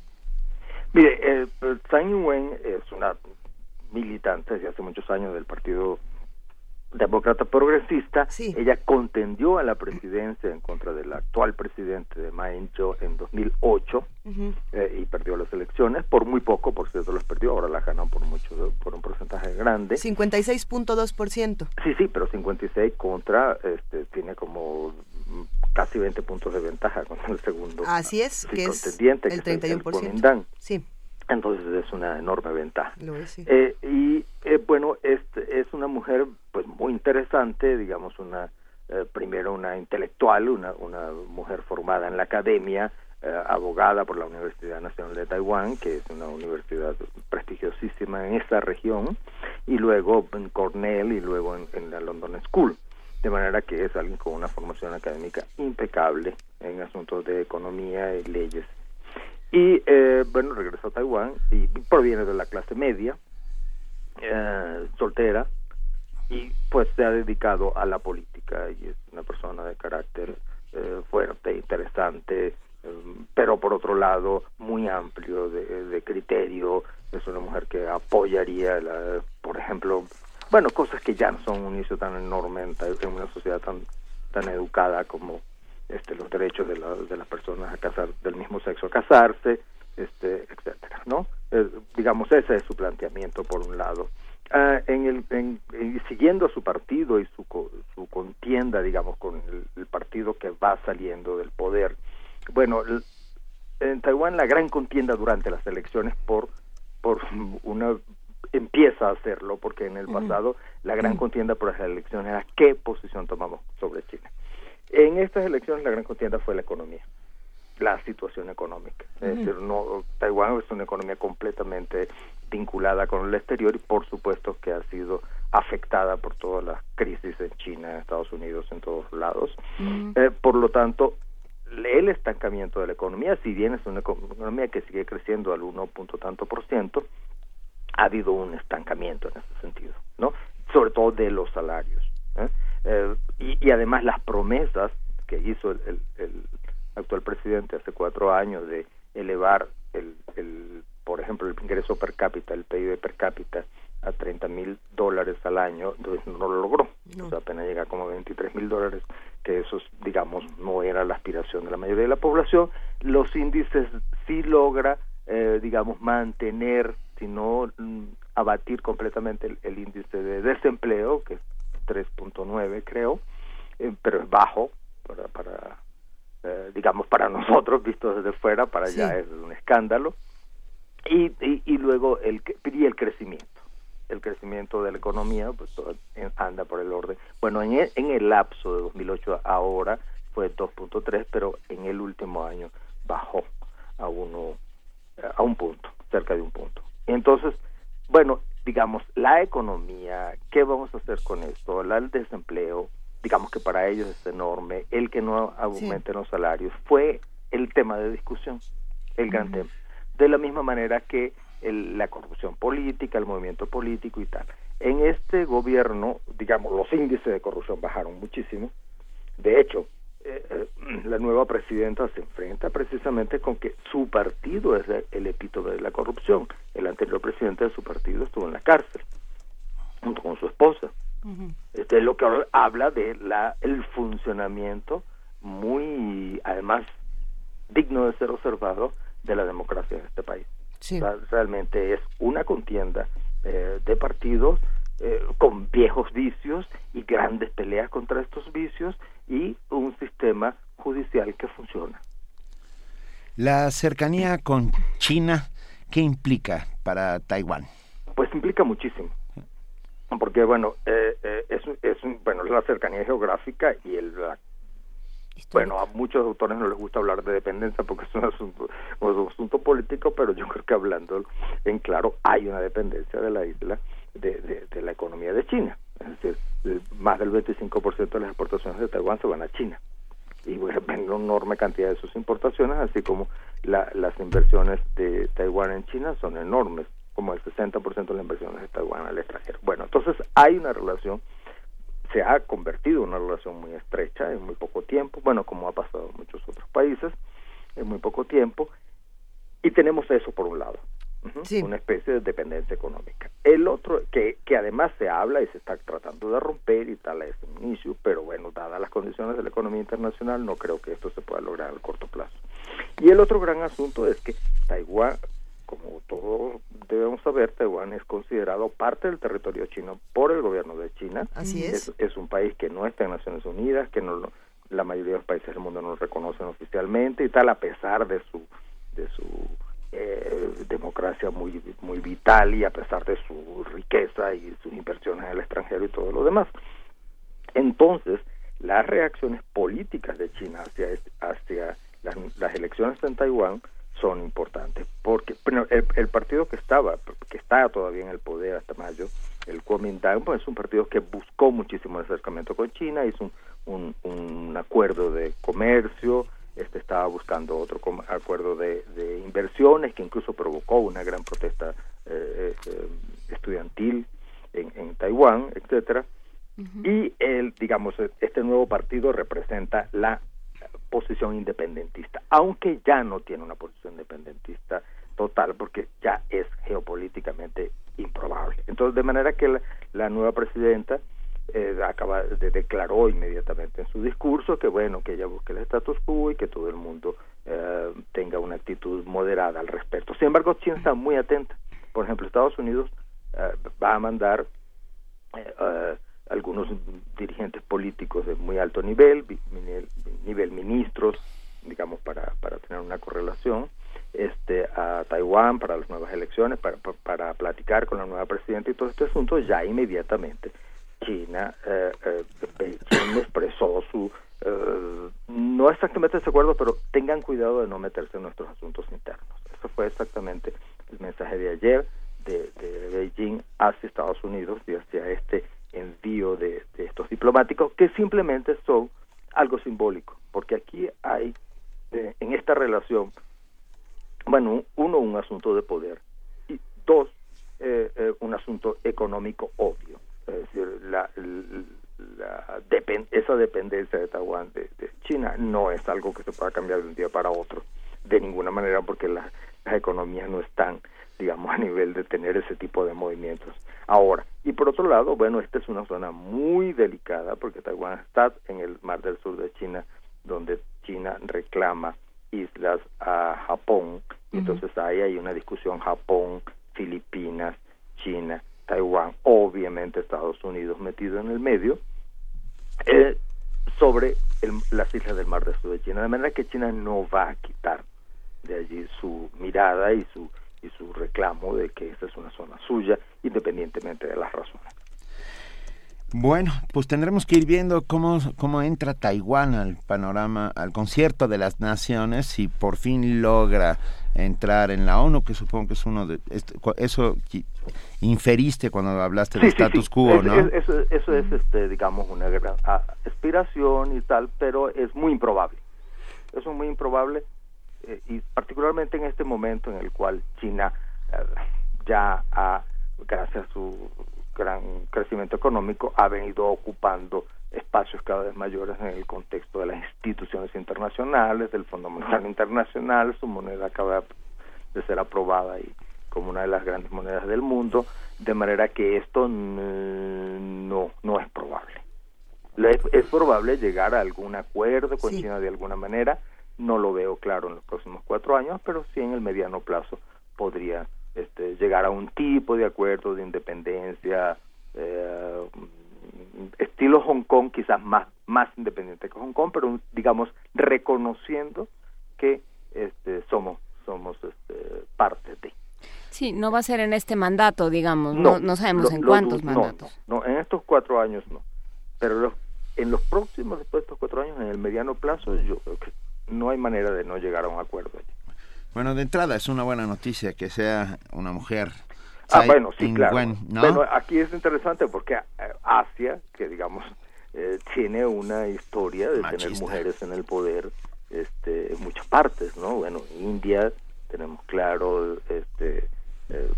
Mire, eh, Tsai Ing-wen es una militante desde hace muchos años del Partido demócrata progresista, ella contendió a la presidencia en contra del actual presidente de Ma Ying-jeou en 2008 eh, y perdió las elecciones por muy poco, por cierto las perdió, ahora la ganó por mucho, por un porcentaje grande. 56.2%. Sí, sí, pero 56 contra, este, tiene como casi 20 puntos de ventaja contra el segundo. Así es, que es el 31%. sí. Entonces es una enorme ventaja. Eh, y eh, bueno, este, es una mujer pues muy interesante, digamos una eh, primero una intelectual, una, una mujer formada en la academia, abogada por la Universidad Nacional de Taiwán, que es una universidad prestigiosísima en esta región, y luego en Cornell y luego en la London School. De manera que es alguien con una formación académica impecable en asuntos de economía y leyes y eh, bueno, regresó a Taiwán y proviene de la clase media, eh, soltera, y pues se ha dedicado a la política y es una persona de carácter eh, fuerte, interesante, pero por otro lado muy amplio de, criterio, es una mujer que apoyaría, la, por ejemplo, bueno, cosas que ya no son un inicio tan enorme en, en una sociedad tan, tan educada como este, los derechos de, de las personas a casar del mismo sexo a casarse, este, etcétera, ¿no? digamos ese es su planteamiento por un lado. Ah, en el, en, siguiendo su partido y su, su contienda, digamos, con el, partido que va saliendo del poder. Bueno, en Taiwán la gran contienda durante las elecciones por por una empieza a hacerlo porque en el pasado la gran contienda por las elecciones era qué posición tomamos sobre China. En estas elecciones la gran contienda fue la economía, la situación económica. Es decir, no, Taiwán es una economía completamente vinculada con el exterior y por supuesto que ha sido afectada por todas las crisis en China, en Estados Unidos, en todos lados. Eh, por lo tanto, el estancamiento de la economía, si bien es una economía que sigue creciendo al 1 punto tanto por ciento, ha habido un estancamiento en ese sentido, ¿no? Sobre todo de los salarios. ¿eh? Eh, y, además las promesas que hizo el, actual presidente hace cuatro años de elevar el, el, por ejemplo, el ingreso per cápita, el PIB per cápita a 30 mil dólares al año, entonces no lo logró. O sea, apenas llega como 23 mil dólares, que eso, digamos, no era la aspiración de la mayoría de la población. Los índices sí logra, eh, digamos, mantener, si no mm, abatir completamente el, índice de desempleo, que 3.9 creo, eh, pero es bajo para, para eh, digamos para nosotros visto desde fuera, para allá es un escándalo. Y, y, luego el, y el crecimiento. El crecimiento de la economía pues anda por el orden. Bueno, en el, en el lapso de 2008 ahora fue 2.3, pero en el último año bajó a uno a un punto, cerca de un punto. Entonces, bueno, digamos, la economía, ¿qué vamos a hacer con esto? el desempleo, digamos que para ellos es enorme, el que no aumenten los salarios, fue el tema de discusión, el gran tema. De la misma manera que la corrupción política, el movimiento político y tal. En este gobierno, digamos, los índices de corrupción bajaron muchísimo. De hecho, eh, la nueva presidenta se enfrenta precisamente con que su partido es el epítome de la corrupción. El anterior presidente de su partido estuvo en la cárcel junto con su esposa. Este es lo que habla de la el funcionamiento muy además digno de ser observado de la democracia en este país. realmente es una contienda eh, de partidos eh, con viejos vicios y grandes peleas contra estos vicios y un sistema judicial que funciona. La cercanía con China, ¿qué implica para Taiwán? Pues implica muchísimo, porque bueno, eh, eh, es, es bueno la cercanía geográfica y el Bueno, a muchos autores no les gusta hablar de dependencia porque es un asunto, un asunto político, pero yo creo que hablando en claro, hay una dependencia de la isla de, la economía de China. Es decir, más del 25% de las exportaciones de Taiwán se van a China. Y bueno, una enorme cantidad de sus importaciones, así como las inversiones de Taiwán en China son enormes, como el 60% de las inversiones de Taiwán al extranjero. Bueno, entonces hay una relación se ha convertido en una relación muy estrecha en muy poco tiempo, bueno, como ha pasado en muchos otros países, en muy poco tiempo, y tenemos eso por un lado, una especie de dependencia económica. El otro, que, que además se habla y se está tratando de romper y tal es un inicio, pero bueno, dadas las condiciones de la economía internacional, no creo que esto se pueda lograr a corto plazo. Y el otro gran asunto es que Taiwán como todos debemos saber, Taiwán es considerado parte del territorio chino por el gobierno de China. Así es. Es, un país que no está en Naciones Unidas, que no la mayoría de los países del mundo no lo reconocen oficialmente y tal, a pesar de su de su eh, democracia muy muy vital y a pesar de su riqueza y sus inversiones en el extranjero y todo lo demás. Entonces, las reacciones políticas de China hacia hacia las, elecciones en Taiwán son importantes porque el, partido que estaba que está todavía en el poder hasta mayo el Kuomintang pues es un partido que buscó muchísimo el acercamiento con China hizo un, un, acuerdo de comercio este estaba buscando otro acuerdo de, inversiones que incluso provocó una gran protesta eh, eh, estudiantil en, en Taiwán etcétera y el digamos este nuevo partido representa la posición independentista, aunque ya no tiene una posición independentista total, porque ya es geopolíticamente improbable. Entonces, de manera que la, nueva presidenta eh, acaba de declaró inmediatamente en su discurso que bueno, que ella busque el status quo y que todo el mundo eh, tenga una actitud moderada al respecto. Sin embargo, China está muy atenta. Por ejemplo, Estados Unidos eh, va a mandar algunos dirigentes políticos de muy alto nivel, nivel, ministros, digamos, para, para tener una correlación, este, a Taiwán para las nuevas elecciones, para, para, platicar con la nueva presidenta y todo este asunto, ya inmediatamente China, eh, eh, expresó su, eh, no exactamente ese acuerdo, pero tengan cuidado de no meterse en nuestros asuntos internos. Eso fue exactamente el mensaje de ayer de, de Beijing hacia Estados Unidos y hacia este envío de, estos diplomáticos que simplemente son algo simbólico, porque aquí hay eh, en esta relación, bueno, uno, un asunto de poder y dos, eh, eh, un asunto económico obvio, es decir, la, la esa dependencia de Taiwán de, China no es algo que se pueda cambiar de un día para otro, de ninguna manera, porque las economías no están, digamos, a nivel de tener ese tipo de movimientos. Ahora, y por otro lado, bueno, esta es una zona muy delicada porque Taiwán está en el mar del sur de China, donde China reclama islas a Japón. Entonces ahí hay una discusión Japón, Filipinas, China, Taiwán, obviamente Estados Unidos metido en el medio, eh, sobre las islas del mar del sur de China. De manera que China no va a quitar de allí su mirada y su y su reclamo de que esta es una zona suya, independientemente de las razones. Bueno, pues tendremos que ir viendo cómo, cómo entra Taiwán al panorama, al concierto de las naciones, si por fin logra entrar en la ONU, que supongo que es uno de... Eso inferiste cuando hablaste de status quo, ¿no? eso, eso, es, este, digamos, una gran aspiración y tal, pero es muy improbable. Eso es muy improbable eh, y particularmente en este momento en el cual China eh, ya ha, gracias a su gran crecimiento económico, ha venido ocupando espacios cada vez mayores en el contexto de las instituciones internacionales, del Fondo Monetario Internacional, su moneda acaba de ser aprobada y como una de las grandes monedas del mundo, de manera que esto no, no es probable. Es, probable llegar a algún acuerdo con China de alguna manera, no lo veo claro en los próximos cuatro años, pero sí en el mediano plazo podría este, llegar a un tipo de acuerdo de independencia, eh, estilo Hong Kong, quizás más, más independiente que Hong Kong, pero digamos reconociendo que este, somos, somos este, parte de. Sí, no va a ser en este mandato, digamos, no, no, sabemos en cuántos mandatos. No, en estos cuatro años no, pero en los próximos, después de estos cuatro años, en el mediano plazo, yo creo que no hay manera de no llegar a un acuerdo. Bueno, de entrada es una buena noticia que sea una mujer. Ah, bueno, sí, claro. Bueno, aquí es interesante porque eh, Asia, que digamos eh, tiene una historia de tener mujeres en el poder este, en muchas partes, ¿no? Bueno, India tenemos claro, este, eh,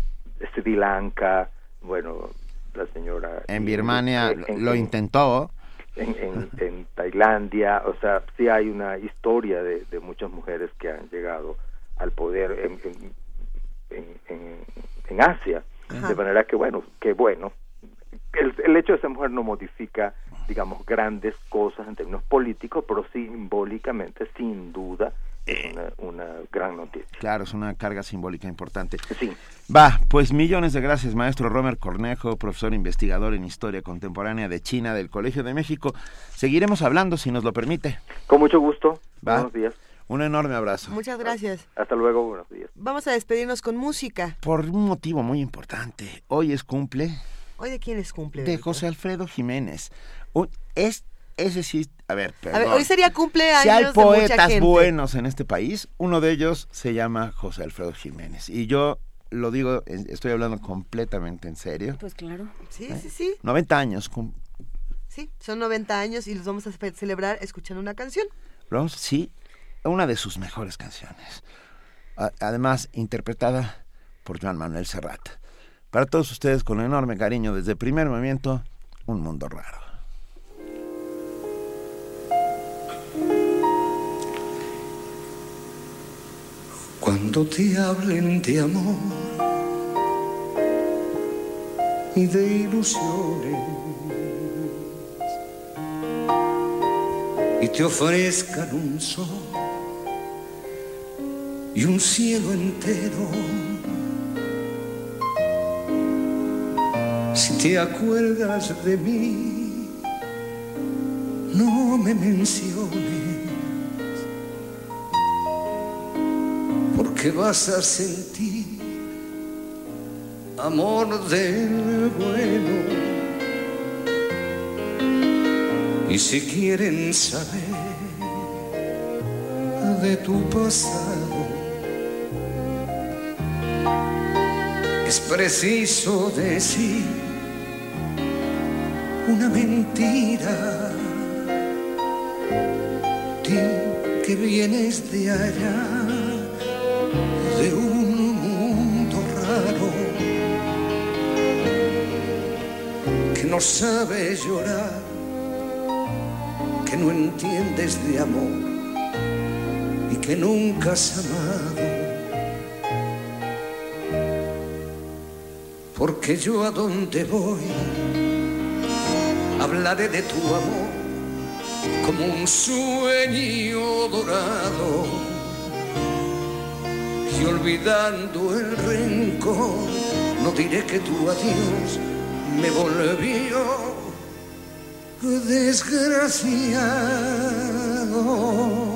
Sri Lanka, bueno, la señora... En Birmania lo intentó. En, en, Tailandia, o sea, sí hay una historia de, de muchas mujeres que han llegado al poder en, en, en Asia, de manera que, bueno, que bueno, el, el hecho de ser mujer no modifica digamos, grandes cosas en términos políticos, pero simbólicamente, sin duda, es una, una, gran noticia. Claro, es una carga simbólica importante. Sí. Va, pues millones de gracias, maestro Romer Cornejo, profesor investigador en Historia Contemporánea de China del Colegio de México. Seguiremos hablando, si nos lo permite. Con mucho gusto. Buenos días. Un enorme abrazo. Muchas gracias. Hasta luego, buenos días. Vamos a despedirnos con música. Por un motivo muy importante. Hoy es cumple. ¿Hoy de quién es cumple? De José Alfredo Jiménez es, ese sí, a ver, hoy sería cumpleaños. Si hay poetas buenos en este país, uno de ellos se llama José Alfredo Jiménez. Y yo lo digo, estoy hablando completamente en serio. Pues claro. Sí, ¿Eh? sí, sí. 90 años. Sí, son 90 años y los vamos a celebrar escuchando una canción. Vamos, sí, una de sus mejores canciones. Además, interpretada por Joan Manuel Serrat. Para todos ustedes, con enorme cariño, desde el primer movimiento, Un Mundo Raro. Cuando te hablen de amor y de ilusiones y te ofrezcan un sol y un cielo entero, si te acuerdas de mí, no me menciones que vas a sentir amor del bueno. Y si quieren saber de tu pasado, es preciso decir una mentira. Ti que vienes de allá de un mundo raro que no sabe llorar, que no entiendes de amor y que nunca has amado. Porque yo a donde voy hablaré de tu amor como un sueño dorado y olvidando el rencor, no diré que tu adiós me volvió desgraciado.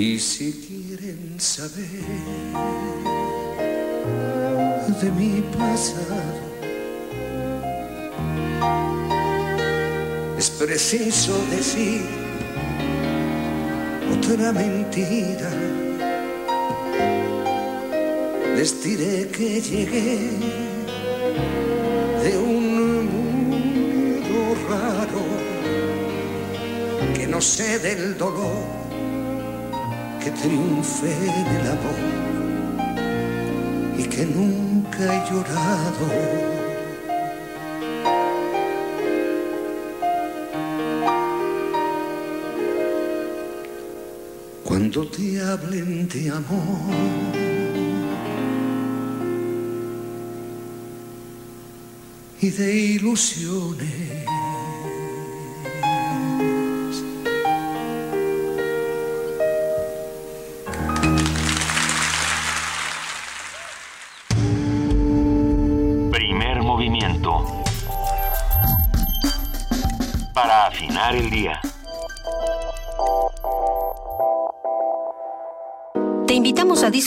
Y si quieren saber de mi pasado, es preciso decir otra mentira. Les diré que llegué de un mundo raro, que no sé del dolor, que triunfe en el amor y que nunca he llorado cuando te hablen de amor. Y de ilusiones.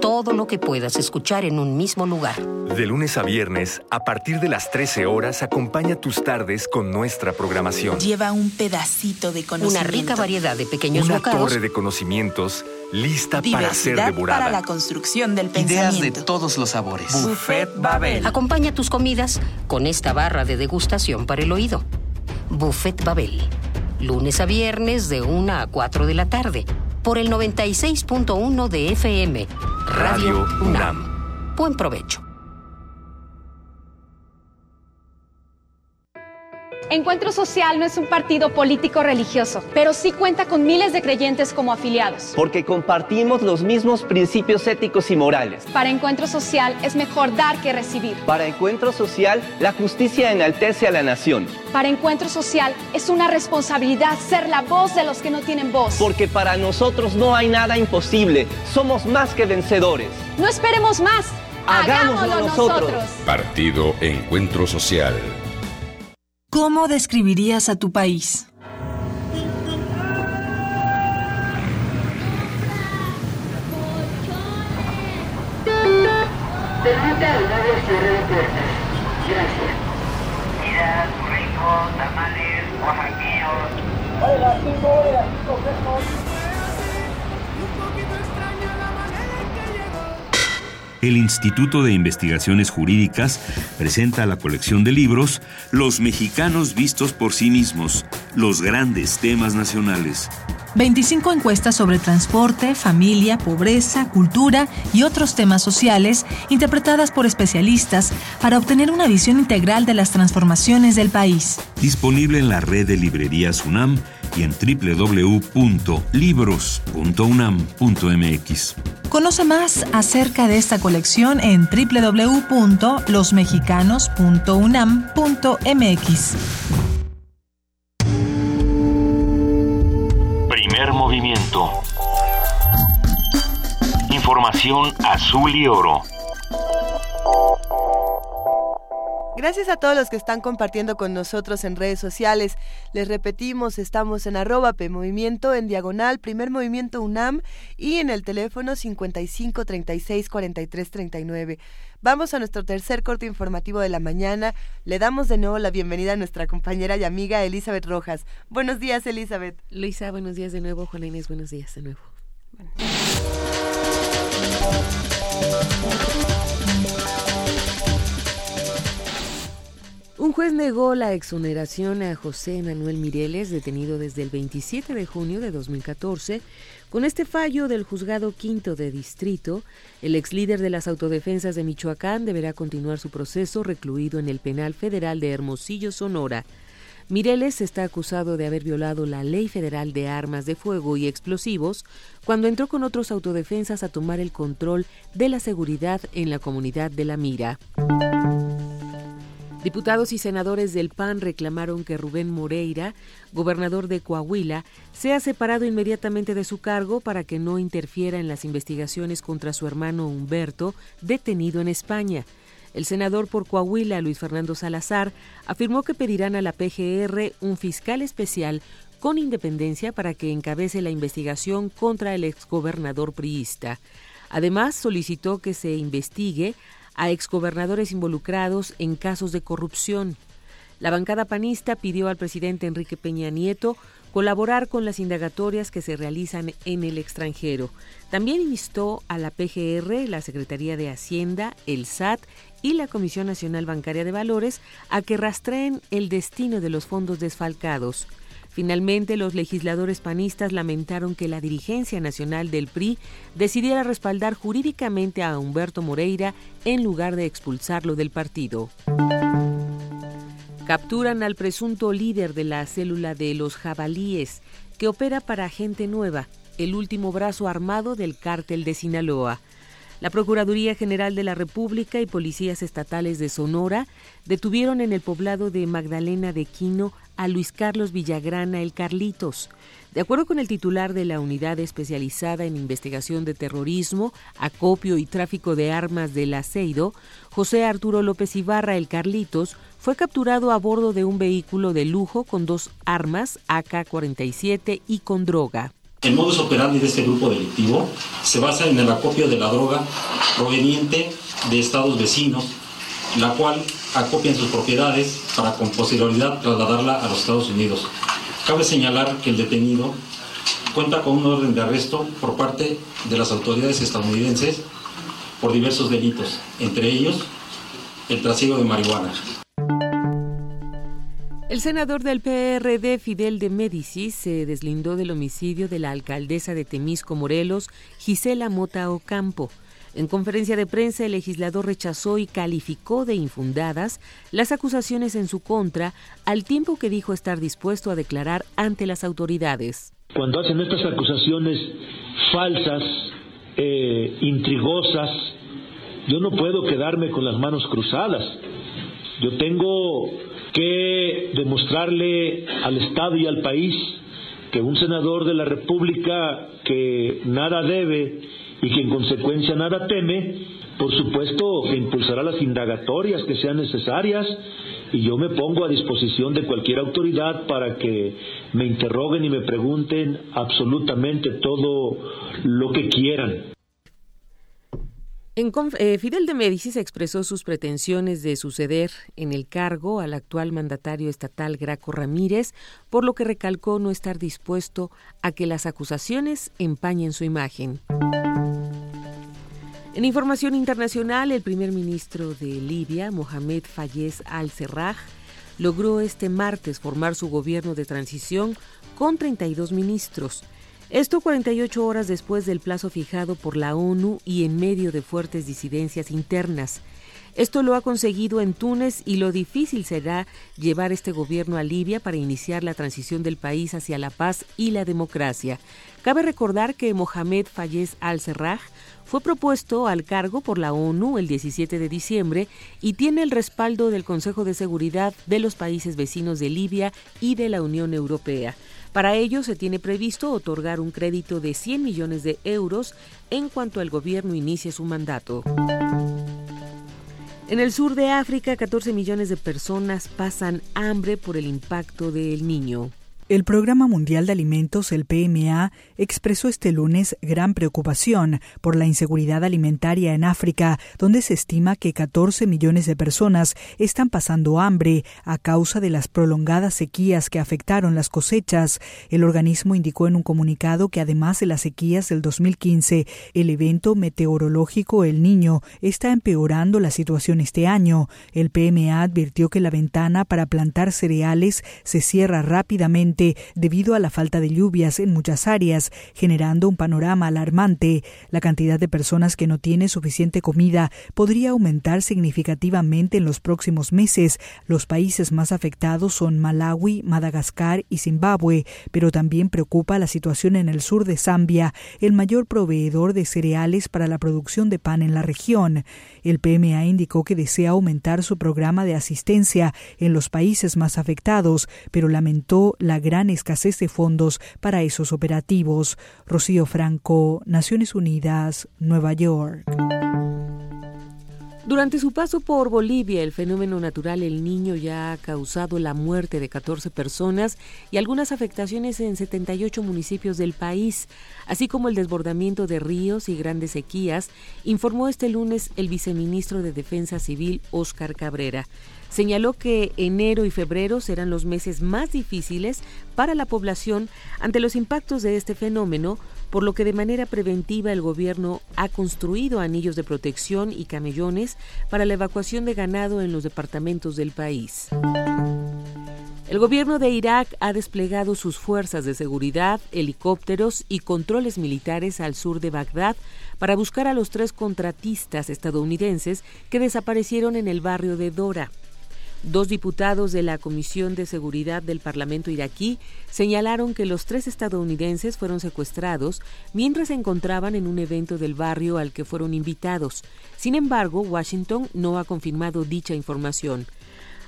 Todo lo que puedas escuchar en un mismo lugar. De lunes a viernes, a partir de las 13 horas, acompaña tus tardes con nuestra programación. Lleva un pedacito de conocimiento. Una rica variedad de pequeños Una bocados. torre de conocimientos lista para ser devorada. para la construcción del Ideas de pensamiento. todos los sabores. Buffet Babel. Acompaña tus comidas con esta barra de degustación para el oído. Buffet Babel. Lunes a viernes de 1 a 4 de la tarde. Por el 96.1 de FM. Radio, UNAM. Buen provecho. Encuentro Social no es un partido político religioso, pero sí cuenta con miles de creyentes como afiliados. Porque compartimos los mismos principios éticos y morales. Para Encuentro Social es mejor dar que recibir. Para Encuentro Social, la justicia enaltece a la nación. Para Encuentro Social es una responsabilidad ser la voz de los que no tienen voz. Porque para nosotros no hay nada imposible. Somos más que vencedores. No esperemos más. Hagámoslo nosotros. Partido Encuentro Social. ¿Cómo describirías a tu país? Permite al nuevo cierre de puertas. Gracias. Mira, burritos, tamales, oaxaqueños. Hola, cinco horas, cinco pesos. El Instituto de Investigaciones Jurídicas presenta la colección de libros Los mexicanos vistos por sí mismos, los grandes temas nacionales. 25 encuestas sobre transporte, familia, pobreza, cultura y otros temas sociales interpretadas por especialistas para obtener una visión integral de las transformaciones del país. Disponible en la red de librerías UNAM y en www.libros.unam.mx. Conoce más acerca de esta colección en www.losmexicanos.unam.mx. movimiento. Información azul y oro. Gracias a todos los que están compartiendo con nosotros en redes sociales. Les repetimos, estamos en arroba PMovimiento, en diagonal, primer movimiento UNAM y en el teléfono 55 36 43 39. Vamos a nuestro tercer corte informativo de la mañana. Le damos de nuevo la bienvenida a nuestra compañera y amiga Elizabeth Rojas. Buenos días, Elizabeth. Luisa, buenos días de nuevo. Juana Inés, buenos días de nuevo. Un juez negó la exoneración a José Manuel Mireles, detenido desde el 27 de junio de 2014. Con este fallo del juzgado quinto de distrito, el ex líder de las autodefensas de Michoacán deberá continuar su proceso recluido en el penal federal de Hermosillo, Sonora. Mireles está acusado de haber violado la Ley Federal de Armas de Fuego y Explosivos cuando entró con otros autodefensas a tomar el control de la seguridad en la comunidad de La Mira. Diputados y senadores del PAN reclamaron que Rubén Moreira, gobernador de Coahuila, sea separado inmediatamente de su cargo para que no interfiera en las investigaciones contra su hermano Humberto, detenido en España. El senador por Coahuila, Luis Fernando Salazar, afirmó que pedirán a la PGR un fiscal especial con independencia para que encabece la investigación contra el exgobernador priista. Además, solicitó que se investigue a exgobernadores involucrados en casos de corrupción. La bancada panista pidió al presidente Enrique Peña Nieto colaborar con las indagatorias que se realizan en el extranjero. También instó a la PGR, la Secretaría de Hacienda, el SAT y la Comisión Nacional Bancaria de Valores a que rastreen el destino de los fondos desfalcados. Finalmente, los legisladores panistas lamentaron que la dirigencia nacional del PRI decidiera respaldar jurídicamente a Humberto Moreira en lugar de expulsarlo del partido. Capturan al presunto líder de la célula de los jabalíes, que opera para Gente Nueva, el último brazo armado del cártel de Sinaloa. La Procuraduría General de la República y policías estatales de Sonora detuvieron en el poblado de Magdalena de Quino a Luis Carlos Villagrana el Carlitos. De acuerdo con el titular de la Unidad Especializada en Investigación de Terrorismo, Acopio y Tráfico de Armas del Aceido, José Arturo López Ibarra el Carlitos fue capturado a bordo de un vehículo de lujo con dos armas AK-47 y con droga. El modus operandi de este grupo delictivo se basa en el acopio de la droga proveniente de estados vecinos, la cual acopia en sus propiedades para con posterioridad trasladarla a los Estados Unidos. Cabe señalar que el detenido cuenta con un orden de arresto por parte de las autoridades estadounidenses por diversos delitos, entre ellos el trasiego de marihuana. El senador del PRD, Fidel de Médicis, se deslindó del homicidio de la alcaldesa de Temisco, Morelos, Gisela Mota Ocampo. En conferencia de prensa, el legislador rechazó y calificó de infundadas las acusaciones en su contra, al tiempo que dijo estar dispuesto a declarar ante las autoridades. Cuando hacen estas acusaciones falsas, eh, intrigosas, yo no puedo quedarme con las manos cruzadas. Yo tengo que demostrarle al Estado y al país que un senador de la República que nada debe y que en consecuencia nada teme, por supuesto que impulsará las indagatorias que sean necesarias y yo me pongo a disposición de cualquier autoridad para que me interroguen y me pregunten absolutamente todo lo que quieran. Eh, Fidel de Médicis expresó sus pretensiones de suceder en el cargo al actual mandatario estatal Graco Ramírez, por lo que recalcó no estar dispuesto a que las acusaciones empañen su imagen. En información internacional, el primer ministro de Libia, Mohamed Fayez al-Serraj, logró este martes formar su gobierno de transición con 32 ministros. Esto 48 horas después del plazo fijado por la ONU y en medio de fuertes disidencias internas. Esto lo ha conseguido en Túnez y lo difícil será llevar este gobierno a Libia para iniciar la transición del país hacia la paz y la democracia. Cabe recordar que Mohamed Fayez al-Serraj fue propuesto al cargo por la ONU el 17 de diciembre y tiene el respaldo del Consejo de Seguridad de los países vecinos de Libia y de la Unión Europea. Para ello se tiene previsto otorgar un crédito de 100 millones de euros en cuanto el gobierno inicie su mandato. En el sur de África, 14 millones de personas pasan hambre por el impacto del niño. El Programa Mundial de Alimentos, el PMA, expresó este lunes gran preocupación por la inseguridad alimentaria en África, donde se estima que 14 millones de personas están pasando hambre a causa de las prolongadas sequías que afectaron las cosechas. El organismo indicó en un comunicado que además de las sequías del 2015, el evento meteorológico El Niño está empeorando la situación este año. El PMA advirtió que la ventana para plantar cereales se cierra rápidamente debido a la falta de lluvias en muchas áreas, generando un panorama alarmante. La cantidad de personas que no tiene suficiente comida podría aumentar significativamente en los próximos meses. Los países más afectados son Malawi, Madagascar y Zimbabue, pero también preocupa la situación en el sur de Zambia, el mayor proveedor de cereales para la producción de pan en la región. El PMA indicó que desea aumentar su programa de asistencia en los países más afectados, pero lamentó la gran escasez de fondos para esos operativos. Rocío Franco, Naciones Unidas, Nueva York. Durante su paso por Bolivia, el fenómeno natural El Niño ya ha causado la muerte de 14 personas y algunas afectaciones en 78 municipios del país, así como el desbordamiento de ríos y grandes sequías, informó este lunes el viceministro de Defensa Civil, Óscar Cabrera. Señaló que enero y febrero serán los meses más difíciles para la población ante los impactos de este fenómeno, por lo que de manera preventiva el gobierno ha construido anillos de protección y camellones para la evacuación de ganado en los departamentos del país. El gobierno de Irak ha desplegado sus fuerzas de seguridad, helicópteros y controles militares al sur de Bagdad para buscar a los tres contratistas estadounidenses que desaparecieron en el barrio de Dora. Dos diputados de la Comisión de Seguridad del Parlamento iraquí señalaron que los tres estadounidenses fueron secuestrados mientras se encontraban en un evento del barrio al que fueron invitados. Sin embargo, Washington no ha confirmado dicha información.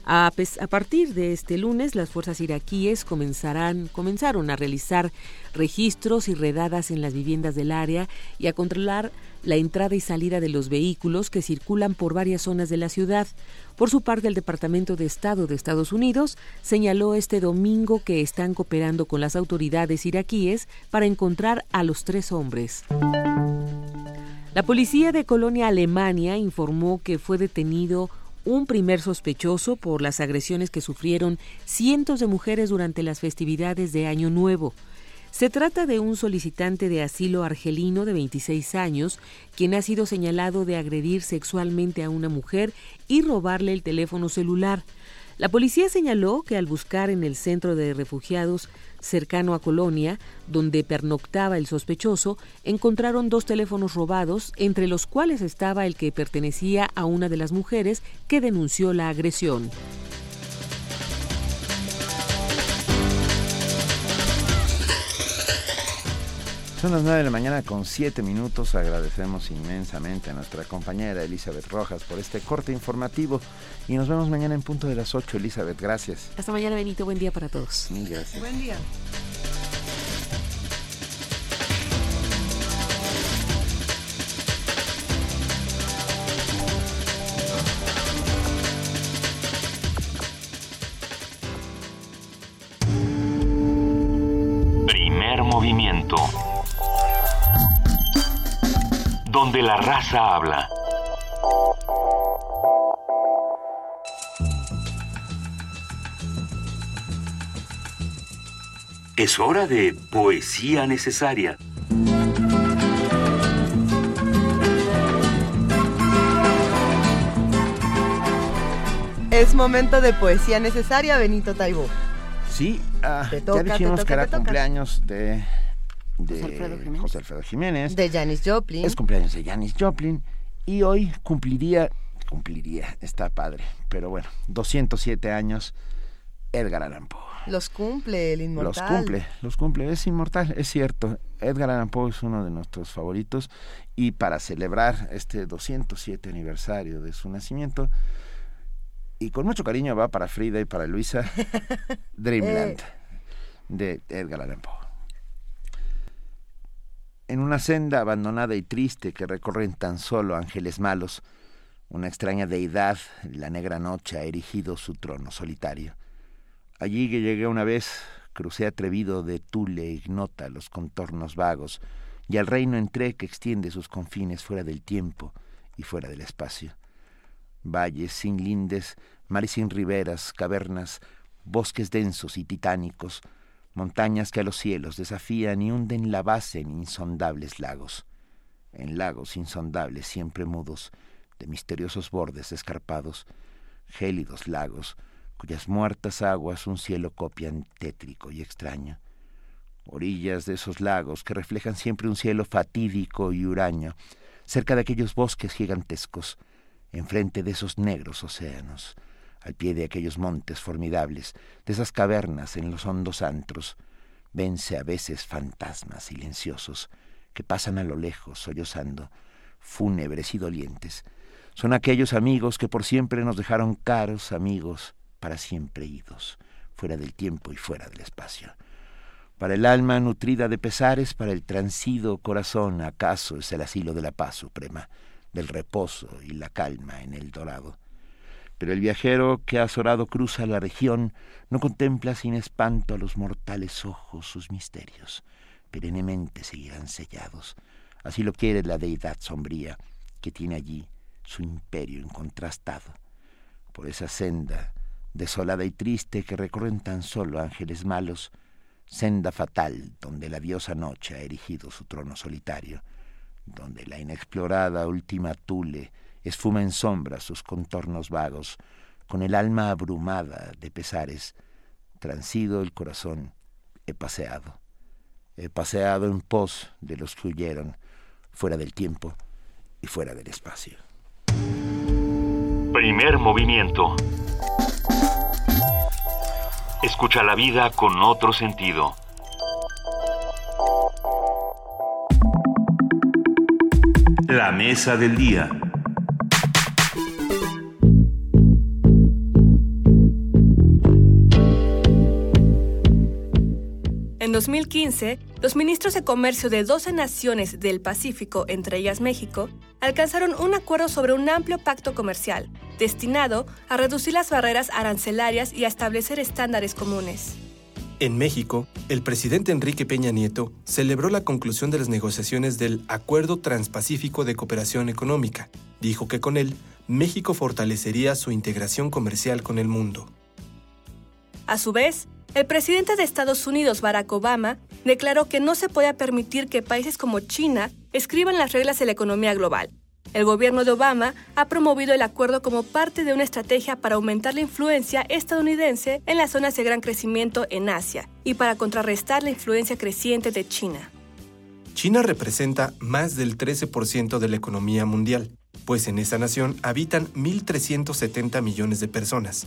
A, partir de este lunes, las fuerzas iraquíes comenzarán, comenzaron a realizar registros y redadas en las viviendas del área y a controlar la entrada y salida de los vehículos que circulan por varias zonas de la ciudad. Por su parte, el Departamento de Estado de Estados Unidos señaló este domingo que están cooperando con las autoridades iraquíes para encontrar a los tres hombres. La policía de Colonia Alemania informó que fue detenido un primer sospechoso por las agresiones que sufrieron cientos de mujeres durante las festividades de Año Nuevo. Se trata de un solicitante de asilo argelino de 26 años, quien ha sido señalado de agredir sexualmente a una mujer y robarle el teléfono celular. La policía señaló que al buscar en el centro de refugiados cercano a Colonia, donde pernoctaba el sospechoso, encontraron dos teléfonos robados, entre los cuales estaba el que pertenecía a una de las mujeres que denunció la agresión. Son las 9 de la mañana con 7 minutos. Agradecemos inmensamente a nuestra compañera Elizabeth Rojas por este corte informativo y nos vemos mañana en punto de las 8. Elizabeth, gracias. Hasta mañana, Benito. Buen día para todos. gracias. Buen día. Primer movimiento donde la raza habla. Es hora de poesía necesaria. Es momento de poesía necesaria, Benito Taibo. Sí, ah, ya dijimos que era cumpleaños de José Alfredo Jiménez. De Janis Joplin. Es cumpleaños de Janis Joplin. Y hoy cumpliría, cumpliría, está padre, pero bueno, 207 años Edgar Allan Poe. Los cumple el inmortal. Los cumple, los cumple, es inmortal, es cierto. Edgar Allan Poe es uno de nuestros favoritos y para celebrar este 207 aniversario de su nacimiento, y con mucho cariño va para Frida y para Luisa, Dreamland, eh. de Edgar Allan Poe en una senda abandonada y triste que recorren tan solo ángeles malos, una extraña deidad, la negra noche, ha erigido su trono solitario. Allí que llegué una vez, crucé atrevido de Tule ignota los contornos vagos, y al reino entré que extiende sus confines fuera del tiempo y fuera del espacio. Valles sin lindes, mares sin riberas, cavernas, bosques densos y titánicos, montañas que a los cielos desafían y hunden la base en insondables lagos, en lagos insondables siempre mudos, de misteriosos bordes escarpados, gélidos lagos, cuyas muertas aguas un cielo copian tétrico y extraño, orillas de esos lagos que reflejan siempre un cielo fatídico y huraño, cerca de aquellos bosques gigantescos, enfrente de esos negros océanos, al pie de aquellos montes formidables, de esas cavernas en los hondos antros, vence a veces fantasmas silenciosos que pasan a lo lejos sollozando, fúnebres y dolientes. Son aquellos amigos que por siempre nos dejaron caros amigos, para siempre idos, fuera del tiempo y fuera del espacio. Para el alma nutrida de pesares, para el transido corazón, acaso es el asilo de la paz suprema, del reposo y la calma en el dorado. Pero el viajero que azorado cruza la región no contempla sin espanto a los mortales ojos sus misterios. Perennemente seguirán sellados. Así lo quiere la deidad sombría que tiene allí su imperio incontrastado. Por esa senda desolada y triste que recorren tan solo ángeles malos, senda fatal donde la diosa noche ha erigido su trono solitario, donde la inexplorada última Tule esfuma en sombra sus contornos vagos, con el alma abrumada de pesares, transido el corazón, he paseado, he paseado en pos de los que huyeron, fuera del tiempo y fuera del espacio. Primer movimiento. Escucha la vida con otro sentido. La mesa del día. 2015, los ministros de comercio de 12 naciones del Pacífico, entre ellas México, alcanzaron un acuerdo sobre un amplio pacto comercial, destinado a reducir las barreras arancelarias y a establecer estándares comunes. En México, el presidente Enrique Peña Nieto celebró la conclusión de las negociaciones del Acuerdo Transpacífico de Cooperación Económica. Dijo que con él, México fortalecería su integración comercial con el mundo. A su vez, el presidente de Estados Unidos, Barack Obama, declaró que no se puede permitir que países como China escriban las reglas de la economía global. El gobierno de Obama ha promovido el acuerdo como parte de una estrategia para aumentar la influencia estadounidense en las zonas de gran crecimiento en Asia y para contrarrestar la influencia creciente de China. China representa más del 13% de la economía mundial, pues en esa nación habitan 1.370 millones de personas.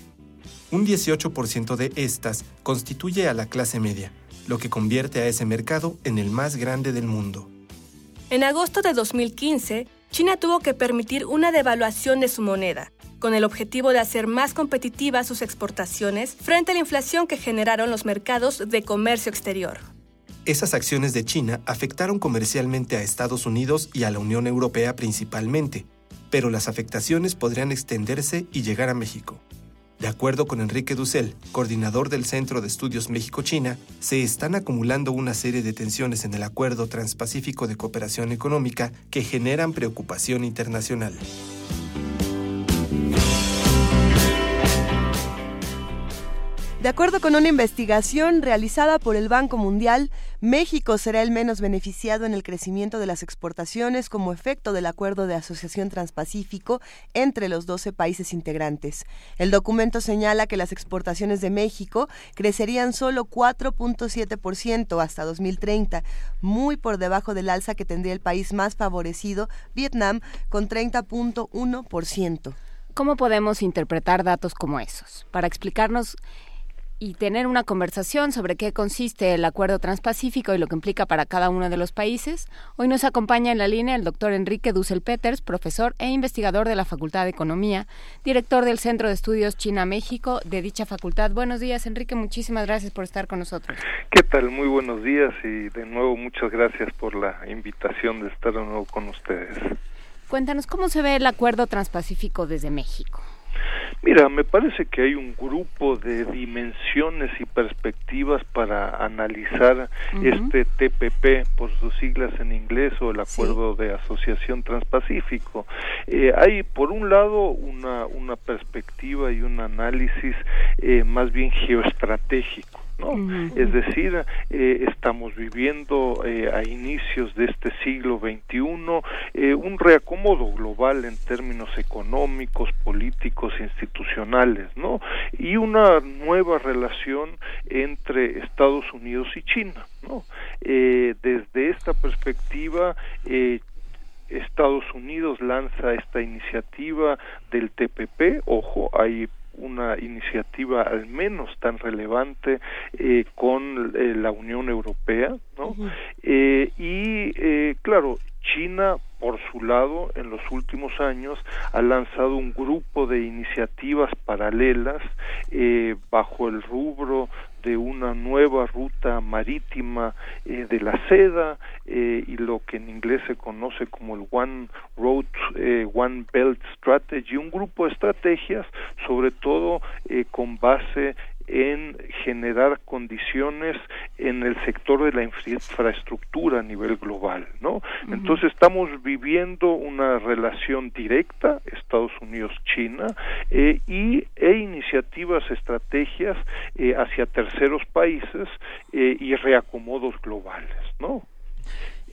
Un 18% de estas constituye a la clase media, lo que convierte a ese mercado en el más grande del mundo. En agosto de 2015, China tuvo que permitir una devaluación de su moneda, con el objetivo de hacer más competitivas sus exportaciones frente a la inflación que generaron los mercados de comercio exterior. Esas acciones de China afectaron comercialmente a Estados Unidos y a la Unión Europea principalmente, pero las afectaciones podrían extenderse y llegar a México. De acuerdo con Enrique Dussel, coordinador del Centro de Estudios México-China, se están acumulando una serie de tensiones en el Acuerdo Transpacífico de Cooperación Económica que generan preocupación internacional. De acuerdo con una investigación realizada por el Banco Mundial, México será el menos beneficiado en el crecimiento de las exportaciones como efecto del acuerdo de asociación transpacífico entre los 12 países integrantes. El documento señala que las exportaciones de México crecerían solo 4.7% hasta 2030, muy por debajo del alza que tendría el país más favorecido, Vietnam, con 30.1%. ¿Cómo podemos interpretar datos como esos? Para explicarnos y tener una conversación sobre qué consiste el Acuerdo Transpacífico y lo que implica para cada uno de los países. Hoy nos acompaña en la línea el doctor Enrique Dussel Peters, profesor e investigador de la Facultad de Economía, director del Centro de Estudios China-México de dicha facultad. Buenos días, Enrique, muchísimas gracias por estar con nosotros. ¿Qué tal? Muy buenos días y de nuevo muchas gracias por la invitación de estar de nuevo con ustedes. Cuéntanos, ¿cómo se ve el Acuerdo Transpacífico desde México? Mira, me parece que hay un grupo de dimensiones y perspectivas para analizar este TPP, por sus siglas en inglés, o el Acuerdo de Asociación Transpacífico. Eh, hay, por un lado, una, una perspectiva y un análisis eh, más bien geoestratégico ¿no? Es decir, eh, estamos viviendo eh, a inicios de este siglo XXI eh, un reacomodo global en términos económicos, políticos, institucionales, ¿no? Y una nueva relación entre Estados Unidos y China, ¿no? desde esta perspectiva, Estados Unidos lanza esta iniciativa del TPP, ojo, hay una iniciativa al menos tan relevante eh, con eh, la Unión Europea, ¿no? eh, y claro, China, por su lado, en los últimos años ha lanzado un grupo de iniciativas paralelas eh, bajo el rubro de una nueva ruta marítima eh, de la seda eh, y lo que en inglés se conoce como el One Road, eh, One Belt Strategy, un grupo de estrategias, sobre todo con base en generar condiciones en el sector de la infraestructura a nivel global, ¿no? Entonces estamos viviendo una relación directa Estados Unidos-China eh, y e iniciativas, estrategias eh, hacia terceros países eh, y reacomodos globales, ¿no?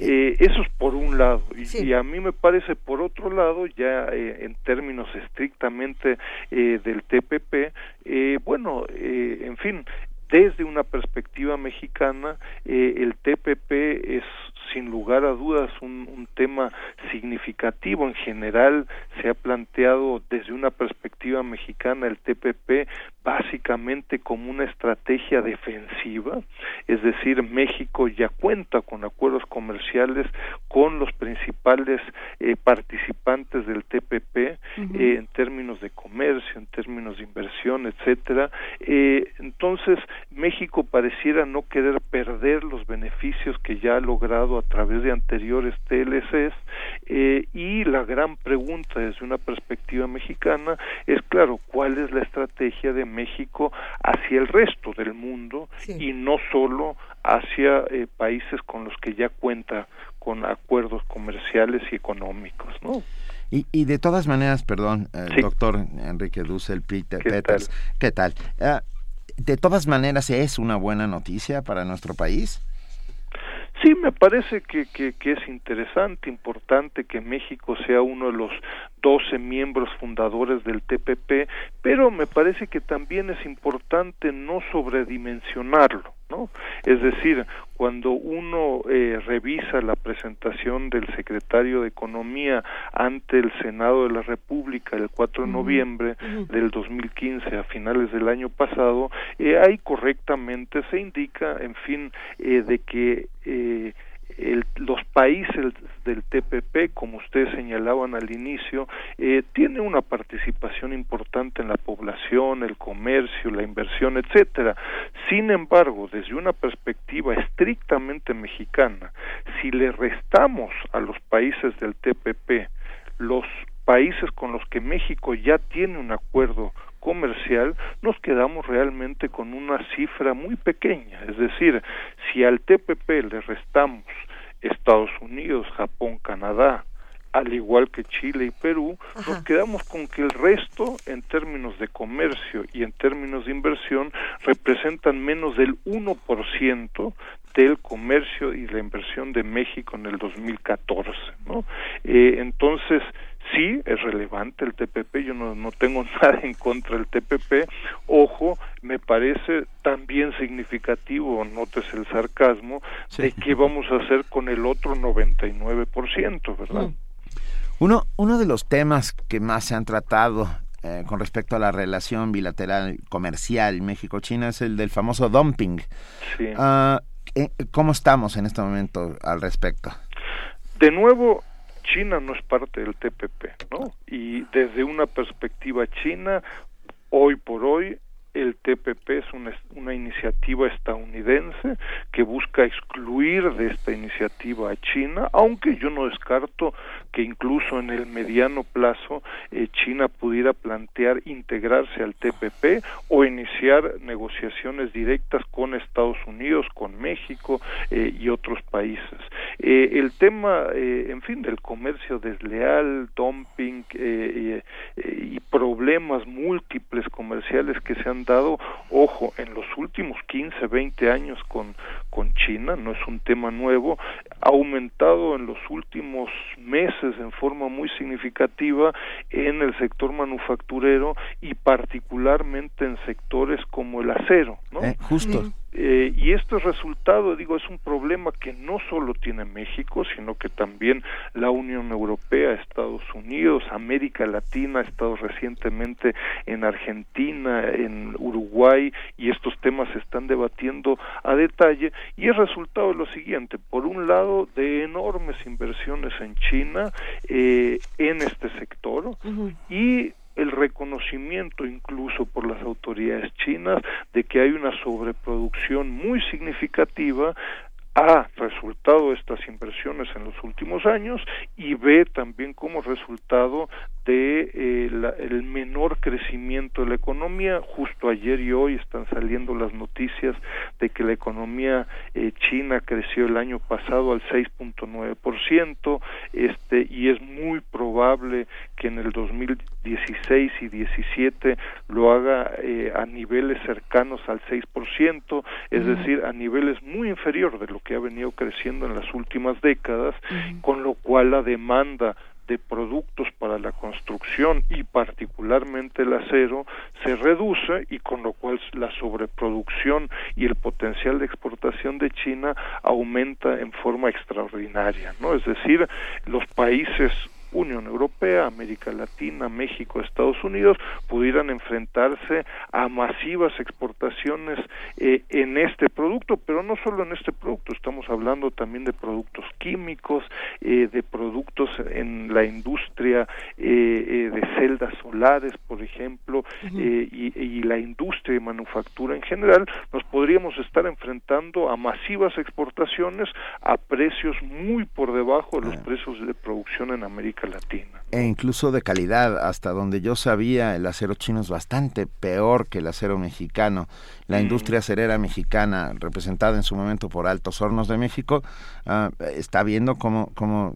Eh, eso es por un lado. Y, a mí me parece, por otro lado, ya eh, en términos estrictamente eh, del TPP, eh, bueno, eh, en fin, desde una perspectiva mexicana, eh, el TPP es sin lugar a dudas un, un tema significativo. En general se ha planteado desde una perspectiva mexicana el TPP básicamente como una estrategia defensiva, es decir, México ya cuenta con acuerdos comerciales con los principales eh, participantes del TPP eh, en términos de comercio, en términos de inversión, etcétera. Eh, entonces, México pareciera no querer perder los beneficios que ya ha logrado a través de anteriores TLCs y la gran pregunta desde una perspectiva mexicana es claro, ¿cuál es la estrategia de México hacia el resto del mundo y no solo hacia eh, países con los que ya cuenta con acuerdos comerciales y económicos, ¿no? Y, y de todas maneras, perdón, eh, doctor Enrique Dussel Peter, ¿Qué Peters, tal? ¿qué tal? Ah, de todas maneras, ¿es una buena noticia para nuestro país? Sí, me parece que, que, es interesante, importante que México sea uno de los 12 miembros fundadores del TPP, pero me parece que también es importante no sobredimensionarlo, ¿no? Es decir, cuando uno eh, revisa la presentación del secretario de Economía ante el Senado de la República el 4 de noviembre del 2015 a finales del año pasado, eh, ahí correctamente se indica, en fin, eh, de que eh, el, los países del TPP, como ustedes señalaban al inicio, eh, tiene una participación importante en la población, el comercio, la inversión, etcétera. Sin embargo, desde una perspectiva estrictamente mexicana, si le restamos a los países del TPP los países con los que México ya tiene un acuerdo comercial, nos quedamos realmente con una cifra muy pequeña. Es decir, si al TPP le restamos Estados Unidos, Japón, Canadá, al igual que Chile y Perú, Ajá. nos quedamos con que el resto, en términos de comercio y en términos de inversión, representan menos del 1% del comercio y la inversión de México en el 2014. ¿no? Eh, entonces, sí es relevante el TPP, yo no, no tengo nada en contra del TPP, ojo, me parece también significativo, notes el sarcasmo, sí. de qué vamos a hacer con el otro 99%, ¿verdad? Mm. Uno, uno de los temas que más se han tratado eh, con respecto a la relación bilateral comercial México-China es el del famoso dumping. Sí. Uh, ¿Cómo estamos en este momento al respecto? De nuevo, China no es parte del TPP, ¿no? Y desde una perspectiva china, hoy por hoy el TPP es una, una, iniciativa estadounidense que busca excluir de esta iniciativa a China, aunque yo no descarto que incluso en el mediano plazo eh, China pudiera plantear integrarse al TPP o iniciar negociaciones directas con Estados Unidos, con México eh, y otros países. Eh, el tema, en fin, del comercio desleal, dumping y problemas múltiples comerciales que se han dado, ojo, en los últimos 15, 20 años con, con China, no es un tema nuevo, ha aumentado en los últimos meses en forma muy significativa en el sector manufacturero y particularmente en sectores como el acero, ¿no? Eh, justo. Eh, y esto es resultado, digo, es un problema que no solo tiene México, sino que también la Unión Europea, Estados Unidos, América Latina, ha estado recientemente en Argentina, en Uruguay, y estos temas se están debatiendo a detalle, y es resultado de lo siguiente, por un lado, de enormes inversiones en China, eh, en este sector, uh -huh. y el reconocimiento incluso por las autoridades chinas de que hay una sobreproducción muy significativa a resultado de estas inversiones en los últimos años y ve también como resultado de eh, la, el menor crecimiento de la economía. Justo ayer y hoy están saliendo las noticias de que la economía eh, china creció el año pasado al 6.9%, este y es muy probable que en el 2016 y 17 lo haga eh, a niveles cercanos al 6%, es uh -huh. decir, a niveles muy inferior de lo que ha venido creciendo en las últimas décadas, uh -huh. con lo cual la demanda de productos para la construcción y particularmente el acero se reduce y con lo cual la sobreproducción y el potencial de exportación de China aumenta en forma extraordinaria, ¿no? Es decir, los países Unión Europea, América Latina, México, Estados Unidos pudieran enfrentarse a masivas exportaciones eh, en este producto, pero no solo en este producto, estamos hablando también de productos químicos, eh, de productos en la industria eh, de celdas solares, por ejemplo, y, y la industria de manufactura en general, nos podríamos estar enfrentando a masivas exportaciones a precios muy por debajo de los precios de producción en América Latina. E incluso de calidad, hasta donde yo sabía, el acero chino es bastante peor que el acero mexicano. La mm. industria acerera mexicana, representada en su momento por Altos Hornos de México, ah, está viendo cómo, cómo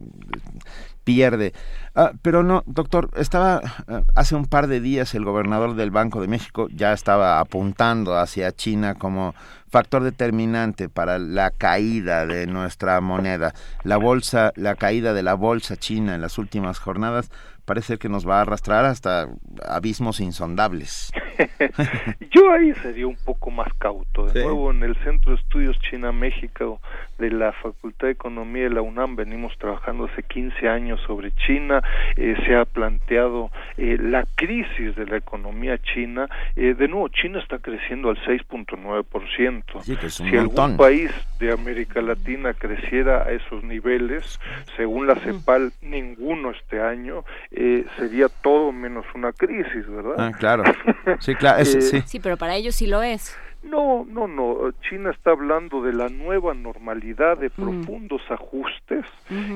pierde. Ah, pero no, doctor, estaba ah, hace un par de días el gobernador del Banco de México ya estaba apuntando hacia China como factor determinante para la caída de nuestra moneda. La bolsa, la caída de la bolsa china en las últimas jornadas parece que nos va a arrastrar hasta abismos insondables. Yo ahí sería un poco más cauto. De nuevo, en el Centro de Estudios China-México de la Facultad de Economía de la UNAM venimos trabajando hace 15 años sobre China. Eh, se ha planteado eh, la crisis de la economía china. Eh, de nuevo, China está creciendo al 6.9%. si algún país de América Latina creciera a esos niveles, según la CEPAL, ninguno este año, sería todo menos una crisis, ¿verdad? Ah, claro. Sí, claro. sí. sí, pero para ellos sí lo es. No, no, no. China está hablando de la nueva normalidad, de profundos ajustes,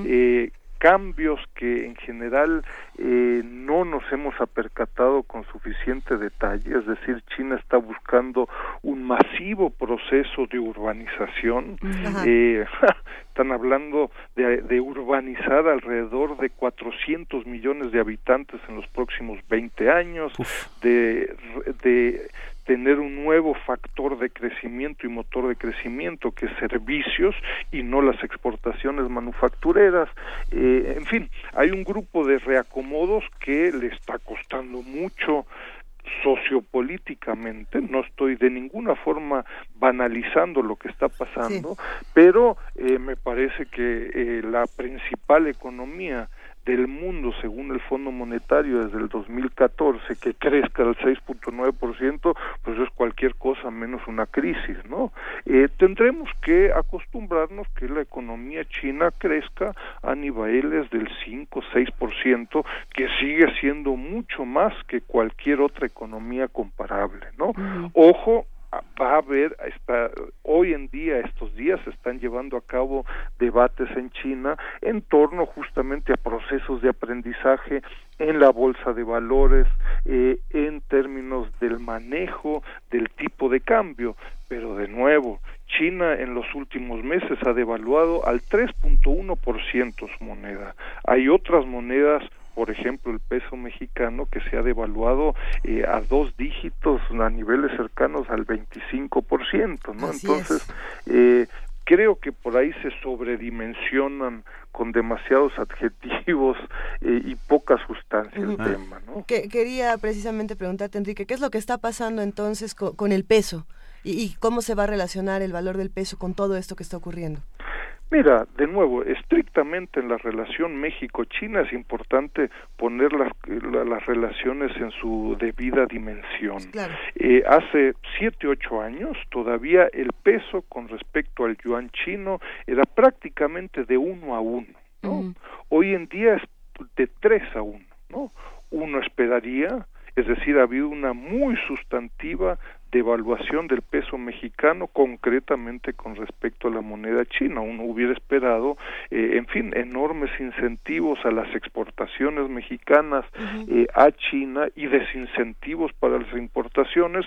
eh, cambios que en general eh, no nos hemos apercatado con suficiente detalle, es decir, China está buscando un masivo proceso de urbanización. Eh, están hablando de, urbanizar alrededor de 400 millones de habitantes en los próximos 20 años, de, de tener un nuevo factor de crecimiento y motor de crecimiento que es servicios y no las exportaciones manufactureras. Eh, en fin, hay un grupo de reacomodos que le está costando mucho sociopolíticamente, no estoy de ninguna forma banalizando lo que está pasando, pero eh, me parece que eh, la principal economía del mundo según el Fondo Monetario desde el 2014 que crezca al 6.9% pues es cualquier cosa menos una crisis no eh, tendremos que acostumbrarnos que la economía china crezca a niveles del 5 6% que sigue siendo mucho más que cualquier otra economía comparable no ojo va a haber, está, hoy en día, estos días, se están llevando a cabo debates en China en torno justamente a procesos de aprendizaje en la bolsa de valores, eh, en términos del manejo del tipo de cambio. Pero de nuevo, China en los últimos meses ha devaluado al 3.1% su moneda. Hay otras monedas por ejemplo, el peso mexicano que se ha devaluado eh, a dos dígitos a niveles cercanos al 25%, ¿no? Entonces, eh, creo que por ahí se sobredimensionan con demasiados adjetivos eh, y poca sustancia el tema, ¿no? Que, quería precisamente preguntarte, Enrique, ¿qué es lo que está pasando entonces con, el peso? ¿Y cómo se va a relacionar el valor del peso con todo esto que está ocurriendo? Mira, de nuevo, estrictamente en la relación México-China es importante poner las, las relaciones en su debida dimensión. Eh, hace siete, ocho años todavía el peso con respecto al yuan chino era prácticamente de uno a uno. ¿no? Hoy en día es de tres a uno. ¿no? Uno esperaría es decir, ha habido una muy sustantiva devaluación del peso mexicano concretamente con respecto a la moneda china. Uno hubiera esperado, eh, en fin, enormes incentivos a las exportaciones mexicanas eh, a China y desincentivos para las importaciones.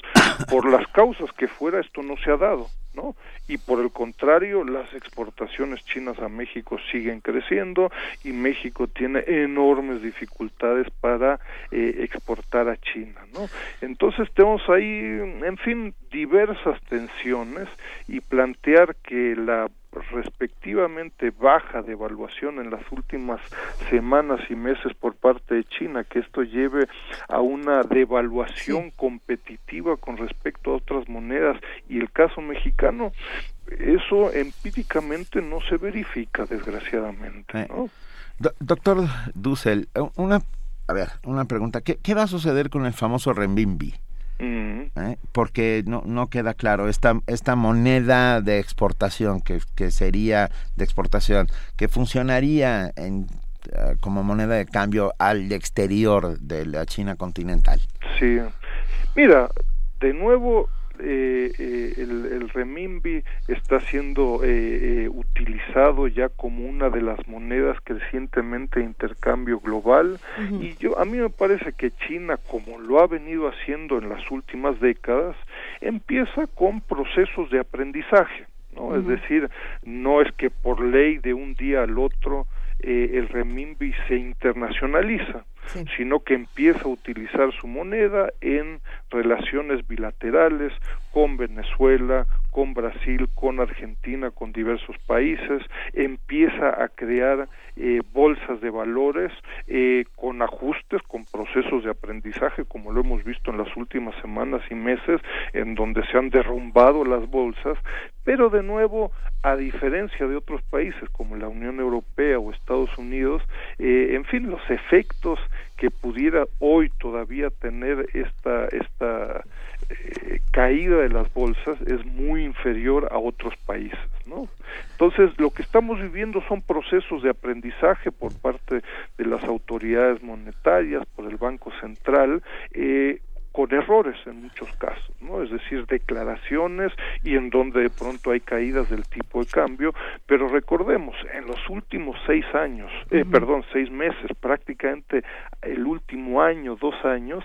Por las causas que fuera, esto no se ha dado. ¿No? Y por el contrario, las exportaciones chinas a México siguen creciendo y México tiene enormes dificultades para eh, exportar a China, ¿no? Entonces tenemos ahí, en fin, diversas tensiones y plantear que la respectivamente baja devaluación en las últimas semanas y meses por parte de China, que esto lleve a una devaluación competitiva con respecto a otras monedas y el caso mexicano, eso empíricamente no se verifica desgraciadamente. Eh, doctor Dussel, una, a ver, una pregunta, ¿Qué, ¿qué va a suceder con el famoso renminbi? ¿Eh? porque no, no queda claro esta, esta moneda de exportación que, que sería de exportación que funcionaría en, eh, como moneda de cambio al exterior de la China continental. Sí, mira, de nuevo eh, eh, el, el, renminbi está siendo eh, utilizado ya como una de las monedas crecientemente de intercambio global. Y yo a mí me parece que China como lo ha venido haciendo en las últimas décadas empieza con procesos de aprendizaje no es decir no es que por ley de un día al otro el renminbi se internacionaliza sino que empieza a utilizar su moneda en relaciones bilaterales con Venezuela, con Brasil, con Argentina, con diversos países, empieza a crear eh, bolsas de valores eh, con ajustes, con procesos de aprendizaje, como lo hemos visto en las últimas semanas y meses, en donde se han derrumbado las bolsas, pero de nuevo, a diferencia de otros países como la Unión Europea o Estados Unidos, eh, en fin, los efectos que pudiera hoy todavía tener esta esta eh, caída de las bolsas es muy inferior a otros países, ¿no? Entonces, lo que estamos viviendo son procesos de aprendizaje por parte de las autoridades monetarias, por el Banco Central, eh, con errores en muchos casos, ¿no? Es decir, declaraciones y en donde de pronto hay caídas del tipo de cambio, pero recordemos, en los últimos seis años, eh, perdón, seis meses, prácticamente el último año, dos años,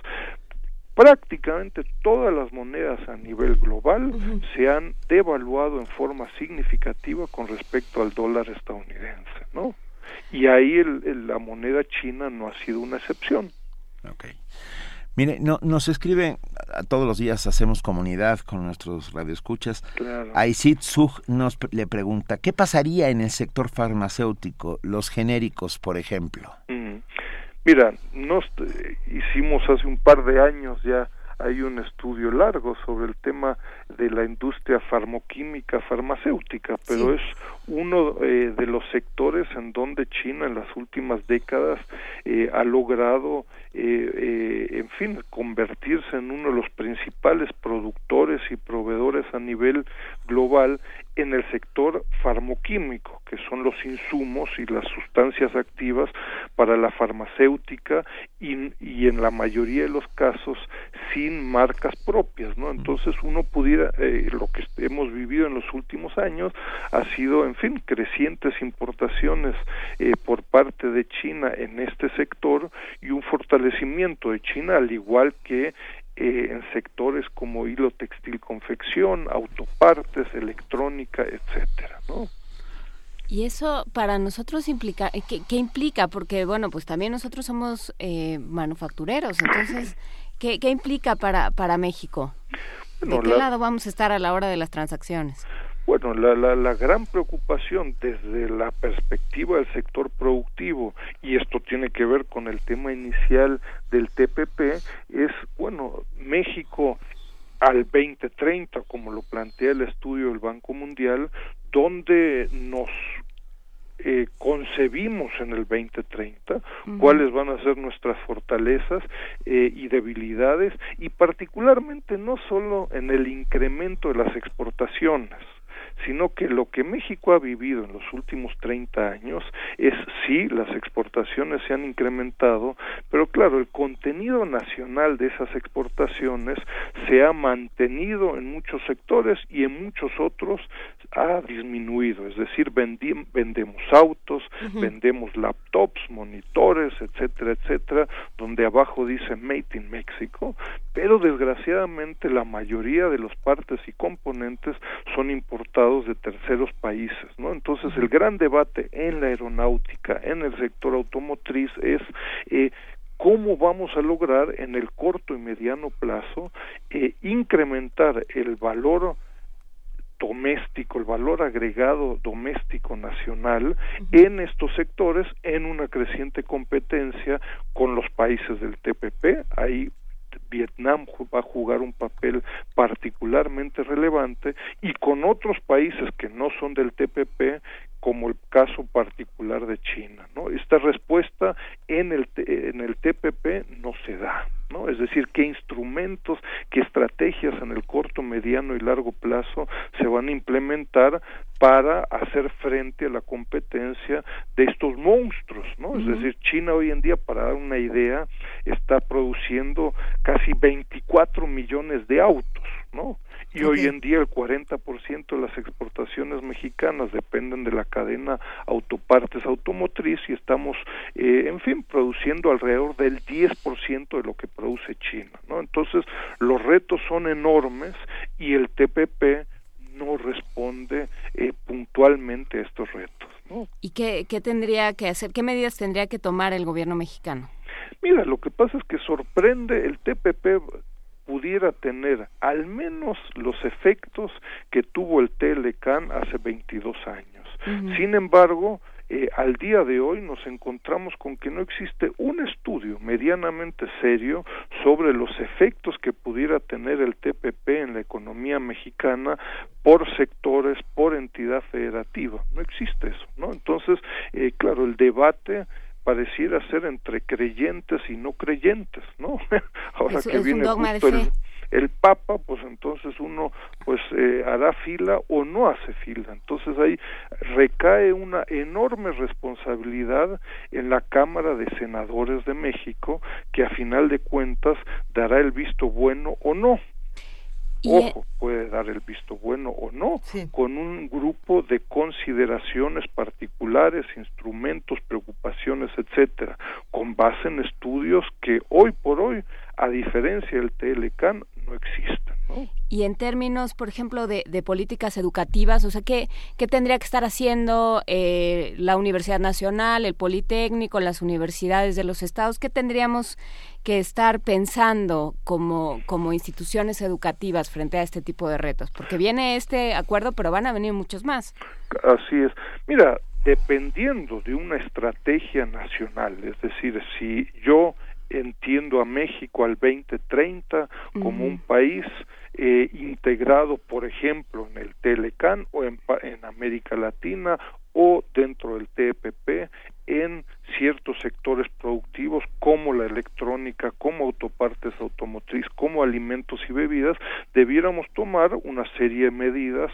prácticamente todas las monedas a nivel global se han devaluado en forma significativa con respecto al dólar estadounidense, ¿no? Y ahí el, la moneda china no ha sido una excepción. Okay. Mire, no, nos escribe, todos los días hacemos comunidad con nuestros radioescuchas. Claro. Aisit Sug nos le pregunta, ¿qué pasaría en el sector farmacéutico, los genéricos, por ejemplo? Mm. Mira, nos hicimos hace un par de años ya hay un estudio largo sobre el tema de la industria farmoquímica farmacéutica, pero es uno eh, de los sectores en donde China en las últimas décadas eh, ha logrado, eh, en fin, convertirse en uno de los principales productores y proveedores a nivel global en el sector farmoquímico, que son los insumos y las sustancias activas para la farmacéutica y, y en la mayoría de los casos sin marcas propias, ¿no? Entonces uno pudiera, eh, lo que hemos vivido en los últimos años ha sido, en fin, crecientes importaciones eh, por parte de China en este sector y un fortalecimiento de China, al igual que eh, en sectores como hilo textil confección, autopartes, electrónica, etcétera, ¿no? Y eso para nosotros implica, eh, ¿qué, implica? Porque, bueno, pues también nosotros somos eh, manufactureros, entonces, ¿qué, ¿qué, implica para, para México? ¿De qué lado vamos a estar a la hora de las transacciones? Bueno, la, la, la, gran preocupación desde la perspectiva del sector productivo, y esto tiene que ver con el tema inicial del TPP, es, bueno, México al 2030, como lo plantea el estudio del Banco Mundial, donde nos eh, concebimos en el 2030, cuáles van a ser nuestras fortalezas eh, y debilidades, y particularmente no solo en el incremento de las exportaciones, sino que lo que México ha vivido en los últimos 30 años es sí, las exportaciones se han incrementado, pero claro, el contenido nacional de esas exportaciones se ha mantenido en muchos sectores y en muchos otros ha disminuido, es decir, vendemos autos, vendemos laptops, monitores, etcétera, etcétera, donde abajo dice Made in Mexico, pero desgraciadamente la mayoría de los partes y componentes son importados de terceros países, ¿no? Entonces el gran debate en la aeronáutica, en el sector automotriz es eh, cómo vamos a lograr en el corto y mediano plazo eh, incrementar el valor doméstico, el valor agregado doméstico nacional en estos sectores en una creciente competencia con los países del TPP. Ahí Vietnam va a jugar un papel particularmente relevante y con otros países que no son del TPP como el caso particular de China, ¿no? Esta respuesta en el en el TPP no se da. ¿No? Es decir, qué instrumentos, qué estrategias en el corto, mediano y largo plazo se van a implementar para hacer frente a la competencia de estos monstruos, ¿no? Es decir, China hoy en día, para dar una idea, está produciendo casi 24 millones de autos, ¿no? y hoy en día el 40% de las exportaciones mexicanas dependen de la cadena autopartes automotriz y estamos, eh, en fin, produciendo alrededor del 10% de lo que produce China, ¿no? Entonces, los retos son enormes y el TPP no responde eh, puntualmente a estos retos. ¿no? ¿Y qué, qué tendría que hacer? ¿Qué medidas tendría que tomar el gobierno mexicano? Mira, lo que pasa es que sorprende el TPP pudiera tener al menos los efectos que tuvo el Telecan hace 22 años. Sin embargo, eh, al día de hoy nos encontramos con que no existe un estudio medianamente serio sobre los efectos que pudiera tener el TPP en la economía mexicana por sectores, por entidad federativa. No existe eso, ¿no? Entonces, eh, claro, el debate pareciera ser entre creyentes y no creyentes, ¿no? Ahora que viene justo el, el Papa, pues entonces uno pues eh, hará fila o no hace fila. Entonces ahí recae una enorme responsabilidad en la Cámara de Senadores de México, que a final de cuentas dará el visto bueno o no. Ojo, puede dar el visto bueno o no, con un grupo de consideraciones particulares, instrumentos, preocupaciones, etcétera, con base en estudios que hoy por hoy, a diferencia del TLCAN, no existen. Y en términos, por ejemplo, de, políticas educativas, o sea, ¿qué, qué tendría que estar haciendo eh, la Universidad Nacional, el Politécnico, las universidades de los estados? ¿Qué tendríamos que estar pensando como, como instituciones educativas frente a este tipo de retos? Porque viene este acuerdo, pero van a venir muchos más. Así es. Mira, dependiendo de una estrategia nacional, es decir, si yo entiendo a México al 2030 como un país eh, integrado, por ejemplo, en el Telecan o en, en América Latina o dentro del TPP en ciertos sectores productivos como la electrónica, como autopartes automotriz, como alimentos y bebidas, debiéramos tomar una serie de medidas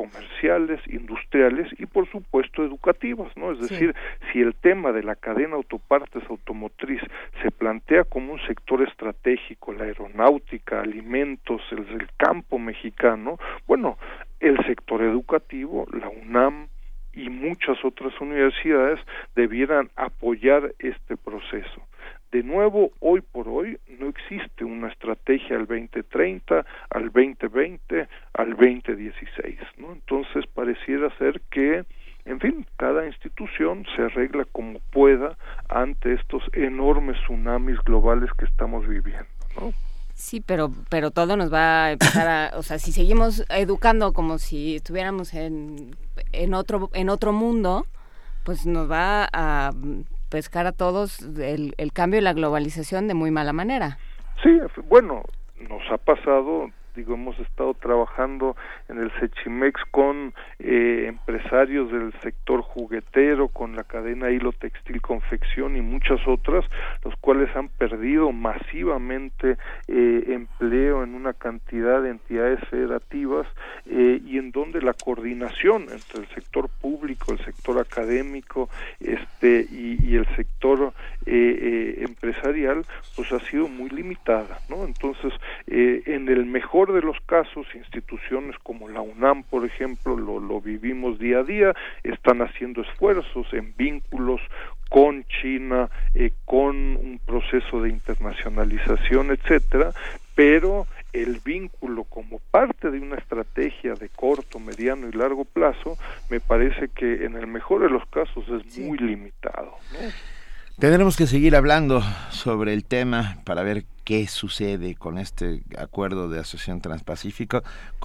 comerciales, industriales y por supuesto educativas, ¿no? Es decir, si el tema de la cadena autopartes automotriz se plantea como un sector estratégico, la aeronáutica, alimentos, el, el campo mexicano, bueno, el sector educativo, la UNAM, y muchas otras universidades debieran apoyar este proceso. De nuevo, hoy por hoy no existe una estrategia al 2030, al 2020, al 2016, ¿no? Entonces pareciera ser que en fin, cada institución se arregla como pueda ante estos enormes tsunamis globales que estamos viviendo, ¿no? Sí, pero, pero todo nos va a empezar a, o sea, si seguimos educando como si estuviéramos en, en otro, en otro mundo, pues nos va a pescar a todos el, el cambio y la globalización de muy mala manera. Sí, bueno, nos ha pasado digo hemos estado trabajando en el Sechimex con eh, empresarios del sector juguetero con la cadena hilo textil confección y muchas otras los cuales han perdido masivamente eh, empleo en una cantidad de entidades federativas eh, y en donde la coordinación entre el sector público el sector académico este y, y el sector empresarial pues ha sido muy limitada no entonces en el mejor de los casos, instituciones como la UNAM, por ejemplo, lo, lo vivimos día a día, están haciendo esfuerzos en vínculos con China, eh, con un proceso de internacionalización, etcétera, pero el vínculo como parte de una estrategia de corto, mediano y largo plazo, me parece que en el mejor de los casos es muy limitado. ¿no? Tendremos que seguir hablando sobre el tema para ver qué sucede con este acuerdo de asociación transpacífico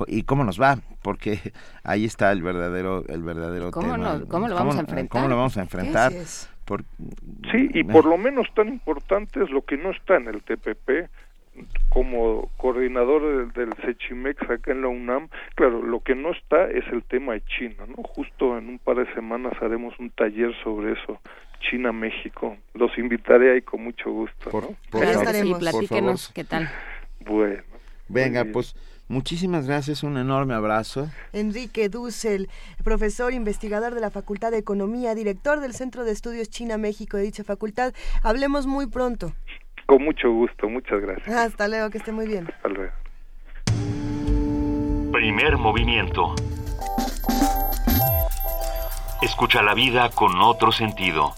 y cómo nos va, porque ahí está el verdadero el verdadero ¿Cómo tema. ¿Cómo lo vamos a enfrentar? ¿Cómo lo vamos a enfrentar? sí, y por lo menos tan importante es lo que no está en el TPP, como coordinador del, del Sechimex acá en la UNAM, claro, lo que no está es el tema de China, ¿no? Justo en un par de semanas haremos un taller sobre eso, China-México. Los invitaré ahí con mucho gusto, ¿no? Por, sí, platíquenos qué tal. Bueno. Venga, pues muchísimas gracias, un enorme abrazo. Enrique Dussel, profesor investigador de la Facultad de Economía, director del Centro de Estudios China-México de dicha facultad. Hablemos muy pronto. Con mucho gusto, muchas gracias. Hasta luego, que esté muy bien. Hasta luego. Primer movimiento. Escucha la vida con otro sentido.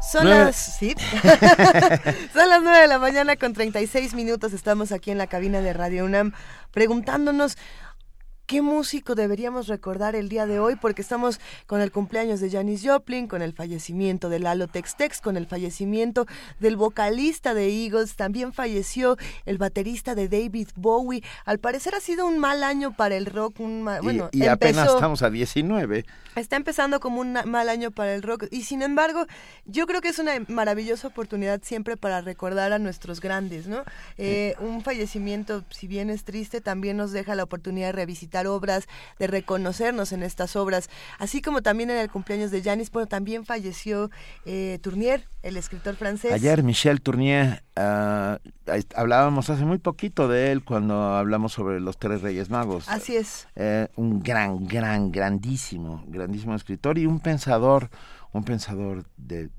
Son las, ¿sí? Son las 9 de la mañana con 36 minutos. Estamos aquí en la cabina de Radio UNAM preguntándonos ¿Qué músico deberíamos recordar el día de hoy? Porque estamos con el cumpleaños de Janis Joplin, con el fallecimiento de Lalo Tex-Tex, con el fallecimiento del vocalista de Eagles, también falleció el baterista de David Bowie. Al parecer ha sido un mal año para el rock. Un bueno, y, apenas estamos a 19. Está empezando como un mal año para el rock. Y sin embargo, yo creo que es una maravillosa oportunidad siempre para recordar a nuestros grandes, ¿no? Eh, un fallecimiento, si bien es triste, también nos deja la oportunidad de revisitar obras, de reconocernos en estas obras, así como también en el cumpleaños de Janis, bueno, también falleció eh, Tournier, el escritor francés. Ayer Michel Tournier, uh, hablábamos hace muy poquito de él cuando hablamos sobre los tres Reyes Magos. Así es. Eh, un gran, gran, grandísimo, grandísimo escritor y un pensador, un pensador de,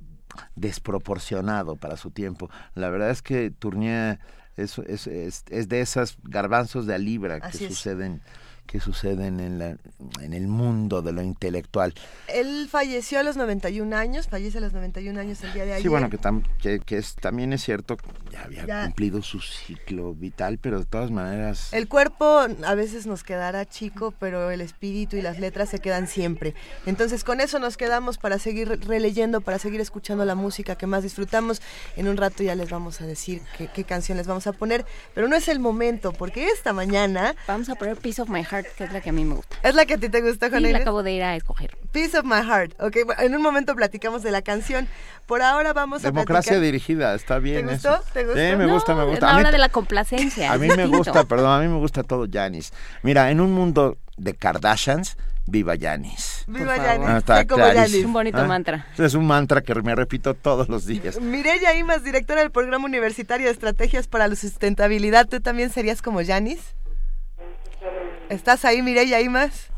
desproporcionado para su tiempo. La verdad es que Tournier es, es, es, es de esas garbanzos de a libra que suceden que suceden en, la, en el mundo de lo intelectual. Él falleció a los 91 años, fallece a los 91 años el día de ayer. Sí, bueno, que, que, es, también es cierto, ya había cumplido su ciclo vital, pero de todas maneras... El cuerpo a veces nos quedará chico, pero el espíritu y las letras se quedan siempre. Entonces con eso nos quedamos para seguir releyendo, para seguir escuchando la música que más disfrutamos. En un rato ya les vamos a decir qué, qué canción les vamos a poner, pero no es el momento, porque esta mañana... Vamos a poner Piece of My Heart que es la que a mí me gusta. ¿Es la que a ti te gusta, Juan Sí, la acabo de ir a escoger. Peace of My Heart. Ok, en un momento platicamos de la canción. Por ahora vamos a Democracia dirigida, está bien ¿Te gustó? ¿Te gustó? Sí, me gusta, me gusta. Es la hora de la complacencia. A mí me gusta, perdón, a mí me gusta todo Janis. Mira, en un mundo de Kardashians, viva Janis. Viva Janis. Ah, está como Janis. Un bonito Ah, mantra. Es un mantra que me repito todos los días. Mireya Imas, directora del Programa Universitario de Estrategias para la Sustentabilidad, ¿tú también serías como Janis? ¿Estás ahí, Mireya Imas?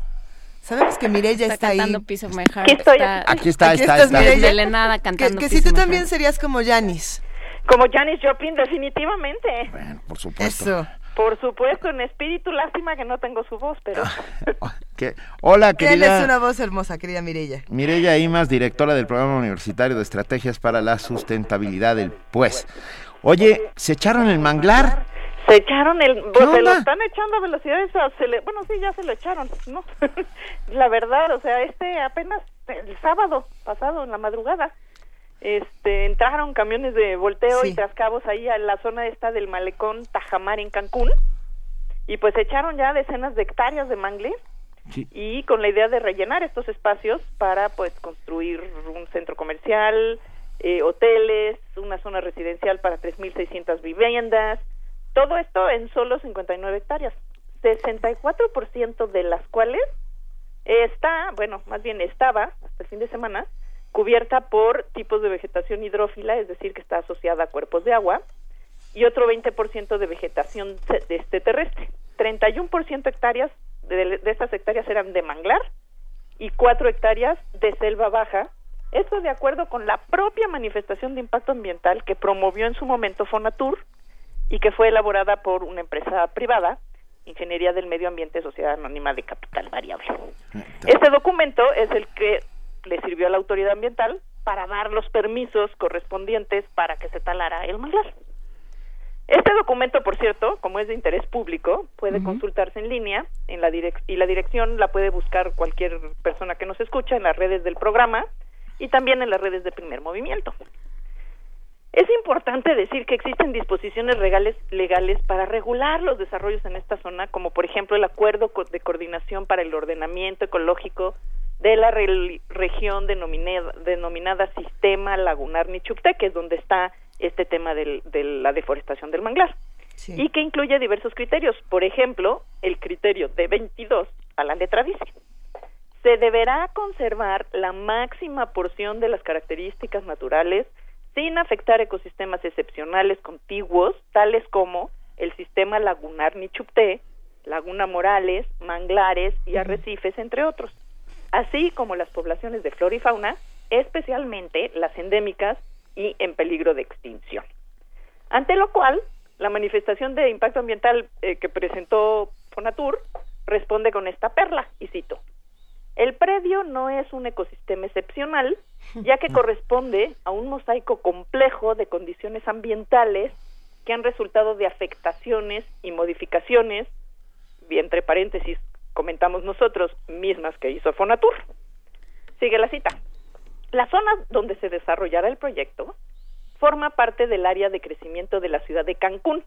Sabemos que Mireya está, ahí. cantando Piece of My Heart. Aquí estoy. Está Aquí está, Aquí está, está. Que, cantando que si tú también Heart. serías como Janis. Como Janis Joplin, definitivamente. Bueno, por supuesto. Eso. Por supuesto, en espíritu, lástima que no tengo su voz, pero ¿Qué? Hola, Tienes querida. una voz hermosa, querida Mireya. Mireya Imas, directora del Programa Universitario de Estrategias para la Sustentabilidad del PUES. Oye, ¿se echaron el manglar? Se echaron el... Pues se lo están echando a velocidades... acele- Bueno, sí, ya se lo echaron, ¿no? la verdad, o sea, este apenas el sábado pasado, en la madrugada, este entraron camiones de volteo Sí. y trascabos ahí a la zona esta del malecón Tajamar en Cancún y pues echaron ya decenas de hectáreas de mangle Sí. y con la idea de rellenar estos espacios para pues construir un centro comercial, eh, hoteles, una zona residencial para 3.600 viviendas, todo esto en solo 59 hectáreas, 64% de las cuales está, bueno, más bien estaba hasta el fin de semana cubierta por tipos de vegetación hidrófila, es decir, que está asociada a cuerpos de agua, y otro 20% de vegetación de este terrestre. 31% hectáreas de, de estas hectáreas eran de manglar y 4 hectáreas de selva baja. Esto de acuerdo con la propia manifestación de impacto ambiental que promovió en su momento Fonatur y que fue elaborada por una empresa privada, Ingeniería del Medio Ambiente Sociedad Anónima de Capital Variable. Este documento es el que le sirvió a la autoridad ambiental para dar los permisos correspondientes para que se talara el manglar. Este documento, por cierto, como es de interés público, puede consultarse en línea en la y la dirección la puede buscar cualquier persona que nos escucha en las redes del programa y también en las redes de primer movimiento. Es importante decir que existen disposiciones legales, legales para regular los desarrollos en esta zona, como por ejemplo el Acuerdo de Coordinación para el Ordenamiento Ecológico de la región denominada, denominada Sistema Lagunar Nichupte, que es donde está este tema de la deforestación del manglar. Y que incluye diversos criterios. Por ejemplo, el criterio de 22 a la letra dice, se deberá conservar la máxima porción de las características naturales sin afectar ecosistemas excepcionales contiguos, tales como el sistema lagunar Nichupté, Laguna Morales, manglares y arrecifes, entre otros, así como las poblaciones de flora y fauna, especialmente las endémicas y en peligro de extinción. Ante lo cual, la manifestación de impacto ambiental eh, que presentó Fonatur responde con esta perla, y cito, el predio no es un ecosistema excepcional, ya que corresponde a un mosaico complejo de condiciones ambientales que han resultado de afectaciones y modificaciones, y entre paréntesis comentamos nosotros, mismas que hizo Fonatur. Sigue la cita. La zona donde se desarrollará el proyecto forma parte del área de crecimiento de la ciudad de Cancún.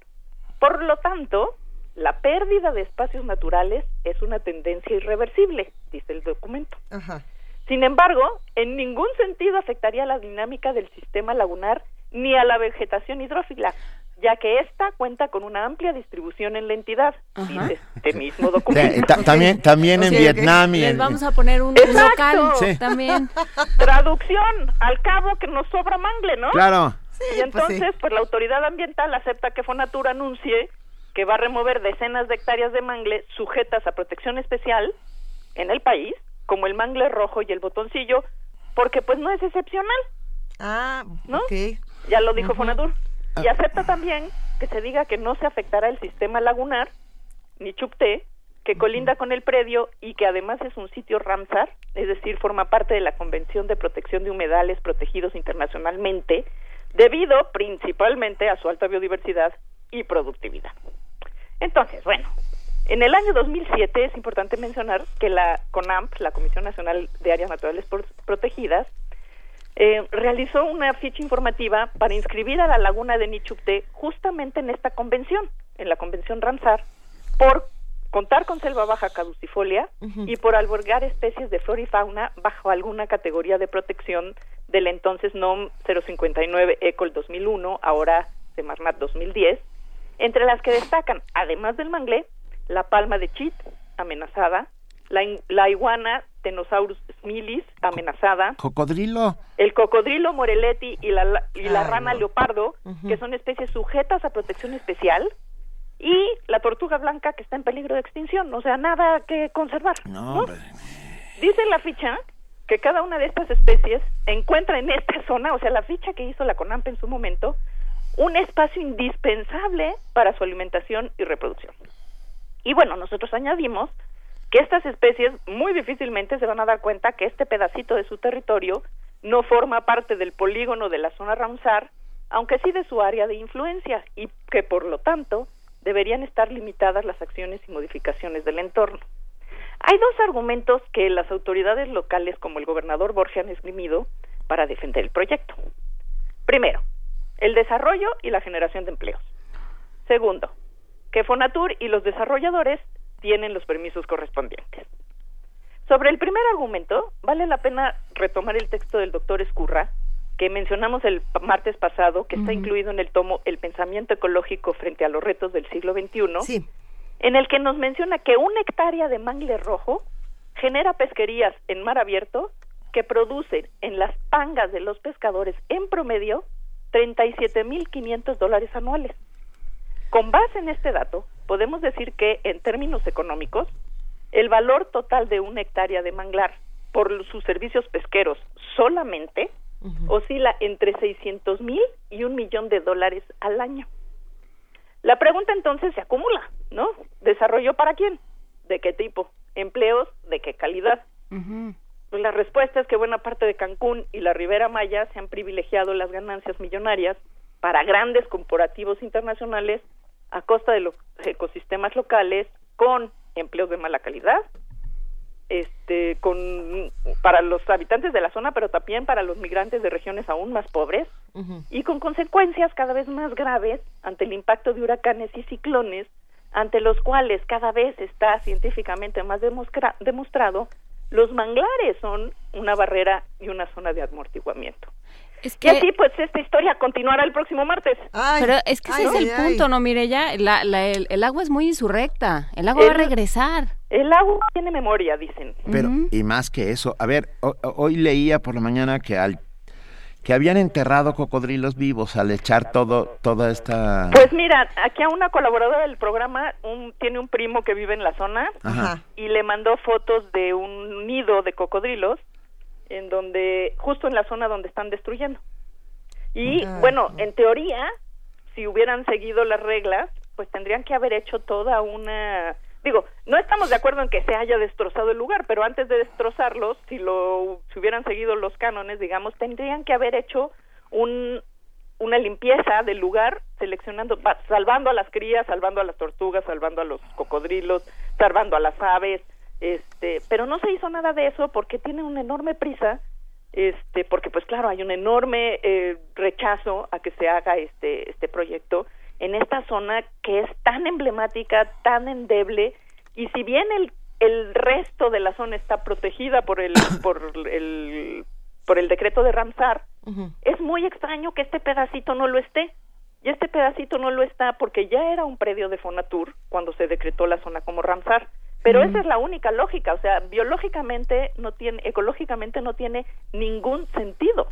Por lo tanto, la pérdida de espacios naturales es una tendencia irreversible, dice el documento. Sin embargo, en ningún sentido afectaría la dinámica del sistema lagunar ni a la vegetación hidrófila, ya que ésta cuenta con una amplia distribución en la entidad, dice este mismo documento. también también en Vietnam y Les vamos a poner un, local también. Traducción, al cabo que nos sobra mangle, ¿no? Claro. y pues entonces, pues, la autoridad ambiental acepta que Fonatura anuncie que va a remover decenas de hectáreas de mangle sujetas a protección especial en el país, como el mangle rojo y el botoncillo, porque pues no es excepcional. Ah, ¿no? ok. Ya lo dijo Fonatur. Y Ah. acepta también que se diga que no se afectará el sistema lagunar, ni Chupté, que colinda con el predio y que además es un sitio Ramsar, es decir, forma parte de la Convención de Protección de Humedales protegidos internacionalmente, debido principalmente a su alta biodiversidad y productividad. Entonces, bueno, en el año 2007 es importante mencionar que la CONAMP, la Comisión Nacional de Áreas Naturales Pro- Protegidas, eh, realizó una ficha informativa para inscribir a la laguna de Nichupté justamente en esta convención, en la convención Ramsar, por contar con selva baja caducifolia y por albergar especies de flora y fauna bajo alguna categoría de protección del entonces NOM 059 ECOL 2001, ahora Semarnat 2010, entre las que destacan, además del manglé, la palma de chit, amenazada, la, la iguana Tenosaurus smilis, amenazada, Cocodrilo. el cocodrilo moreletti y la, y la Ay, rana no. leopardo, que son especies sujetas a protección especial, y la tortuga blanca que está en peligro de extinción, o sea, nada que conservar. No, hombre. Dice la ficha que cada una de estas especies encuentra en esta zona, o sea, la ficha que hizo la CONAMP en su momento, un espacio indispensable para su alimentación y reproducción. Y bueno, nosotros añadimos que estas especies muy difícilmente se van a dar cuenta que este pedacito de su territorio no forma parte del polígono de la zona Ramsar, aunque sí de su área de influencia y que por lo tanto deberían estar limitadas las acciones y modificaciones del entorno. Hay dos argumentos que las autoridades locales como el gobernador Borges han esgrimido para defender el proyecto. Primero, el desarrollo y la generación de empleos. Segundo, que Fonatur y los desarrolladores tienen los permisos correspondientes. Sobre el primer argumento, vale la pena retomar el texto del doctor Escurra, que mencionamos el martes pasado, que está incluido en el tomo El pensamiento ecológico frente a los retos del siglo XXI, en el que nos menciona que una hectárea de mangle rojo genera pesquerías en mar abierto que producen en las pangas de los pescadores en promedio 37.500 dólares anuales. Con base en este dato, podemos decir que, en términos económicos, el valor total de una hectárea de manglar por sus servicios pesqueros solamente oscila entre 600 mil y un millón de dólares al año. La pregunta entonces se acumula, ¿no? ¿Desarrollo para quién? ¿De qué tipo? ¿Empleos? ¿De qué calidad? Pues la respuesta es que buena parte de Cancún y la Ribera Maya se han privilegiado las ganancias millonarias para grandes corporativos internacionales a costa de los ecosistemas locales con empleos de mala calidad, este, con para los habitantes de la zona, pero también para los migrantes de regiones aún más pobres y con consecuencias cada vez más graves ante el impacto de huracanes y ciclones, ante los cuales cada vez está científicamente más demostrado los manglares son una barrera y una zona de amortiguamiento. Es que... Y así pues esta historia continuará el próximo martes. Pero es que ese es el punto, ¿no? Mire ya, la, el, agua es muy insurrecta, el agua va a regresar. El agua tiene memoria, dicen. Pero, y más que eso, a ver, hoy leía por la mañana que al que habían enterrado cocodrilos vivos al echar todo toda esta Pues mira, aquí a una colaboradora del programa un, tiene un primo que vive en la zona y le mandó fotos de un nido de cocodrilos en donde justo en la zona donde están destruyendo. Y bueno, en teoría, si hubieran seguido las reglas, pues tendrían que haber hecho toda una digo, no estamos de acuerdo en que se haya destrozado el lugar, pero antes de destrozarlos, si lo si hubieran seguido los cánones, digamos, tendrían que haber hecho un una limpieza del lugar, seleccionando, salvando a las crías, salvando a las tortugas, salvando a los cocodrilos, salvando a las aves, este, pero no se hizo nada de eso porque tiene una enorme prisa, este, porque pues claro hay un enorme eh, rechazo a que se haga este este proyecto en esta zona que es tan emblemática, tan endeble, y si bien el, el resto de la zona está protegida por el, por el, por el decreto de Ramsar, es muy extraño que este pedacito no lo esté. Y este pedacito no lo está porque ya era un predio de Fonatur cuando se decretó la zona como Ramsar. Pero esa es la única lógica, o sea, biológicamente no tiene, ecológicamente no tiene ningún sentido.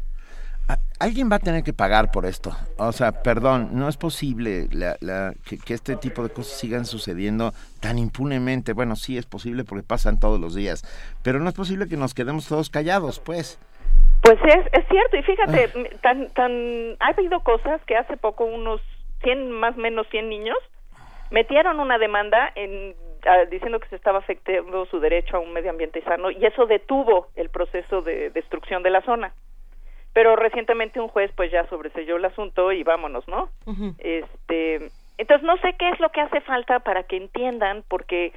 Alguien va a tener que pagar por esto. O sea, perdón, no es posible que, este tipo de cosas sigan sucediendo tan impunemente. Bueno, sí es posible porque pasan todos los días, pero no es posible que nos quedemos todos callados, pues. Pues es, es cierto, y fíjate, ah. tan, tan, ha habido cosas que hace poco unos 100, más o menos 100 niños, metieron una demanda en, diciendo que se estaba afectando su derecho a un medio ambiente sano, y eso detuvo el proceso de destrucción de la zona pero recientemente un juez pues ya sobreselló el asunto y vámonos, ¿no? Este, entonces no sé qué es lo que hace falta para que entiendan porque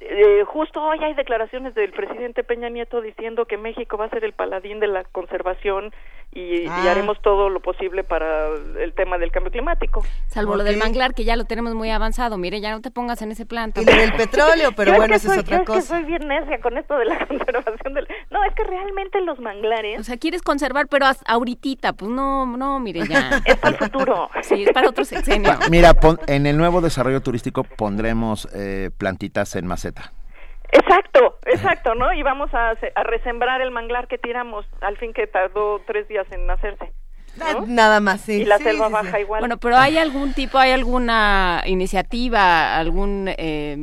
eh, justo hoy hay declaraciones del presidente Peña Nieto diciendo que México va a ser el paladín de la conservación y, ah. haremos todo lo posible para el tema del cambio climático. Salvo lo del manglar, que ya lo tenemos muy avanzado. Mire, ya no te pongas en ese plan. Y lo del petróleo, pero bueno, eso es otra yo cosa. Es que soy bien necia con esto de la conservación del... No, es que realmente los manglares... O sea, quieres conservar, pero ahorita, pues no, no, mire, ya. es para el futuro. Sí, es para otro sexenio. Mira, en el nuevo desarrollo turístico pondremos eh, plantitas en maceta. Exacto, exacto, ¿no? Y vamos a, a resembrar el manglar que tiramos, al fin que tardó tres días en hacerse. Nada más, sí. Y la selva baja igual. Bueno, pero ¿hay algún tipo, hay alguna iniciativa, algún eh,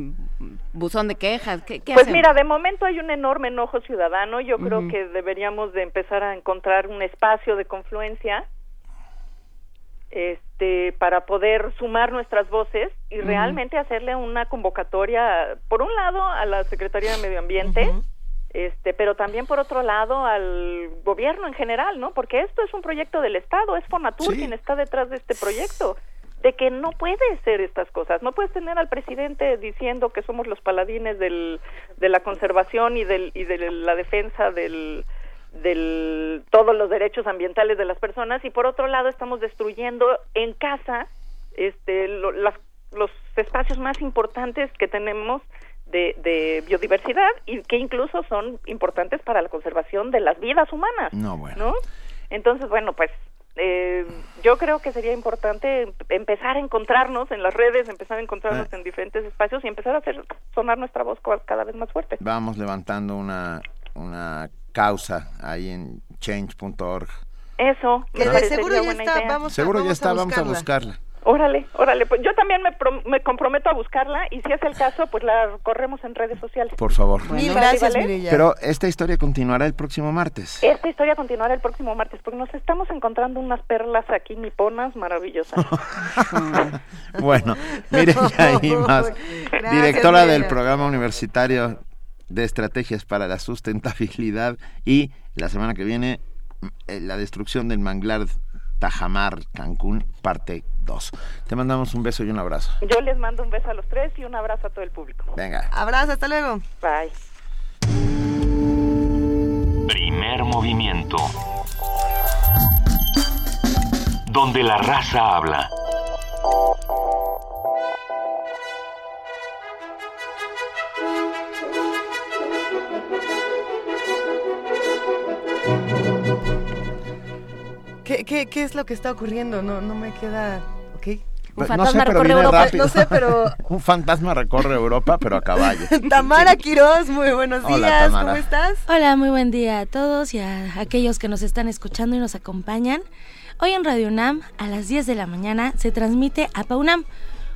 buzón de quejas? ¿Qué, pues mira, de momento hay un enorme enojo ciudadano. Yo creo que deberíamos de empezar a encontrar un espacio de confluencia este, para poder sumar nuestras voces y realmente hacerle una convocatoria, por un lado, a la Secretaría de Medio Ambiente, este, pero también por otro lado al gobierno en general, ¿no? Porque esto es un proyecto del Estado, es Fonatur quien está detrás de este proyecto, de que no puede ser estas cosas, no puedes tener al presidente diciendo que somos los paladines del, de la conservación y, del, y de la defensa del, del todos los derechos ambientales de las personas y por otro lado estamos destruyendo en casa este los espacios más importantes que tenemos de, biodiversidad y que incluso son importantes para la conservación de las vidas humanas no bueno entonces bueno pues eh, yo creo que sería importante empezar a encontrarnos en las redes, empezar a encontrarnos ah. en diferentes espacios y empezar a hacer sonar nuestra voz cada vez más fuerte. Vamos levantando una, una causa ahí en change.org. Eso, seguro ya está, vamos, seguro ya está, vamos a buscarla. Órale, órale, pues yo también me, me, comprometo a buscarla y si es el caso, pues la corremos en redes sociales. Por favor. Mil gracias, Pero esta historia continuará el próximo martes. Esta historia continuará el próximo martes porque nos estamos encontrando unas perlas aquí niponas maravillosas. bueno, miren ya más. Directora del programa universitario de estrategias para la sustentabilidad y la semana que viene eh, la destrucción del manglar Tajamar, Cancún, parte 2. Te mandamos un beso y un abrazo. Yo les mando un beso a los tres y un abrazo a todo el público. Venga. Abrazo, hasta luego. Bye. Primer movimiento. Donde la raza habla. ¿Qué, qué, qué es lo que está ocurriendo? No, no me queda... Ok. Un fantasma recorre Europa. No sé, pero... Un fantasma recorre Europa, pero a caballo. Tamara Quiroz, muy buenos Hola, días. Tamara. ¿Cómo estás? Hola, muy buen día a todos y a aquellos que nos están escuchando y nos acompañan. Hoy en Radio UNAM, a las 10 de la mañana, se transmite APA UNAM,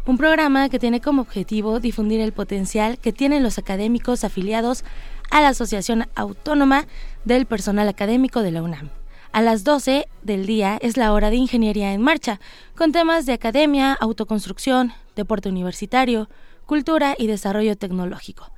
un programa que tiene como objetivo difundir el potencial que tienen los académicos afiliados a la Asociación Autónoma del Personal Académico de la UNAM. A las 12 del día es la hora de Ingeniería en Marcha, con temas de academia, autoconstrucción, deporte universitario, cultura y desarrollo tecnológico.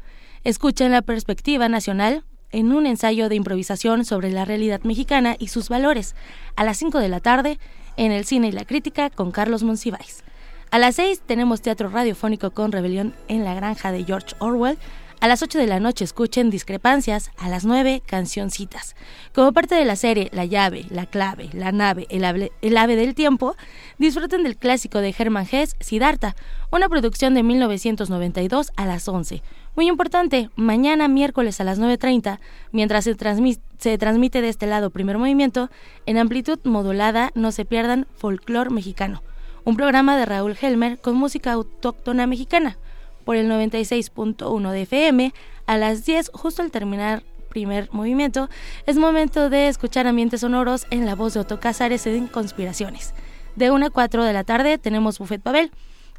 Escuchen la perspectiva nacional en un ensayo de improvisación sobre la realidad mexicana y sus valores, a las 5 de la tarde, en el cine y la crítica con Carlos Monsiváis. A las 6 tenemos teatro radiofónico con Rebelión en la granja de George Orwell. A las 8 de la noche escuchen Discrepancias, a las 9 Cancioncitas. Como parte de la serie La llave, la clave, la nave, el ave, el ave del tiempo, disfruten del clásico de Hermann Hesse, Siddhartha, una producción de 1992 a las 11. Muy importante, mañana miércoles a las 9.30, mientras se, transmi- se transmite de este lado primer movimiento, en amplitud modulada no se pierdan Folclor Mexicano, un programa de Raúl Helmer con música autóctona mexicana por el 96.1 de FM a las 10 justo al terminar primer movimiento, es momento de escuchar ambientes sonoros en la voz de Otto Cázares en Conspiraciones. De 1 a 4 de la tarde tenemos Buffet Pavel,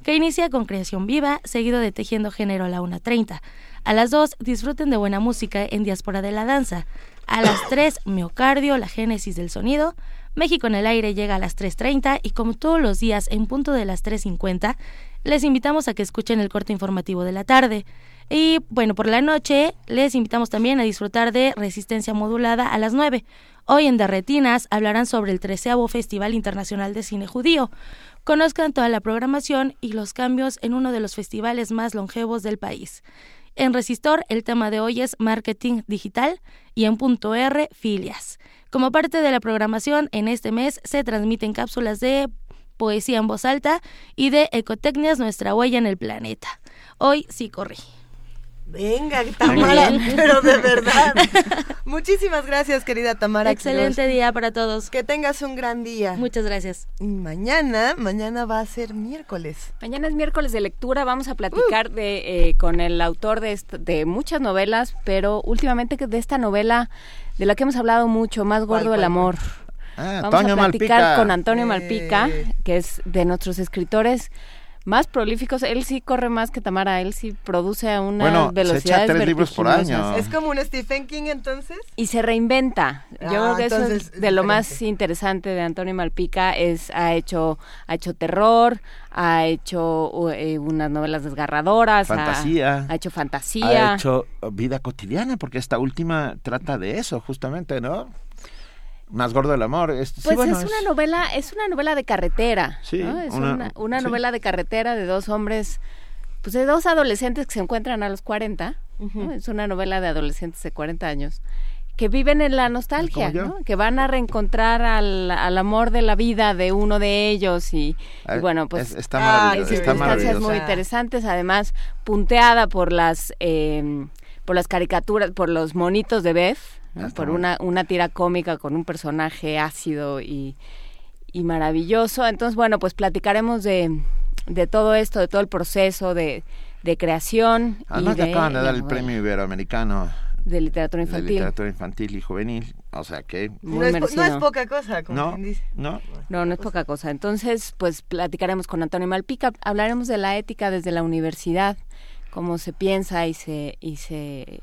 que inicia con Creación Viva, seguido de Tejiendo Género a la 1.30. A las 2 disfruten de buena música en Diáspora de la Danza. A las 3 Miocardio, la génesis del sonido. México en el aire llega a las 3.30 y como todos los días en punto de las 3.50, les invitamos a que escuchen el corte informativo de la tarde. Y bueno, por la noche les invitamos también a disfrutar de Resistencia Modulada a las 9. Hoy en Derretinas hablarán sobre el 13 Festival Internacional de Cine Judío. Conozcan toda la programación y los cambios en uno de los festivales más longevos del país. En Resistor, el tema de hoy es Marketing Digital y en Punto R, Filias. Como parte de la programación, en este mes se transmiten cápsulas de poesía en voz alta y de Ecotecnias, nuestra huella en el planeta. Hoy sí corrí. Venga, Tamara, pero de verdad. Muchísimas gracias, querida Tamara. Excelente Quiroz. día para todos. Que tengas un gran día. Muchas gracias. Y mañana, mañana va a ser miércoles. Mañana es miércoles de lectura, vamos a platicar de, eh, con el autor de, de muchas novelas, pero últimamente que de esta novela de la que hemos hablado mucho, Más gordo el cuál, amor. Ah, Vamos Antonio a platicar Malpica. con Antonio Eh. Malpica, que es de nuestros escritores más prolíficos. Él sí corre más que Tamara, él sí produce a una Bueno, se velocidad echa tres libros por año. ¿Es como un Stephen King entonces? y se reinventa. Yo Ah, creo que eso es es de lo más interesante de Antonio Malpica es ha hecho ha hecho terror, ha hecho eh, unas novelas desgarradoras, ha- Fantasía. ha, hecho fantasía. Ha hecho vida cotidiana, porque esta última trata de eso, justamente, ¿no? Más gordo el amor. Es, sí, Pues bueno, es una novela, es una novela de carretera, Sí, ¿no? Es una- una, una sí. novela de carretera de dos hombres, pues de dos adolescentes que se encuentran a los 40, ¿no? Es una novela de adolescentes de 40 años que viven en la nostalgia. Que van a reencontrar al, al amor de la vida de uno de ellos y, y bueno, pues es- está maravilloso, hay está circunstancias maravilloso. muy interesantes, además punteada por las eh, por las caricaturas, por los monitos de Beth, ¿no? Ah, por una, una tira cómica con un personaje ácido y, y maravilloso. Entonces, bueno, pues platicaremos de, de todo esto, de todo el proceso de, de creación. Además y de acaban de dar el premio iberoamericano de literatura de infantil. literatura infantil y juvenil. O sea que... No, es, no poca cosa, como No, quien dice. no. No, no es poca cosa. Entonces, pues platicaremos con Antonio Malpica, hablaremos de la ética desde la universidad, cómo se piensa y se y se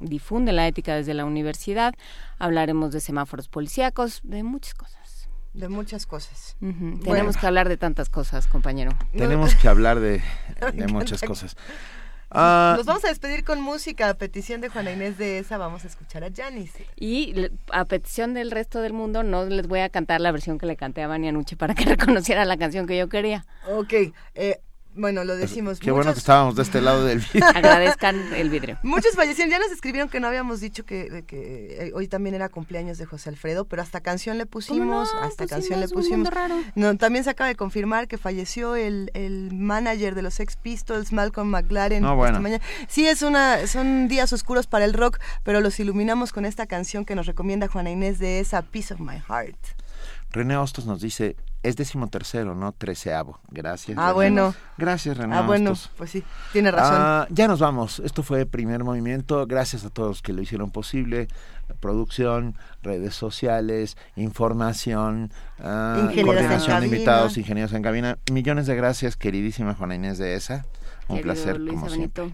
difunde la ética desde la universidad. Hablaremos de semáforos policíacos, de muchas cosas. De muchas cosas. Bueno. Tenemos que hablar de tantas cosas, compañero. Tenemos que hablar de, de muchas cosas. Ah, Nos vamos a despedir con música. A petición de Juana Inés de esa, vamos a escuchar a Janis. Y a petición del resto del mundo, no les voy a cantar la versión que le canté a Vania Nuche para que reconociera la canción que yo quería. Ok. Eh, bueno, lo decimos. Qué bueno que estábamos de este lado del vidrio. Agradezcan el vidrio. Muchos fallecieron. Ya nos escribieron que no habíamos dicho que, que eh, hoy también era cumpleaños de José Alfredo, pero hasta canción le pusimos. hasta canción le pusimos. No, también se acaba de confirmar que falleció el, el manager de los Sex Pistols, Malcolm McLaren. No, bueno. Sí, es una, son días oscuros para el rock, pero los iluminamos con esta canción que nos recomienda Juana Inés de esa Piece of My Heart. René Hostos nos dice, es tercero, no treceavo. Gracias. Ah, bueno. Gracias, René. Ah, bueno, pues sí, tiene razón. Ah, ya nos vamos. Esto fue Primer Movimiento. Gracias a todos que lo hicieron posible. Producción, redes sociales, información, uh, coordinación de invitados, ingenieros en cabina. Millones de gracias, queridísima Juana Inés de ESA. Un placer, como siempre.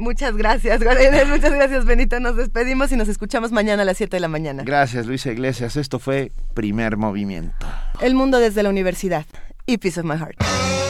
Muchas gracias, Muchas gracias, Benito. Nos despedimos y nos escuchamos mañana a las 7 de la mañana. Gracias, Luisa Iglesias. Esto fue Primer Movimiento. El mundo desde la universidad. Y Peace of My Heart.